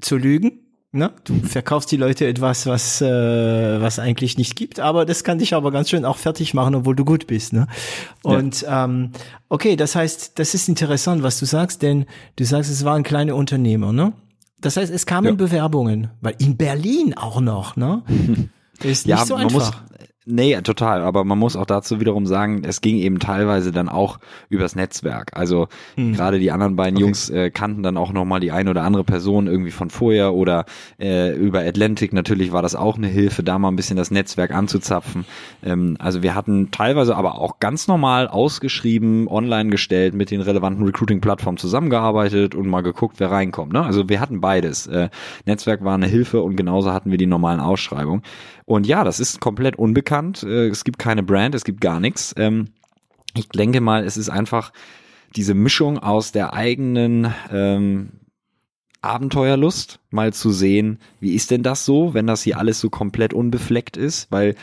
zu lügen, Ne? Du verkaufst die Leute etwas, was äh, was eigentlich nicht gibt, aber das kann dich aber ganz schön auch fertig machen, obwohl du gut bist. Ne? Und ja. ähm, okay, das heißt, das ist interessant, was du sagst, denn du sagst, es waren kleine Unternehmer, ne? Das heißt, es kamen ja. Bewerbungen, weil in Berlin auch noch, ne? Ist nicht ja, so einfach. Man muss, Nee, total. Aber man muss auch dazu wiederum sagen, es ging eben teilweise dann auch übers Netzwerk. Also hm. gerade die anderen beiden okay. Jungs äh, kannten dann auch nochmal die eine oder andere Person irgendwie von vorher oder äh, über Atlantic natürlich war das auch eine Hilfe, da mal ein bisschen das Netzwerk anzuzapfen. Ähm, also wir hatten teilweise aber auch ganz normal ausgeschrieben, online gestellt, mit den relevanten Recruiting-Plattformen zusammengearbeitet und mal geguckt, wer reinkommt. Ne? Also wir hatten beides. Äh, Netzwerk war eine Hilfe und genauso hatten wir die normalen Ausschreibungen. Und ja, das ist komplett unbekannt. Äh, es gibt keine Brand, es gibt gar nichts. Ähm, ich denke mal, es ist einfach diese Mischung aus der eigenen ähm, Abenteuerlust, mal zu sehen, wie ist denn das so, wenn das hier alles so komplett unbefleckt ist, weil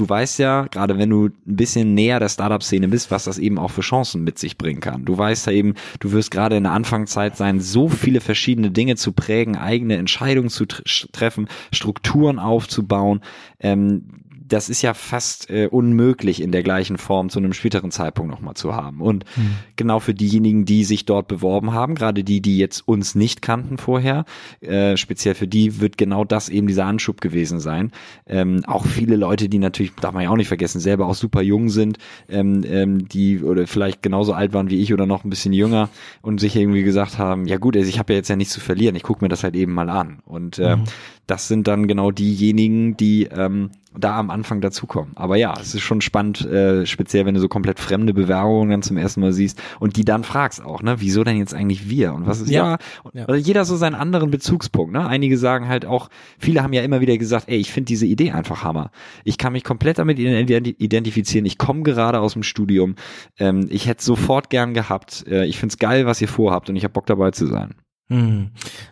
du weißt ja, gerade wenn du ein bisschen näher der Startup-Szene bist, was das eben auch für Chancen mit sich bringen kann. Du weißt ja eben, du wirst gerade in der Anfangszeit sein, so viele verschiedene Dinge zu prägen, eigene Entscheidungen zu treffen, Strukturen aufzubauen, ähm, das ist ja fast äh, unmöglich in der gleichen Form zu einem späteren Zeitpunkt nochmal zu haben. Und mhm. genau für diejenigen, die sich dort beworben haben, gerade die, die jetzt uns nicht kannten vorher, äh, speziell für die wird genau das eben dieser Anschub gewesen sein. Ähm, auch viele Leute, die natürlich, darf man ja auch nicht vergessen, selber auch super jung sind, ähm, ähm, die oder vielleicht genauso alt waren wie ich oder noch ein bisschen jünger und sich irgendwie gesagt haben, ja gut, also ich habe ja jetzt ja nichts zu verlieren, ich gucke mir das halt eben mal an. Und äh, mhm. das sind dann genau diejenigen, die ähm, da am Anfang dazukommen. Aber ja, es ist schon spannend, äh, speziell wenn du so komplett fremde Bewerbungen dann zum ersten Mal siehst und die dann fragst auch, ne, wieso denn jetzt eigentlich wir? Und was ist ja, ja. ja. jeder so seinen anderen Bezugspunkt, ne? Einige sagen halt auch, viele haben ja immer wieder gesagt, ey, ich finde diese Idee einfach Hammer. Ich kann mich komplett damit identifizieren. Ich komme gerade aus dem Studium. Ähm, ich hätte sofort gern gehabt. Äh, ich find's geil, was ihr vorhabt und ich habe Bock dabei zu sein. Hm.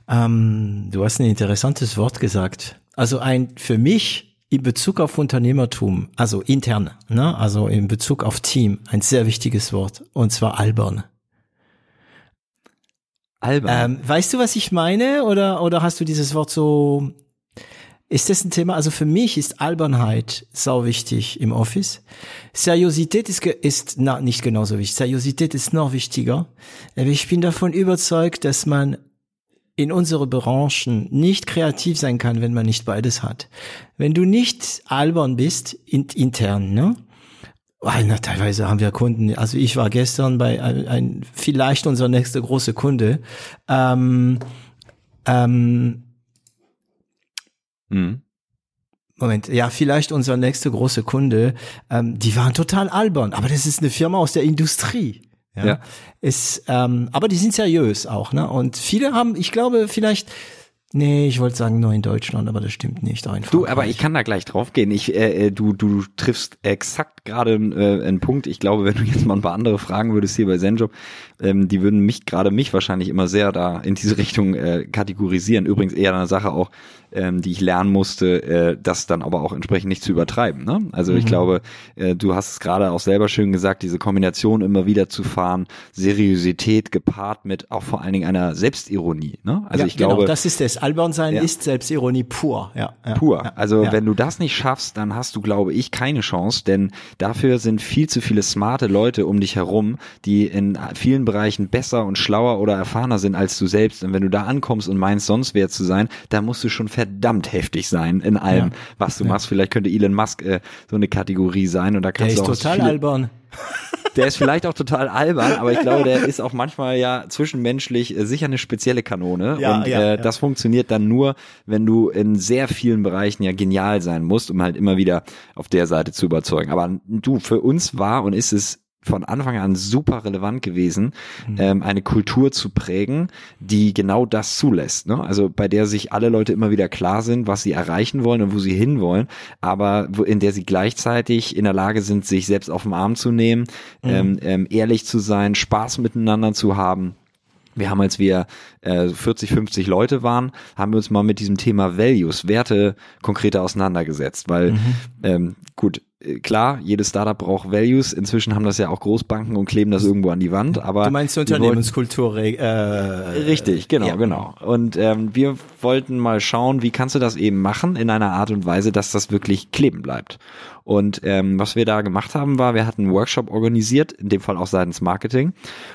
Ähm, du hast ein interessantes Wort gesagt. Also ein für mich in Bezug auf Unternehmertum, also intern, ne, also in Bezug auf Team, ein sehr wichtiges Wort, und zwar albern. Albern. Ähm, weißt du, was ich meine? Oder, oder hast du dieses Wort so, ist das ein Thema? Also für mich ist Albernheit sau wichtig im Office. Seriosität ist, ist na, nicht genauso wichtig. Seriosität ist noch wichtiger. Ich bin davon überzeugt, dass man in unsere Branchen nicht kreativ sein kann, wenn man nicht beides hat. Wenn du nicht albern bist, in, intern, ne? Weil, na, teilweise haben wir Kunden, also ich war gestern bei ein, ein vielleicht unser nächster große Kunde, ähm, ähm, mhm. Moment, ja, vielleicht unser nächster große Kunde, ähm, die waren total albern, aber das ist eine Firma aus der Industrie. Ja. ja. Ist, ähm, aber die sind seriös auch, ne? Und viele haben, ich glaube, vielleicht Nee, ich wollte sagen nur in Deutschland, aber das stimmt nicht. Einfach du, aber ich kann da gleich drauf gehen. Ich, äh, äh, du, du triffst exakt gerade äh, einen Punkt. Ich glaube, wenn du jetzt mal ein paar andere fragen würdest hier bei Zenjob, ähm, die würden mich gerade mich wahrscheinlich immer sehr da in diese Richtung äh, kategorisieren. Übrigens eher eine Sache auch, ähm, die ich lernen musste, äh, das dann aber auch entsprechend nicht zu übertreiben. Ne? Also mhm. ich glaube, äh, du hast es gerade auch selber schön gesagt, diese Kombination immer wieder zu fahren, Seriosität gepaart mit auch vor allen Dingen einer Selbstironie. Ne? Also ja, ich genau, glaube, das ist es. Albern sein ja. ist Selbstironie pur. Ja, ja pur. Also wenn du das nicht schaffst, dann hast du, glaube ich, keine Chance, denn dafür sind viel zu viele smarte Leute um dich herum, die in vielen Bereichen besser und schlauer oder erfahrener sind als du selbst. Und wenn du da ankommst und meinst, sonst wer zu sein, da musst du schon verdammt heftig sein in allem, ja. was du ja. machst. Vielleicht könnte Elon Musk äh, so eine Kategorie sein und da kannst der du auch ist total albern. Der ist vielleicht auch total albern, aber ich glaube, der ist auch manchmal ja zwischenmenschlich äh, sicher eine spezielle Kanone. Ja, und ja, äh, ja. das funktioniert dann nur, wenn du in sehr vielen Bereichen ja genial sein musst, um halt immer wieder auf der Seite zu überzeugen. Aber du, für uns war und ist es von Anfang an super relevant gewesen, mhm. ähm, eine Kultur zu prägen, die genau das zulässt. Ne? Also bei der sich alle Leute immer wieder klar sind, was sie erreichen wollen und wo sie hinwollen, aber wo, in der sie gleichzeitig in der Lage sind, sich selbst auf den Arm zu nehmen, mhm. ähm, ähm, ehrlich zu sein, Spaß miteinander zu haben. Wir haben, als wir äh, 40, 50 Leute waren, haben wir uns mal mit diesem Thema Values, Werte konkreter auseinandergesetzt, weil mhm. ähm, gut, klar, jedes Startup braucht Values. Inzwischen haben das ja auch Großbanken und kleben das irgendwo an die Wand. Aber du meinst Unternehmenskultur? Äh, richtig, genau, ja. genau. Und ähm, wir wollten mal schauen, wie kannst du das eben machen in einer Art und Weise, dass das wirklich kleben bleibt. Und ähm, was wir da gemacht haben, war, wir hatten einen Workshop organisiert, in dem Fall auch seitens Marketing.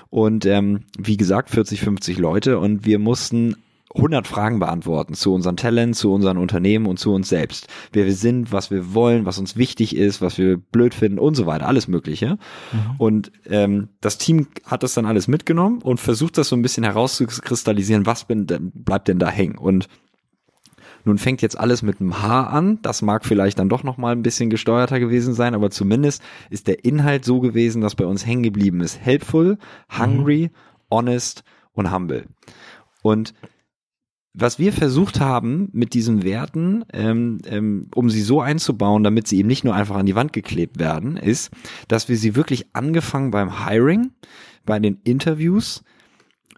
Und ähm, wie gesagt, 40, 50 Leute. Und wir mussten 100 Fragen beantworten zu unseren Talent, zu unseren Unternehmen und zu uns selbst. Wer wir sind, was wir wollen, was uns wichtig ist, was wir blöd finden und so weiter, alles Mögliche. Mhm. Und ähm, das Team hat das dann alles mitgenommen und versucht das so ein bisschen herauszukristallisieren, was bin, bleibt denn da hängen. Und nun fängt jetzt alles mit einem H an. Das mag vielleicht dann doch noch mal ein bisschen gesteuerter gewesen sein, aber zumindest ist der Inhalt so gewesen, dass bei uns hängen geblieben ist. Helpful, hungry, mhm. honest und humble. Und was wir versucht haben mit diesen Werten, ähm, ähm, um sie so einzubauen, damit sie eben nicht nur einfach an die Wand geklebt werden, ist, dass wir sie wirklich angefangen beim Hiring, bei den Interviews,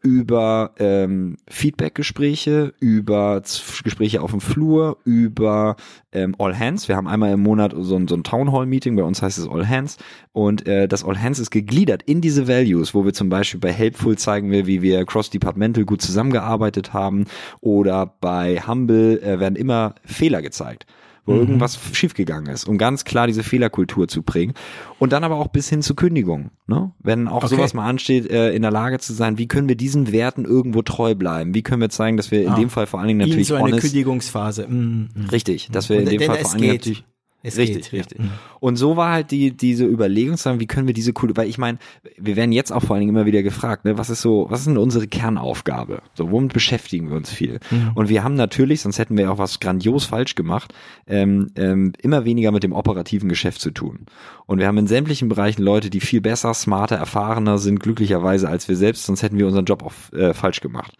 über ähm, Feedback-Gespräche, über Gespräche auf dem Flur, über ähm, All Hands. Wir haben einmal im Monat so ein, so ein Town Hall Meeting, bei uns heißt es All Hands. Und äh, das All Hands ist gegliedert in diese Values, wo wir zum Beispiel bei Helpful zeigen wir, wie wir cross-departmental gut zusammengearbeitet haben. Oder bei Humble äh, werden immer Fehler gezeigt wo mhm. irgendwas schiefgegangen ist, um ganz klar diese Fehlerkultur zu bringen. Und dann aber auch bis hin zu Kündigung. Ne? Wenn auch okay. sowas mal ansteht, äh, in der Lage zu sein, wie können wir diesen Werten irgendwo treu bleiben? Wie können wir zeigen, dass wir in ah. dem Fall vor allen Dingen natürlich in so eine honest, Kündigungsphase. Mhm. Richtig, dass wir in dem Fall vor allen Dingen natürlich es richtig, geht, richtig. Ja. Und so war halt die diese Überlegung, sagen, wie können wir diese coole, weil ich meine, wir werden jetzt auch vor allen Dingen immer wieder gefragt, ne, was ist so, was ist denn unsere Kernaufgabe? So, womit beschäftigen wir uns viel? Mhm. Und wir haben natürlich, sonst hätten wir auch was grandios falsch gemacht, ähm, ähm, immer weniger mit dem operativen Geschäft zu tun. Und wir haben in sämtlichen Bereichen Leute, die viel besser, smarter, erfahrener sind, glücklicherweise als wir selbst, sonst hätten wir unseren Job auch äh, falsch gemacht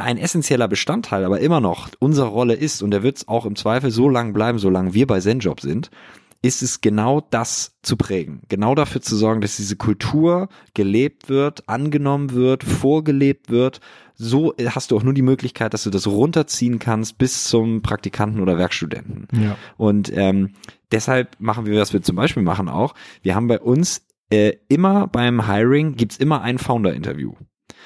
ein essentieller Bestandteil aber immer noch unsere Rolle ist, und der wird es auch im Zweifel so lang bleiben, solange wir bei ZenJob sind, ist es genau das zu prägen. Genau dafür zu sorgen, dass diese Kultur gelebt wird, angenommen wird, vorgelebt wird. So hast du auch nur die Möglichkeit, dass du das runterziehen kannst bis zum Praktikanten oder Werkstudenten. Ja. Und ähm, deshalb machen wir, was wir zum Beispiel machen auch. Wir haben bei uns äh, immer beim Hiring gibt's immer ein Founder-Interview.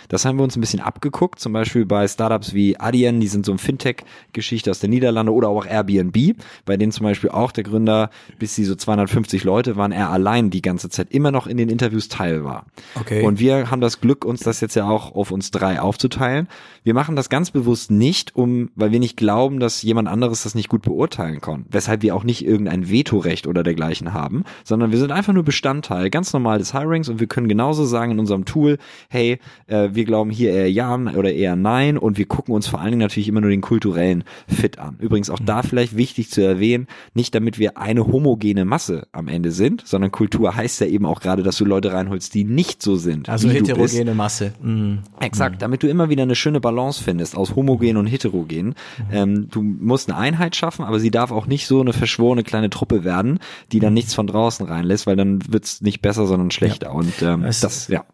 Das haben wir uns ein bisschen abgeguckt, zum Beispiel bei Startups wie Adyen, die sind so ein Fintech-Geschichte aus der Niederlande oder auch Airbnb, bei denen zum Beispiel auch der Gründer, bis sie so 250 Leute waren, er allein die ganze Zeit immer noch in den Interviews teil war. Okay. Und wir haben das Glück, uns das jetzt ja auch auf uns drei aufzuteilen. Wir machen das ganz bewusst nicht, um, weil wir nicht glauben, dass jemand anderes das nicht gut beurteilen kann. Weshalb wir auch nicht irgendein Vetorecht oder dergleichen haben, sondern wir sind einfach nur Bestandteil, ganz normal des Hirings und wir können genauso sagen in unserem Tool, hey, äh, wir glauben hier eher ja oder eher nein und wir gucken uns vor allen Dingen natürlich immer nur den kulturellen Fit an. Übrigens auch da vielleicht wichtig zu erwähnen, nicht damit wir eine homogene Masse am Ende sind, sondern Kultur heißt ja eben auch gerade, dass du Leute reinholst, die nicht so sind. Also heterogene Masse. Mhm. Exakt, damit du immer wieder eine schöne Balance findest aus homogen und heterogen. Mhm. Ähm, du musst eine Einheit schaffen, aber sie darf auch nicht so eine verschworene kleine Truppe werden, die dann nichts von draußen reinlässt, weil dann wird's nicht besser, sondern schlechter. Ja. Und ähm, es, das, ja.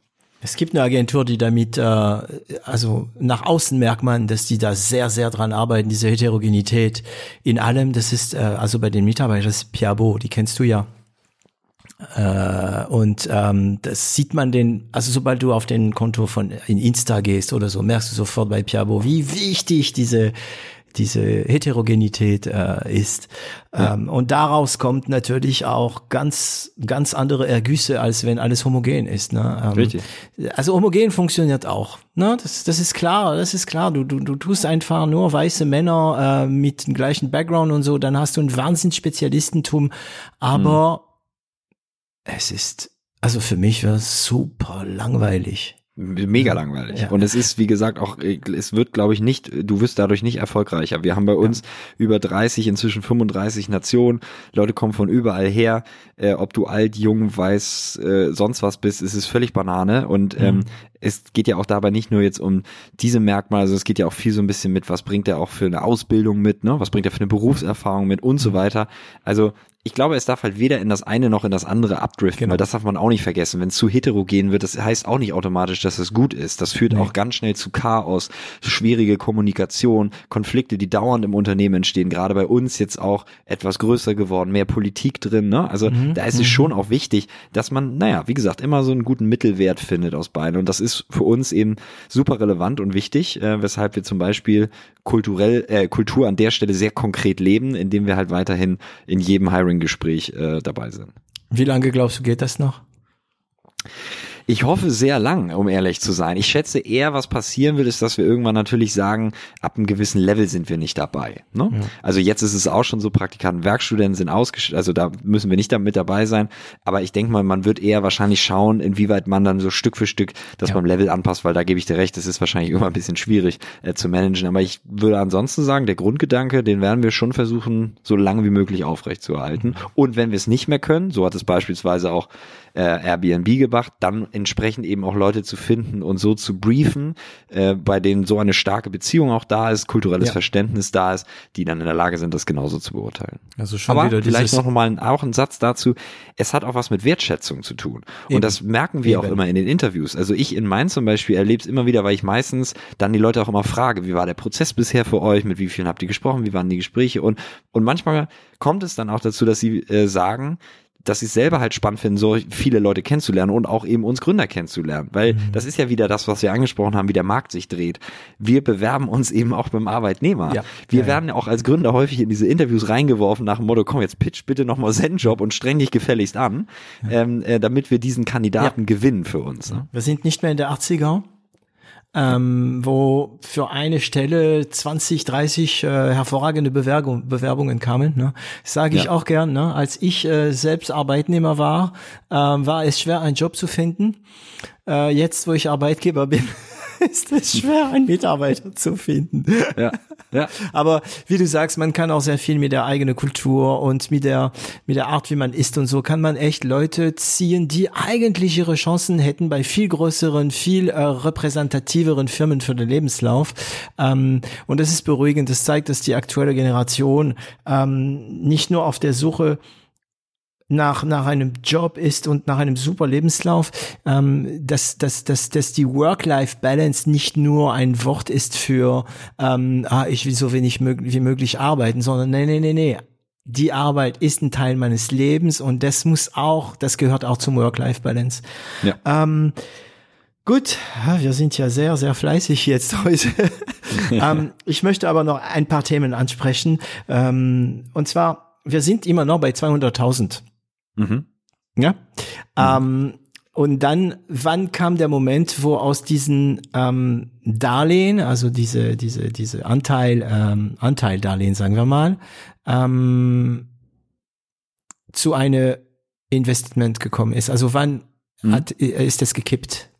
Es gibt eine Agentur, die damit, äh, also nach außen merkt man, dass die da sehr, sehr dran arbeiten, diese Heterogenität in allem. Das ist äh, also bei den Mitarbeitern, das ist Piabo, die kennst du ja. Äh, und ähm, das sieht man den, also sobald du auf den Konto von in Insta gehst oder so, merkst du sofort bei Piabo, wie wichtig diese diese Heterogenität äh, ist. Ja. Ähm, und daraus kommt natürlich auch ganz, ganz andere Ergüsse, als wenn alles homogen ist. Ne? Ähm, Richtig. Also homogen funktioniert auch. Ne? Das, das ist klar, das ist klar. Du, du, du tust einfach nur weiße Männer äh, mit dem gleichen Background und so, dann hast du ein Wahnsinnsspezialistentum. Aber hm. Es ist, also für mich war es super langweilig. Mega langweilig. Ja. Und es ist, wie gesagt, auch, es wird, glaube ich, nicht, du wirst dadurch nicht erfolgreicher. Wir haben bei uns ja. über 30, inzwischen 35 Nationen. Leute kommen von überall her. Äh, ob du alt, jung, weiß, äh, sonst was bist, es ist völlig Banane. Und mhm. ähm, es geht ja auch dabei nicht nur jetzt um diese Merkmale, also es geht ja auch viel so ein bisschen mit, was bringt er auch für eine Ausbildung mit, ne? Was bringt er für eine Berufserfahrung mit und so mhm. weiter. Also ich glaube, es darf halt weder in das eine noch in das andere abdriften, genau. weil das darf man auch nicht vergessen. Wenn es zu heterogen wird, das heißt auch nicht automatisch, dass es gut ist. Das führt nee. auch ganz schnell zu Chaos, schwierige Kommunikation, Konflikte, die dauernd im Unternehmen entstehen. Gerade bei uns jetzt auch etwas größer geworden, mehr Politik drin. Ne? Also mhm. da ist es mhm. schon auch wichtig, dass man, naja, wie gesagt, immer so einen guten Mittelwert findet aus beiden. Und das ist für uns eben super relevant und wichtig, äh, weshalb wir zum Beispiel kulturell, äh, Kultur an der Stelle sehr konkret leben, indem wir halt weiterhin in jedem Hiring Mentoring-Gespräch äh, dabei sind. Wie lange glaubst du, geht das noch? Ich hoffe sehr lang, um ehrlich zu sein. Ich schätze eher, was passieren wird, ist, dass wir irgendwann natürlich sagen, ab einem gewissen Level sind wir nicht dabei. Ne? Ja. Also jetzt ist es auch schon so, Praktikanten, Werkstudenten sind ausgestellt, also da müssen wir nicht damit dabei sein. Aber ich denke mal, man wird eher wahrscheinlich schauen, inwieweit man dann so Stück für Stück das ja. beim Level anpasst, weil da gebe ich dir recht, das ist wahrscheinlich immer ein bisschen schwierig äh, zu managen. Aber ich würde ansonsten sagen, der Grundgedanke, den werden wir schon versuchen, so lange wie möglich aufrechtzuerhalten. Mhm. Und wenn wir es nicht mehr können, so hat es beispielsweise auch äh, Airbnb gemacht, dann entsprechend eben auch Leute zu finden und so zu briefen, äh, bei denen so eine starke Beziehung auch da ist, kulturelles ja. Verständnis da ist, die dann in der Lage sind, das genauso zu beurteilen. Also schon Aber wieder vielleicht noch mal auch ein Satz dazu. Es hat auch was mit Wertschätzung zu tun. Eben. Und das merken wir eben. auch immer in den Interviews. Also ich in Mainz zum Beispiel erlebe es immer wieder, weil ich meistens dann die Leute auch immer frage, wie war der Prozess bisher für euch, mit wie vielen habt ihr gesprochen, wie waren die Gespräche und, und manchmal kommt es dann auch dazu, dass sie äh, sagen, dass sie es selber halt spannend finden, so viele Leute kennenzulernen und auch eben uns Gründer kennenzulernen. Weil mhm. das ist ja wieder das, was wir angesprochen haben, wie der Markt sich dreht. Wir bewerben uns eben auch beim Arbeitnehmer. Ja. Wir ja, werden ja auch als Gründer häufig in diese Interviews reingeworfen nach dem Motto, komm, jetzt pitch bitte nochmal Zen-Job und streng dich gefälligst an, ähm, äh, damit wir diesen Kandidaten gewinnen für uns. Ne? Wir sind nicht mehr in der 80er ähm, wo für eine Stelle 20, 30 äh, hervorragende Bewerbung, Bewerbungen kamen. Ne? Sage ich ja. auch gern. Ne? Als ich äh, selbst Arbeitnehmer war, äh, war es schwer, einen Job zu finden. Äh, jetzt, wo ich Arbeitgeber bin, ist es schwer, einen Mitarbeiter zu finden. Ja, ja. Aber wie du sagst, man kann auch sehr viel mit der eigenen Kultur und mit der, mit der Art, wie man ist und so, kann man echt Leute ziehen, die eigentlich ihre Chancen hätten bei viel größeren, viel äh, repräsentativeren Firmen für den Lebenslauf. Ähm, und das ist beruhigend. Das zeigt, dass die aktuelle Generation ähm, nicht nur auf der Suche nach, nach einem Job ist und nach einem super Lebenslauf, ähm, dass, dass, dass, dass die Work-Life-Balance nicht nur ein Wort ist für, ähm, ah, ich will so wenig mög wie möglich arbeiten, sondern nee, nee, nee, nee. Die Arbeit ist ein Teil meines Lebens und das muss auch, das gehört auch zum Work-Life-Balance. Ja. Ähm, Gut, wir sind ja sehr, sehr fleißig jetzt heute. ähm, ich möchte aber noch ein paar Themen ansprechen. Ähm, und zwar, wir sind immer noch bei 200.000 Mhm. Ja. Mhm. Ähm, und dann, wann kam der Moment, wo aus diesen ähm, Darlehen, also diese, diese, diese Anteil, ähm, Anteildarlehen, sagen wir mal, ähm, zu einem Investment gekommen ist? Also wann mhm. hat, ist das gekippt?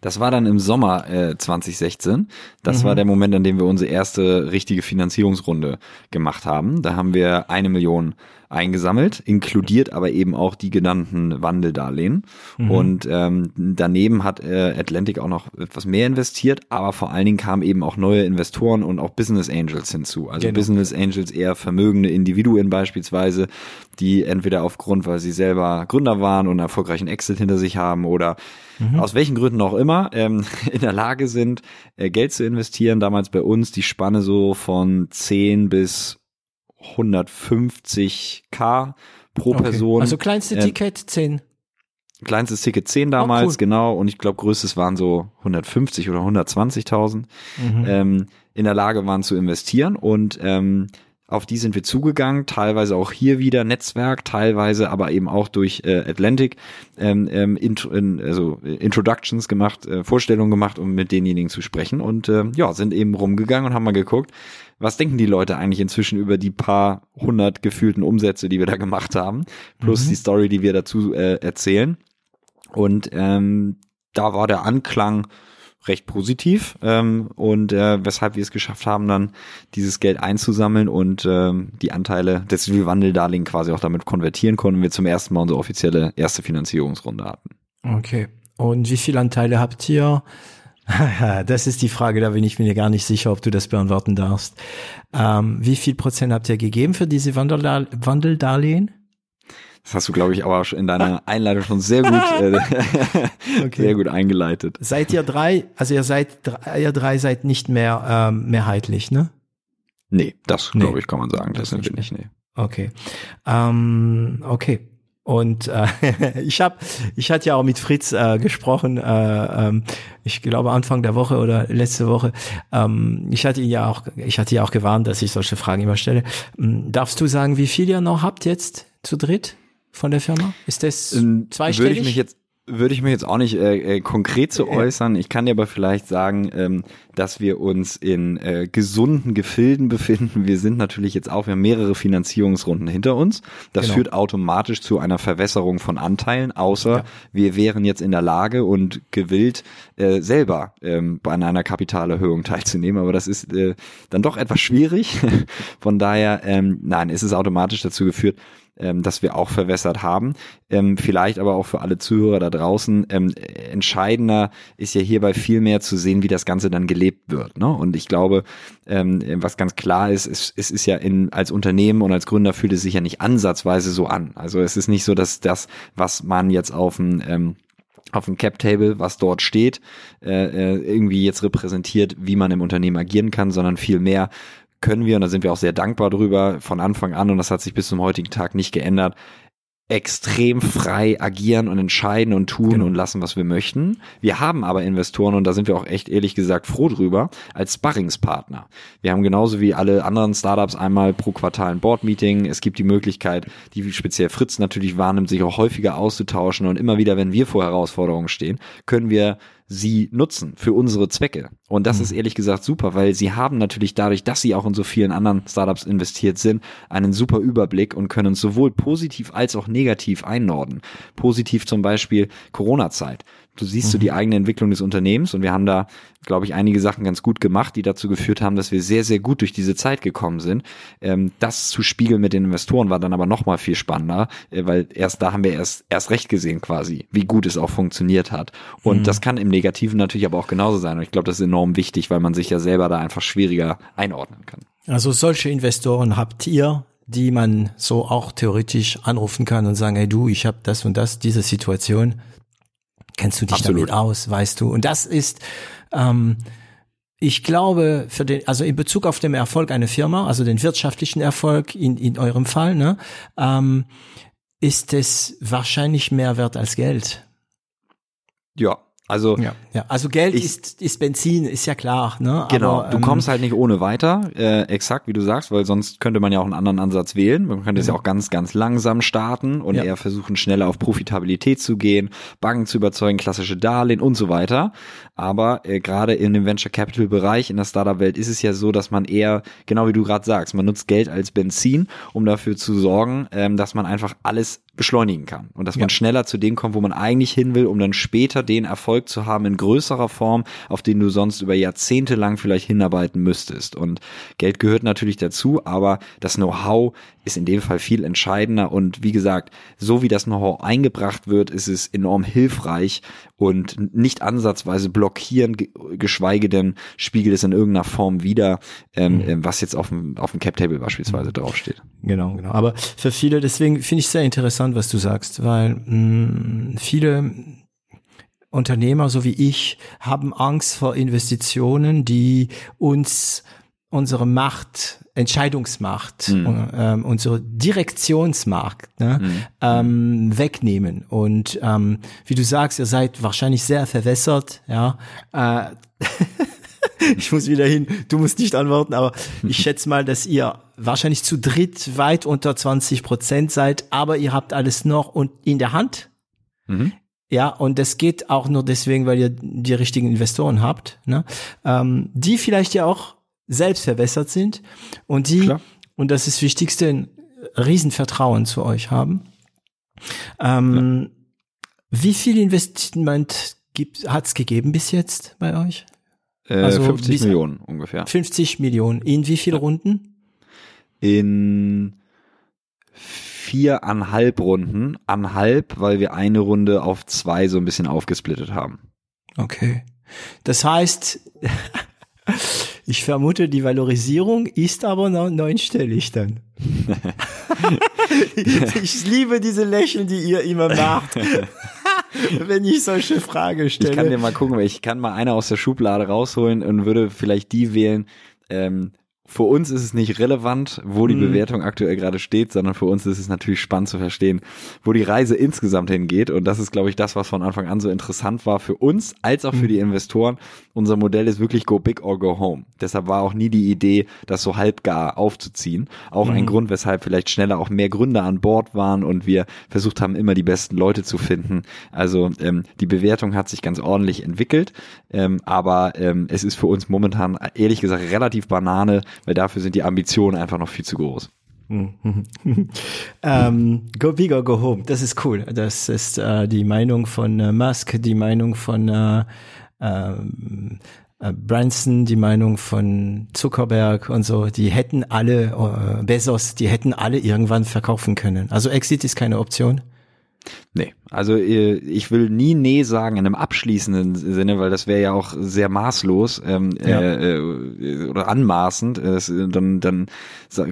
Das war dann im Sommer äh, 2016. Das mhm. war der Moment, an dem wir unsere erste richtige Finanzierungsrunde gemacht haben. Da haben wir eine Million eingesammelt, inkludiert aber eben auch die genannten Wandeldarlehen. Mhm. Und ähm, daneben hat äh, Atlantic auch noch etwas mehr investiert, aber vor allen Dingen kamen eben auch neue Investoren und auch Business Angels hinzu. Also genau. Business Angels eher vermögende Individuen beispielsweise, die entweder aufgrund, weil sie selber Gründer waren und einen erfolgreichen Exit hinter sich haben oder mhm. aus welchen Gründen auch immer ähm, in der Lage sind, äh, Geld zu investieren. Damals bei uns die Spanne so von 10 bis 150k pro okay. Person. Also kleinste äh, Ticket 10. Kleinstes Ticket 10 damals, oh, cool. genau. Und ich glaube, größtes waren so 150 oder 120.000 mhm. ähm, in der Lage waren zu investieren. Und ähm, auf die sind wir zugegangen, teilweise auch hier wieder Netzwerk, teilweise aber eben auch durch äh, Atlantic ähm, ähm, intro, in, also Introductions gemacht, äh, Vorstellungen gemacht, um mit denjenigen zu sprechen und äh, ja, sind eben rumgegangen und haben mal geguckt, was denken die Leute eigentlich inzwischen über die paar hundert gefühlten Umsätze, die wir da gemacht haben, plus mhm. die Story, die wir dazu äh, erzählen. Und ähm, da war der Anklang recht positiv ähm, und äh, weshalb wir es geschafft haben, dann dieses Geld einzusammeln und ähm, die Anteile des Wandeldarlehen quasi auch damit konvertieren konnten, wir zum ersten Mal unsere offizielle erste Finanzierungsrunde hatten. Okay. Und wie viele Anteile habt ihr? Das ist die Frage, da bin ich mir gar nicht sicher, ob du das beantworten darfst. Ähm, wie viel Prozent habt ihr gegeben für diese Wandeldarlehen? Das hast du, glaube ich, aber in deiner Einleitung schon sehr gut, äh, okay. sehr gut eingeleitet. Seid ihr drei, also ihr seid, ihr drei seid nicht mehr ähm, mehrheitlich, ne? Nee, das nee. glaube ich, kann man sagen. Das, das sind wir nicht, nee. Okay. Ähm, okay. Und äh, ich habe, ich hatte ja auch mit Fritz äh, gesprochen, äh, ähm, ich glaube Anfang der Woche oder letzte Woche. Ähm, ich hatte ihn ja auch, ich hatte ja auch gewarnt, dass ich solche Fragen immer stelle. Ähm, darfst du sagen, wie viel ihr noch habt jetzt zu dritt von der Firma? Ist das ähm, zweistellig? Würde ich mich jetzt würde ich mir jetzt auch nicht äh, äh, konkret zu äußern. Ich kann dir aber vielleicht sagen, ähm, dass wir uns in äh, gesunden Gefilden befinden. Wir sind natürlich jetzt auch, wir haben mehrere Finanzierungsrunden hinter uns. Das genau. führt automatisch zu einer Verwässerung von Anteilen, außer ja. wir wären jetzt in der Lage und gewillt, äh, selber ähm, bei einer Kapitalerhöhung teilzunehmen. Aber das ist äh, dann doch etwas schwierig. Von daher, ähm, nein, ist es automatisch dazu geführt, ähm, das wir auch verwässert haben. Ähm, vielleicht aber auch für alle Zuhörer da draußen. Ähm, entscheidender ist ja hierbei viel mehr zu sehen, wie das Ganze dann gelebt wird. Ne? Und ich glaube, ähm, was ganz klar ist, es, es ist ja in, als Unternehmen und als Gründer fühlt es sich ja nicht ansatzweise so an. Also es ist nicht so, dass das, was man jetzt auf dem ähm, auf dem Cap-Table, was dort steht, äh, äh, irgendwie jetzt repräsentiert, wie man im Unternehmen agieren kann, sondern viel mehr können wir, und da sind wir auch sehr dankbar drüber, von Anfang an, und das hat sich bis zum heutigen Tag nicht geändert, extrem frei agieren und entscheiden und tun genau. und lassen, was wir möchten. Wir haben aber Investoren, und da sind wir auch echt ehrlich gesagt froh drüber, als Sparringspartner. Wir haben genauso wie alle anderen Startups einmal pro Quartal ein Board-Meeting. Es gibt die Möglichkeit, die speziell Fritz natürlich wahrnimmt, sich auch häufiger auszutauschen und immer wieder, wenn wir vor Herausforderungen stehen, können wir sie nutzen für unsere Zwecke. Und das mhm. ist ehrlich gesagt super, weil sie haben natürlich dadurch, dass sie auch in so vielen anderen Startups investiert sind, einen super Überblick und können sowohl positiv als auch negativ einnorden. Positiv zum Beispiel Corona-Zeit. Du siehst mhm. so die eigene Entwicklung des Unternehmens und wir haben da, glaube ich, einige Sachen ganz gut gemacht, die dazu geführt haben, dass wir sehr, sehr gut durch diese Zeit gekommen sind. Ähm, das zu spiegeln mit den Investoren war dann aber noch mal viel spannender, äh, weil erst da haben wir erst erst recht gesehen quasi, wie gut es auch funktioniert hat. Und mhm. das kann im Negativen natürlich aber auch genauso sein. Und ich glaube, das ist enorm wichtig, weil man sich ja selber da einfach schwieriger einordnen kann. Also solche Investoren habt ihr, die man so auch theoretisch anrufen kann und sagen, hey du, ich habe das und das, diese Situation, Kennst du dich Absolut. damit aus, weißt du? Und das ist, ähm, ich glaube, für den, also in Bezug auf den Erfolg einer Firma, also den wirtschaftlichen Erfolg in, in eurem Fall, ne, ähm, ist es wahrscheinlich mehr wert als Geld. Ja, also, ja, ja. also Geld ich, ist, ist Benzin, ist ja klar. Ne? Genau, Aber, du ähm, kommst halt nicht ohne weiter, äh, exakt wie du sagst, weil sonst könnte man ja auch einen anderen Ansatz wählen. Man könnte es ja mhm. auch ganz, ganz langsam starten und ja. eher versuchen, schneller auf Profitabilität zu gehen, Banken zu überzeugen, klassische Darlehen und so weiter. Aber äh, gerade in dem Venture Capital Bereich, in der Startup-Welt ist es ja so, dass man eher, genau wie du gerade sagst, man nutzt Geld als Benzin, um dafür zu sorgen, ähm, dass man einfach alles beschleunigen kann und dass man schneller zu dem kommt, wo man eigentlich hin will, um dann später den Erfolg zu haben in größerer Form, auf den du sonst über Jahrzehnte lang vielleicht hinarbeiten müsstest. Und Geld gehört natürlich dazu, aber das Know-how ist in dem Fall viel entscheidender und wie gesagt, so wie das Know-how eingebracht wird, ist es enorm hilfreich und nicht ansatzweise blockieren, geschweige denn spiegelt es in irgendeiner Form wieder, ähm, mhm. Ähm, was jetzt auf dem, auf dem Cap-Table beispielsweise mhm. draufsteht. Genau, genau. Aber für viele, deswegen finde ich sehr interessant, was du sagst, weil mh, mm, viele Unternehmer, so wie ich, haben Angst vor Investitionen, die uns unsere Macht, Entscheidungsmacht, mhm. ähm, unsere Direktionsmacht ne, mhm. ähm, wegnehmen. Und ähm, wie du sagst, ihr seid wahrscheinlich sehr verwässert, ja. Äh, ich muss wieder hin, du musst nicht antworten, aber ich schätze mal, dass ihr wahrscheinlich zu dritt weit unter 20 Prozent seid, aber ihr habt alles noch und in der Hand. Mhm. Ja, und das geht auch nur deswegen, weil ihr die richtigen Investoren habt, ne? ähm, die vielleicht ja auch selbst verbessert sind und die, Klar. und das ist das Wichtigste, ein Riesenvertrauen zu euch haben. Ähm, ja. Wie viel Investment hat es gegeben bis jetzt bei euch? Äh, also 50 Millionen ungefähr. 50 Millionen. In wie viele ja. Runden? In viereinhalb Runden. Anhalb, weil wir eine Runde auf zwei so ein bisschen aufgesplittet haben. Okay. Das heißt, ich vermute, die Valorisierung ist aber neunstellig dann. ich liebe diese Lächeln, die ihr immer macht. wenn ich solche Fragen stelle. Ich kann dir mal gucken, ich kann mal eine aus der Schublade rausholen und würde vielleicht die wählen, ähm, für uns ist es nicht relevant, wo die mhm. Bewertung aktuell gerade steht, sondern für uns ist es natürlich spannend zu verstehen, wo die Reise insgesamt hingeht. Und das ist, glaube ich, das, was von Anfang an so interessant war für uns als auch für mhm. die Investoren. Unser Modell ist wirklich go big or go home. Deshalb war auch nie die Idee, das so halbgar aufzuziehen. Auch mhm. ein Grund, weshalb vielleicht schneller auch mehr Gründer an Bord waren und wir versucht haben, immer die besten Leute zu finden. Also ähm, die Bewertung hat sich ganz ordentlich entwickelt, ähm, aber ähm, es ist für uns momentan ehrlich gesagt relativ Banane, weil dafür sind die Ambitionen einfach noch viel zu groß. ähm, go big or go home, das ist cool. Das ist äh, die Meinung von äh, Musk, die Meinung von äh, ähm, äh, Branson, die Meinung von Zuckerberg und so. Die hätten alle, äh, Bezos, die hätten alle irgendwann verkaufen können. Also Exit ist keine Option. Nee, also äh, ich will nie nee sagen in einem abschließenden Sinne, weil das wäre ja auch sehr maßlos ähm, ja. äh, äh oder anmaßend. Das, dann dann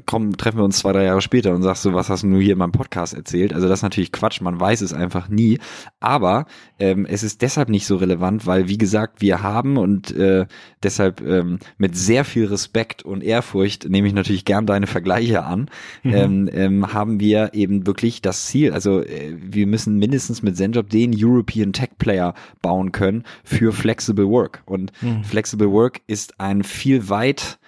komm, treffen wir uns zwei, drei Jahre später und sagst du, was hast du hier in meinem Podcast erzählt? Also das ist natürlich Quatsch, man weiß es einfach nie. Aber ähm, es ist deshalb nicht so relevant, weil wie gesagt, wir haben und äh, deshalb ähm, mit sehr viel Respekt und Ehrfurcht nehme ich natürlich gern deine Vergleiche an, mhm. ähm, ähm, haben wir eben wirklich das Ziel. Also äh, wir müssen mindestens mit Zenjob den European Tech Player bauen können für Flexible Work. Und mhm. Flexible Work ist ein viel weit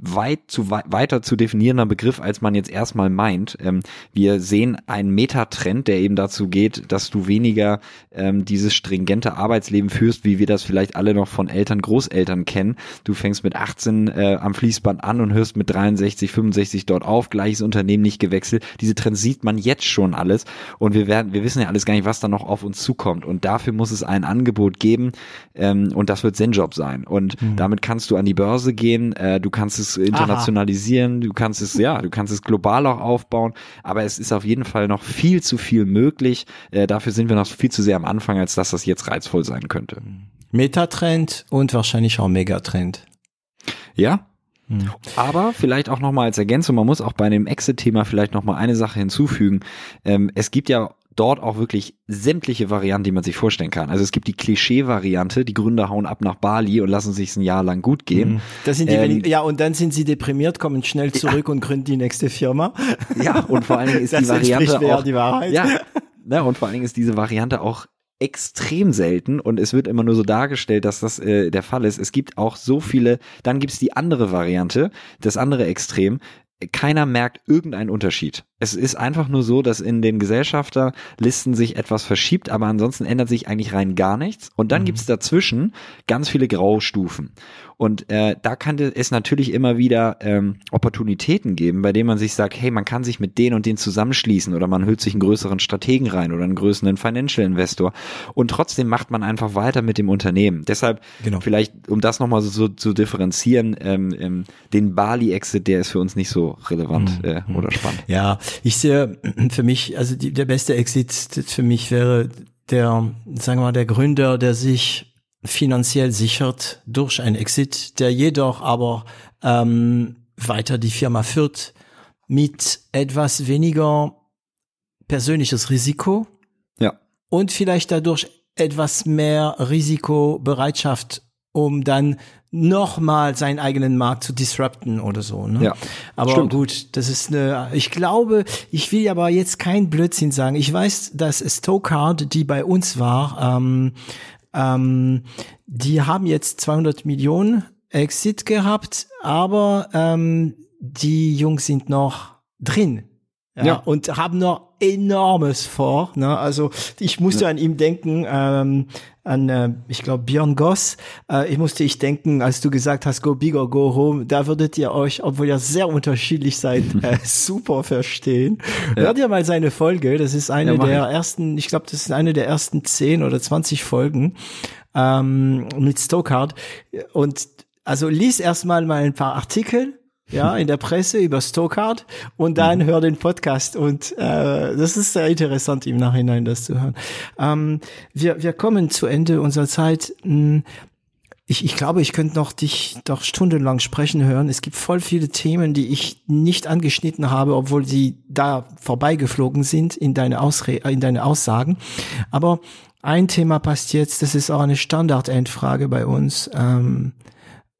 weit zu wei weiter zu definierender Begriff, als man jetzt erstmal meint. Ähm, wir sehen einen Metatrend, der eben dazu geht, dass du weniger ähm, dieses stringente Arbeitsleben führst, wie wir das vielleicht alle noch von Eltern, Großeltern kennen. Du fängst mit 18 äh, am Fließband an und hörst mit 63, 65 dort auf, gleiches Unternehmen nicht gewechselt. Diese Trends sieht man jetzt schon alles und wir werden, wir wissen ja alles gar nicht, was da noch auf uns zukommt und dafür muss es ein Angebot geben ähm, und das wird Zenjob sein und mhm. damit kannst du an die Börse gehen, äh, du kannst es es internationalisieren, Aha. du kannst es, ja, du kannst es global auch aufbauen, aber es ist auf jeden Fall noch viel zu viel möglich. Äh, dafür sind wir noch viel zu sehr am Anfang, als dass das jetzt reizvoll sein könnte. Metatrend und wahrscheinlich auch Megatrend. Ja, hm. aber vielleicht auch nochmal als Ergänzung, man muss auch bei dem Exit-Thema vielleicht nochmal eine Sache hinzufügen. Ähm, es gibt ja dort auch wirklich sämtliche Varianten, die man sich vorstellen kann. Also es gibt die Klischee-Variante, die Gründer hauen ab nach Bali und lassen sich ein Jahr lang gut gehen. Mhm. Das sind die ähm, ja, und dann sind sie deprimiert, kommen schnell zurück ja. und gründen die nächste Firma. Ja, und vor allen Dingen ist das die Variante auch, die Wahrheit. Ja, ne, und vor allen Dingen ist diese Variante auch extrem selten und es wird immer nur so dargestellt, dass das äh, der Fall ist. Es gibt auch so viele, dann gibt es die andere Variante, das andere Extrem, keiner merkt irgendeinen Unterschied. Es ist einfach nur so, dass in den Gesellschafterlisten sich etwas verschiebt, aber ansonsten ändert sich eigentlich rein gar nichts. Und dann mhm. gibt es dazwischen ganz viele Graustufen. Und äh, da kann es natürlich immer wieder ähm, Opportunitäten geben, bei denen man sich sagt, hey, man kann sich mit denen und denen zusammenschließen oder man hört sich einen größeren Strategen rein oder einen größeren Financial Investor und trotzdem macht man einfach weiter mit dem Unternehmen. Deshalb genau. vielleicht, um das nochmal so, so zu differenzieren, ähm, ähm, den Bali-Exit, der ist für uns nicht so relevant mhm. äh, oder spannend. Ja, ich sehe für mich, also die, der beste Exit für mich wäre der, sagen wir mal, der Gründer, der sich finanziell sichert durch ein Exit, der jedoch aber ähm, weiter die Firma führt mit etwas weniger persönliches Risiko. Ja. Und vielleicht dadurch etwas mehr Risikobereitschaft, um dann nochmal seinen eigenen Markt zu disrupten oder so. Ne? Ja, aber stimmt. gut, das ist eine. Ich glaube, ich will aber jetzt kein Blödsinn sagen. Ich weiß, dass Stokard, die bei uns war, ähm, ähm, die haben jetzt 200 Millionen Exit gehabt, aber ähm, die Jungs sind noch drin. Ja, ja. Und haben noch enormes vor. Ne? Also ich musste ja. an ihm denken, ähm, an, äh, ich glaube, Björn Goss. Äh, ich musste ich denken, als du gesagt hast, go big or go home, da würdet ihr euch, obwohl ihr sehr unterschiedlich seid, äh, super verstehen. Ja. Hört ihr mal seine Folge. Das ist eine ja, der ersten, ich glaube, das ist eine der ersten zehn oder zwanzig Folgen ähm, mit Stokard. Und also lies erstmal mal ein paar Artikel ja, in der Presse über Stokard und dann mhm. hör den Podcast und äh, das ist sehr interessant im Nachhinein das zu hören. Ähm, wir, wir kommen zu Ende unserer Zeit. Hm, ich, ich glaube, ich könnte noch dich doch stundenlang sprechen hören. Es gibt voll viele Themen, die ich nicht angeschnitten habe, obwohl sie da vorbeigeflogen sind in deine, Ausre in deine Aussagen. Aber ein Thema passt jetzt, das ist auch eine Standardendfrage bei uns. Ähm,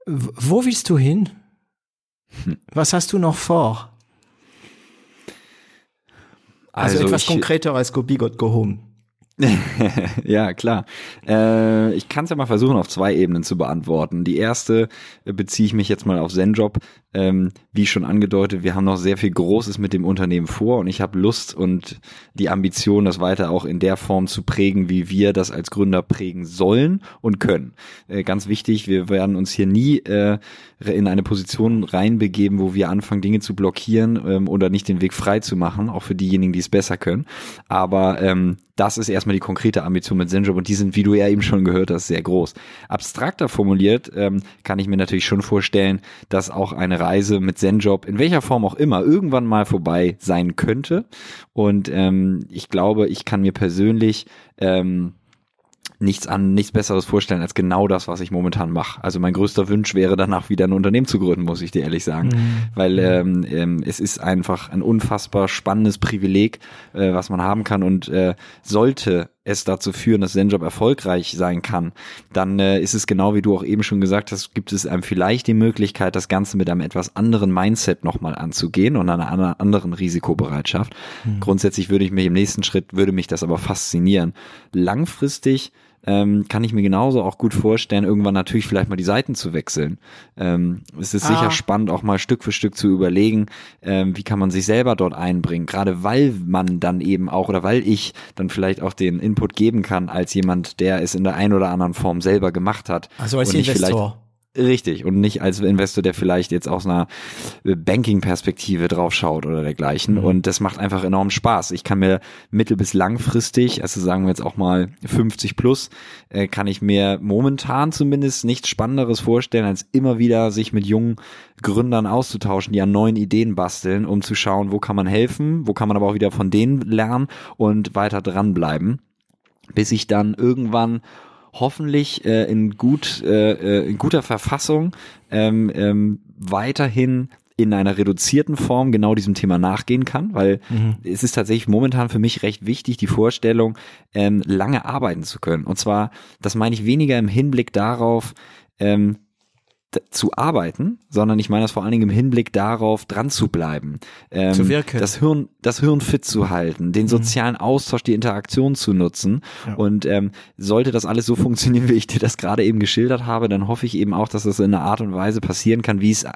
wo willst du hin? Was hast du noch vor? Also, also etwas ich, konkreter als Go Big Go Home. ja, klar. Äh, ich kann es ja mal versuchen, auf zwei Ebenen zu beantworten. Die erste äh, beziehe ich mich jetzt mal auf Zenjob. Ähm, wie schon angedeutet, wir haben noch sehr viel Großes mit dem Unternehmen vor und ich habe Lust und die Ambition, das weiter auch in der Form zu prägen, wie wir das als Gründer prägen sollen und können. Äh, ganz wichtig, wir werden uns hier nie äh, in eine Position reinbegeben, wo wir anfangen, Dinge zu blockieren ähm, oder nicht den Weg frei zu machen, auch für diejenigen, die es besser können. Aber ähm, das ist erstmal die konkrete Ambition mit Zenjob und die sind, wie du ja eben schon gehört hast, sehr groß. Abstrakter formuliert ähm, kann ich mir natürlich schon vorstellen, dass auch eine Reise mit Zenjob in welcher Form auch immer irgendwann mal vorbei sein könnte. Und ähm, ich glaube, ich kann mir persönlich ähm, nichts an, nichts Besseres vorstellen als genau das, was ich momentan mache. Also mein größter Wunsch wäre danach wieder ein Unternehmen zu gründen, muss ich dir ehrlich sagen. Mhm. Weil ähm, ähm, es ist einfach ein unfassbar spannendes Privileg, äh, was man haben kann und äh, sollte es dazu führen, dass Zenjob erfolgreich sein kann, dann äh, ist es genau wie du auch eben schon gesagt hast, gibt es einem vielleicht die Möglichkeit, das Ganze mit einem etwas anderen Mindset nochmal anzugehen und einer anderen Risikobereitschaft. Mhm. Grundsätzlich würde ich mich im nächsten Schritt, würde mich das aber faszinieren. Langfristig ähm, kann ich mir genauso auch gut vorstellen, irgendwann natürlich vielleicht mal die Seiten zu wechseln. Ähm, es ist ah. sicher spannend, auch mal Stück für Stück zu überlegen, ähm, wie kann man sich selber dort einbringen, gerade weil man dann eben auch oder weil ich dann vielleicht auch den Input geben kann als jemand, der es in der einen oder anderen Form selber gemacht hat. Also als Investor. Richtig. Und nicht als Investor, der vielleicht jetzt aus einer Banking-Perspektive draufschaut oder dergleichen. Mhm. Und das macht einfach enorm Spaß. Ich kann mir mittel- bis langfristig, also sagen wir jetzt auch mal 50 plus, äh, kann ich mir momentan zumindest nichts Spannenderes vorstellen, als immer wieder sich mit jungen Gründern auszutauschen, die an neuen Ideen basteln, um zu schauen, wo kann man helfen, wo kann man aber auch wieder von denen lernen und weiter dranbleiben bis ich dann irgendwann hoffentlich äh, in gut äh, äh, in guter Verfassung ähm, ähm, weiterhin in einer reduzierten Form genau diesem Thema nachgehen kann, weil mhm. es ist tatsächlich momentan für mich recht wichtig, die Vorstellung, ähm, lange arbeiten zu können. Und zwar, das meine ich weniger im Hinblick darauf, ähm, zu arbeiten, sondern ich meine das vor allen Dingen im Hinblick darauf, dran zu bleiben, ähm, zu wirken. das Hirn, das Hirn fit zu halten, den mhm. sozialen Austausch, die Interaktion zu nutzen. Ja. Und ähm, sollte das alles so funktionieren, wie ich dir das gerade eben geschildert habe, dann hoffe ich eben auch, dass das in einer Art und Weise passieren kann, wie es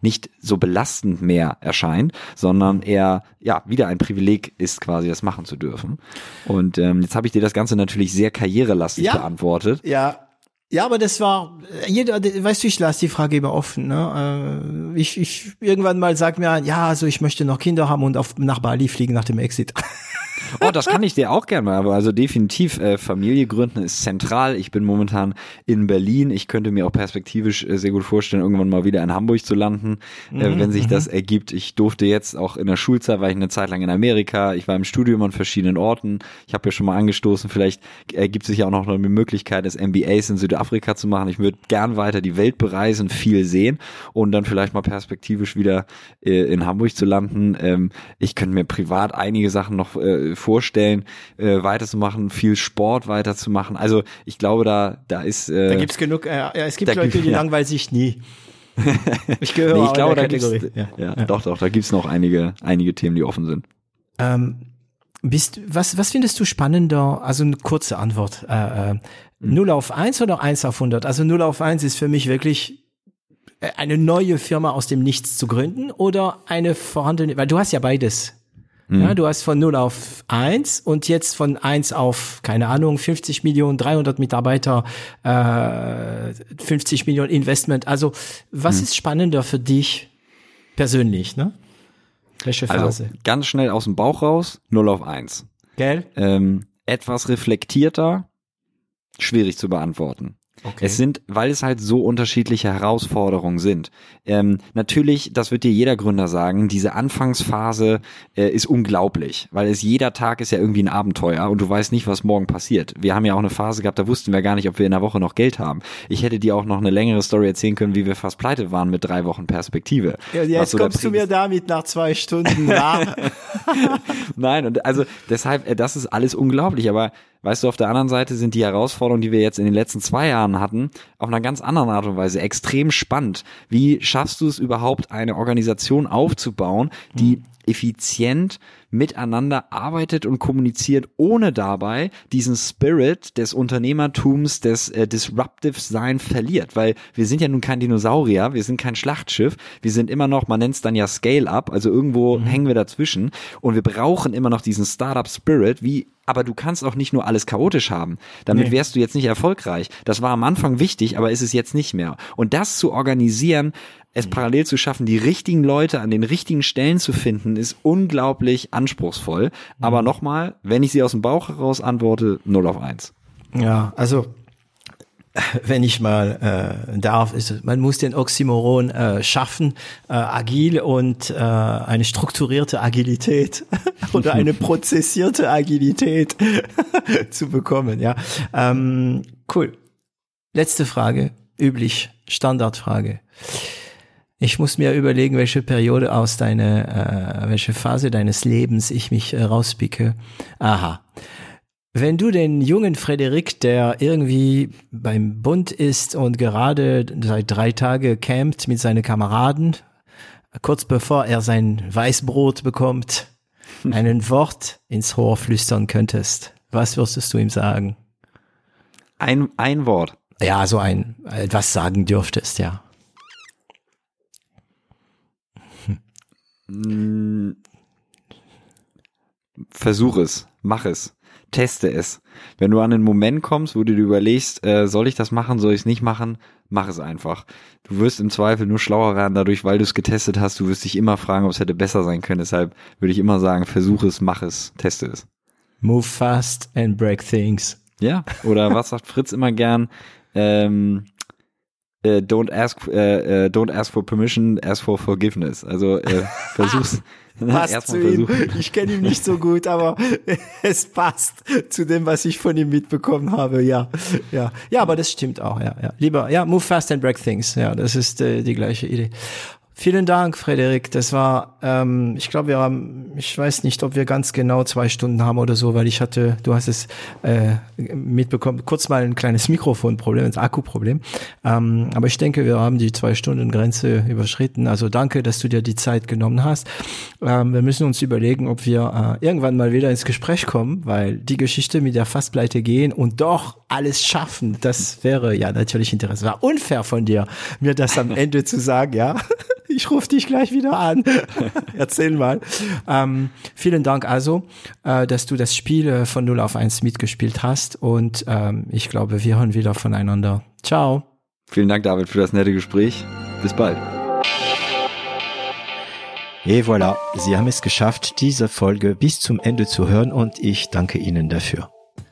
nicht so belastend mehr erscheint, sondern eher ja wieder ein Privileg ist, quasi das machen zu dürfen. Und ähm, jetzt habe ich dir das Ganze natürlich sehr karrierelastig ja. beantwortet. Ja, ja, aber das war, jeder, weißt du, ich lasse die Frage immer offen. Ne? Äh, ich, ich irgendwann mal sag mir, ja, also ich möchte noch Kinder haben und auf, nach Bali fliegen nach dem Exit. Oh, das kann ich dir auch gerne mal, aber also definitiv äh, Familie gründen ist zentral. Ich bin momentan in Berlin. Ich könnte mir auch perspektivisch äh, sehr gut vorstellen, irgendwann mal wieder in Hamburg zu landen, äh, mhm, wenn sich das mhm. ergibt. Ich durfte jetzt auch in der Schulzeit, war ich eine Zeit lang in Amerika. Ich war im Studium an verschiedenen Orten. Ich habe ja schon mal angestoßen, vielleicht ergibt sich ja auch noch eine Möglichkeit, das MBAs in Südafrika zu machen. Ich würde gern weiter die Welt bereisen, viel sehen und dann vielleicht mal perspektivisch wieder äh, in Hamburg zu landen. Ähm, ich könnte mir privat einige Sachen noch äh, vorstellen, äh, weiterzumachen, viel Sport weiterzumachen. Also ich glaube, da, da ist. Äh, da gibt's genug, äh, ja, es gibt Leute, die ja. langweilen sich nie. ich gehöre nee, ich glaube, da Kategorie. Gibt's, ja, ja, ja, doch, doch, da gibt's noch einige, einige Themen, die offen sind. Ähm, bist, was, was findest du spannender? Also eine kurze Antwort. Äh, äh, 0 auf 1 oder 1 auf 100? Also 0 auf 1 ist für mich wirklich äh, eine neue Firma aus dem Nichts zu gründen oder eine vorhandene, weil du hast ja beides. Ja, mhm. du hast von 0 auf 1 und jetzt von 1 auf, keine Ahnung, 50 Millionen, 300 Mitarbeiter, äh, 50 Millionen Investment. Also was mhm. ist spannender für dich persönlich, ne? Welche also, Phase? Also, ganz schnell aus dem Bauch raus, 0 auf 1. Gell? Ähm, etwas reflektierter, schwierig zu beantworten. Okay. Es sind, weil es halt so unterschiedliche Herausforderungen sind. Ähm, natürlich, das wird dir jeder Gründer sagen, diese Anfangsphase äh, ist unglaublich, weil es jeder Tag ist ja irgendwie ein Abenteuer und du weißt nicht, was morgen passiert. Wir haben ja auch eine Phase gehabt, da wussten wir gar nicht, ob wir in der Woche noch Geld haben. Ich hätte dir auch noch eine längere Story erzählen können, wie wir fast pleite waren mit drei Wochen Perspektive. Ja, jetzt so kommst du mir damit nach zwei Stunden nach. Nein, und also deshalb, äh, das ist alles unglaublich, aber Weißt du, auf der anderen Seite sind die Herausforderungen, die wir jetzt in den letzten zwei Jahren hatten, auf einer ganz anderen Art und Weise extrem spannend. Wie schaffst du es überhaupt, eine Organisation aufzubauen, die mhm. Effizient miteinander arbeitet und kommuniziert, ohne dabei diesen Spirit des Unternehmertums, des äh, Disruptive Sein verliert. Weil wir sind ja nun kein Dinosaurier, wir sind kein Schlachtschiff, wir sind immer noch, man nennt es dann ja Scale-Up, also irgendwo mhm. hängen wir dazwischen und wir brauchen immer noch diesen Startup Spirit, wie aber du kannst auch nicht nur alles chaotisch haben. Damit nee. wärst du jetzt nicht erfolgreich. Das war am Anfang wichtig, aber ist es jetzt nicht mehr. Und das zu organisieren, es parallel zu schaffen, die richtigen Leute an den richtigen Stellen zu finden, ist unglaublich anspruchsvoll. Aber mhm. nochmal, wenn ich sie aus dem Bauch heraus antworte, 0 auf 1. Ja, also wenn ich mal äh, darf, ist, man muss den Oxymoron äh, schaffen, äh, agil und äh, eine strukturierte Agilität oder eine prozessierte Agilität zu bekommen. Ja, ähm, cool. Letzte Frage, üblich Standardfrage. Ich muss mir überlegen, welche Periode aus deiner, äh, welche Phase deines Lebens ich mich äh, rauspicke. Aha. Wenn du den jungen Frederik, der irgendwie beim Bund ist und gerade seit drei Tagen campt mit seinen Kameraden, kurz bevor er sein Weißbrot bekommt, einen Wort ins Ohr flüstern könntest, was würdest du ihm sagen? Ein, ein Wort. Ja, so ein, etwas sagen dürftest, ja. Versuch es, mach es, teste es. Wenn du an einen Moment kommst, wo du dir überlegst, äh, soll ich das machen, soll ich es nicht machen, mach es einfach. Du wirst im Zweifel nur schlauer werden dadurch, weil du es getestet hast. Du wirst dich immer fragen, ob es hätte besser sein können. Deshalb würde ich immer sagen, versuch es, mach es, teste es. Move fast and break things. Ja, oder was sagt Fritz immer gern? Ähm, äh, don't ask äh, äh, don't ask for permission, ask for forgiveness. Also äh, versuch's. passt zu ihm. Ich kenne ihn nicht so gut, aber es passt zu dem, was ich von ihm mitbekommen habe. Ja, ja, ja, aber das stimmt auch. Ja, ja. Lieber, ja, move fast and break things. Ja, das ist äh, die gleiche Idee. Vielen Dank, Frederik. Das war, ähm, ich glaube, wir haben, ich weiß nicht, ob wir ganz genau zwei Stunden haben oder so, weil ich hatte, du hast es äh, mitbekommen, kurz mal ein kleines Mikrofonproblem, ein Akkuproblem. Ähm, aber ich denke, wir haben die zwei Stunden Grenze überschritten. Also danke, dass du dir die Zeit genommen hast. Ähm, wir müssen uns überlegen, ob wir äh, irgendwann mal wieder ins Gespräch kommen, weil die Geschichte mit der Fastpleite gehen und doch alles schaffen, das wäre ja natürlich interessant. War unfair von dir, mir das am Ende zu sagen, ja. Ich rufe dich gleich wieder an. Erzähl mal. Ähm, vielen Dank also, äh, dass du das Spiel äh, von 0 auf 1 mitgespielt hast und ähm, ich glaube, wir hören wieder voneinander. Ciao. Vielen Dank, David, für das nette Gespräch. Bis bald. Et voilà, Sie haben es geschafft, diese Folge bis zum Ende zu hören und ich danke Ihnen dafür.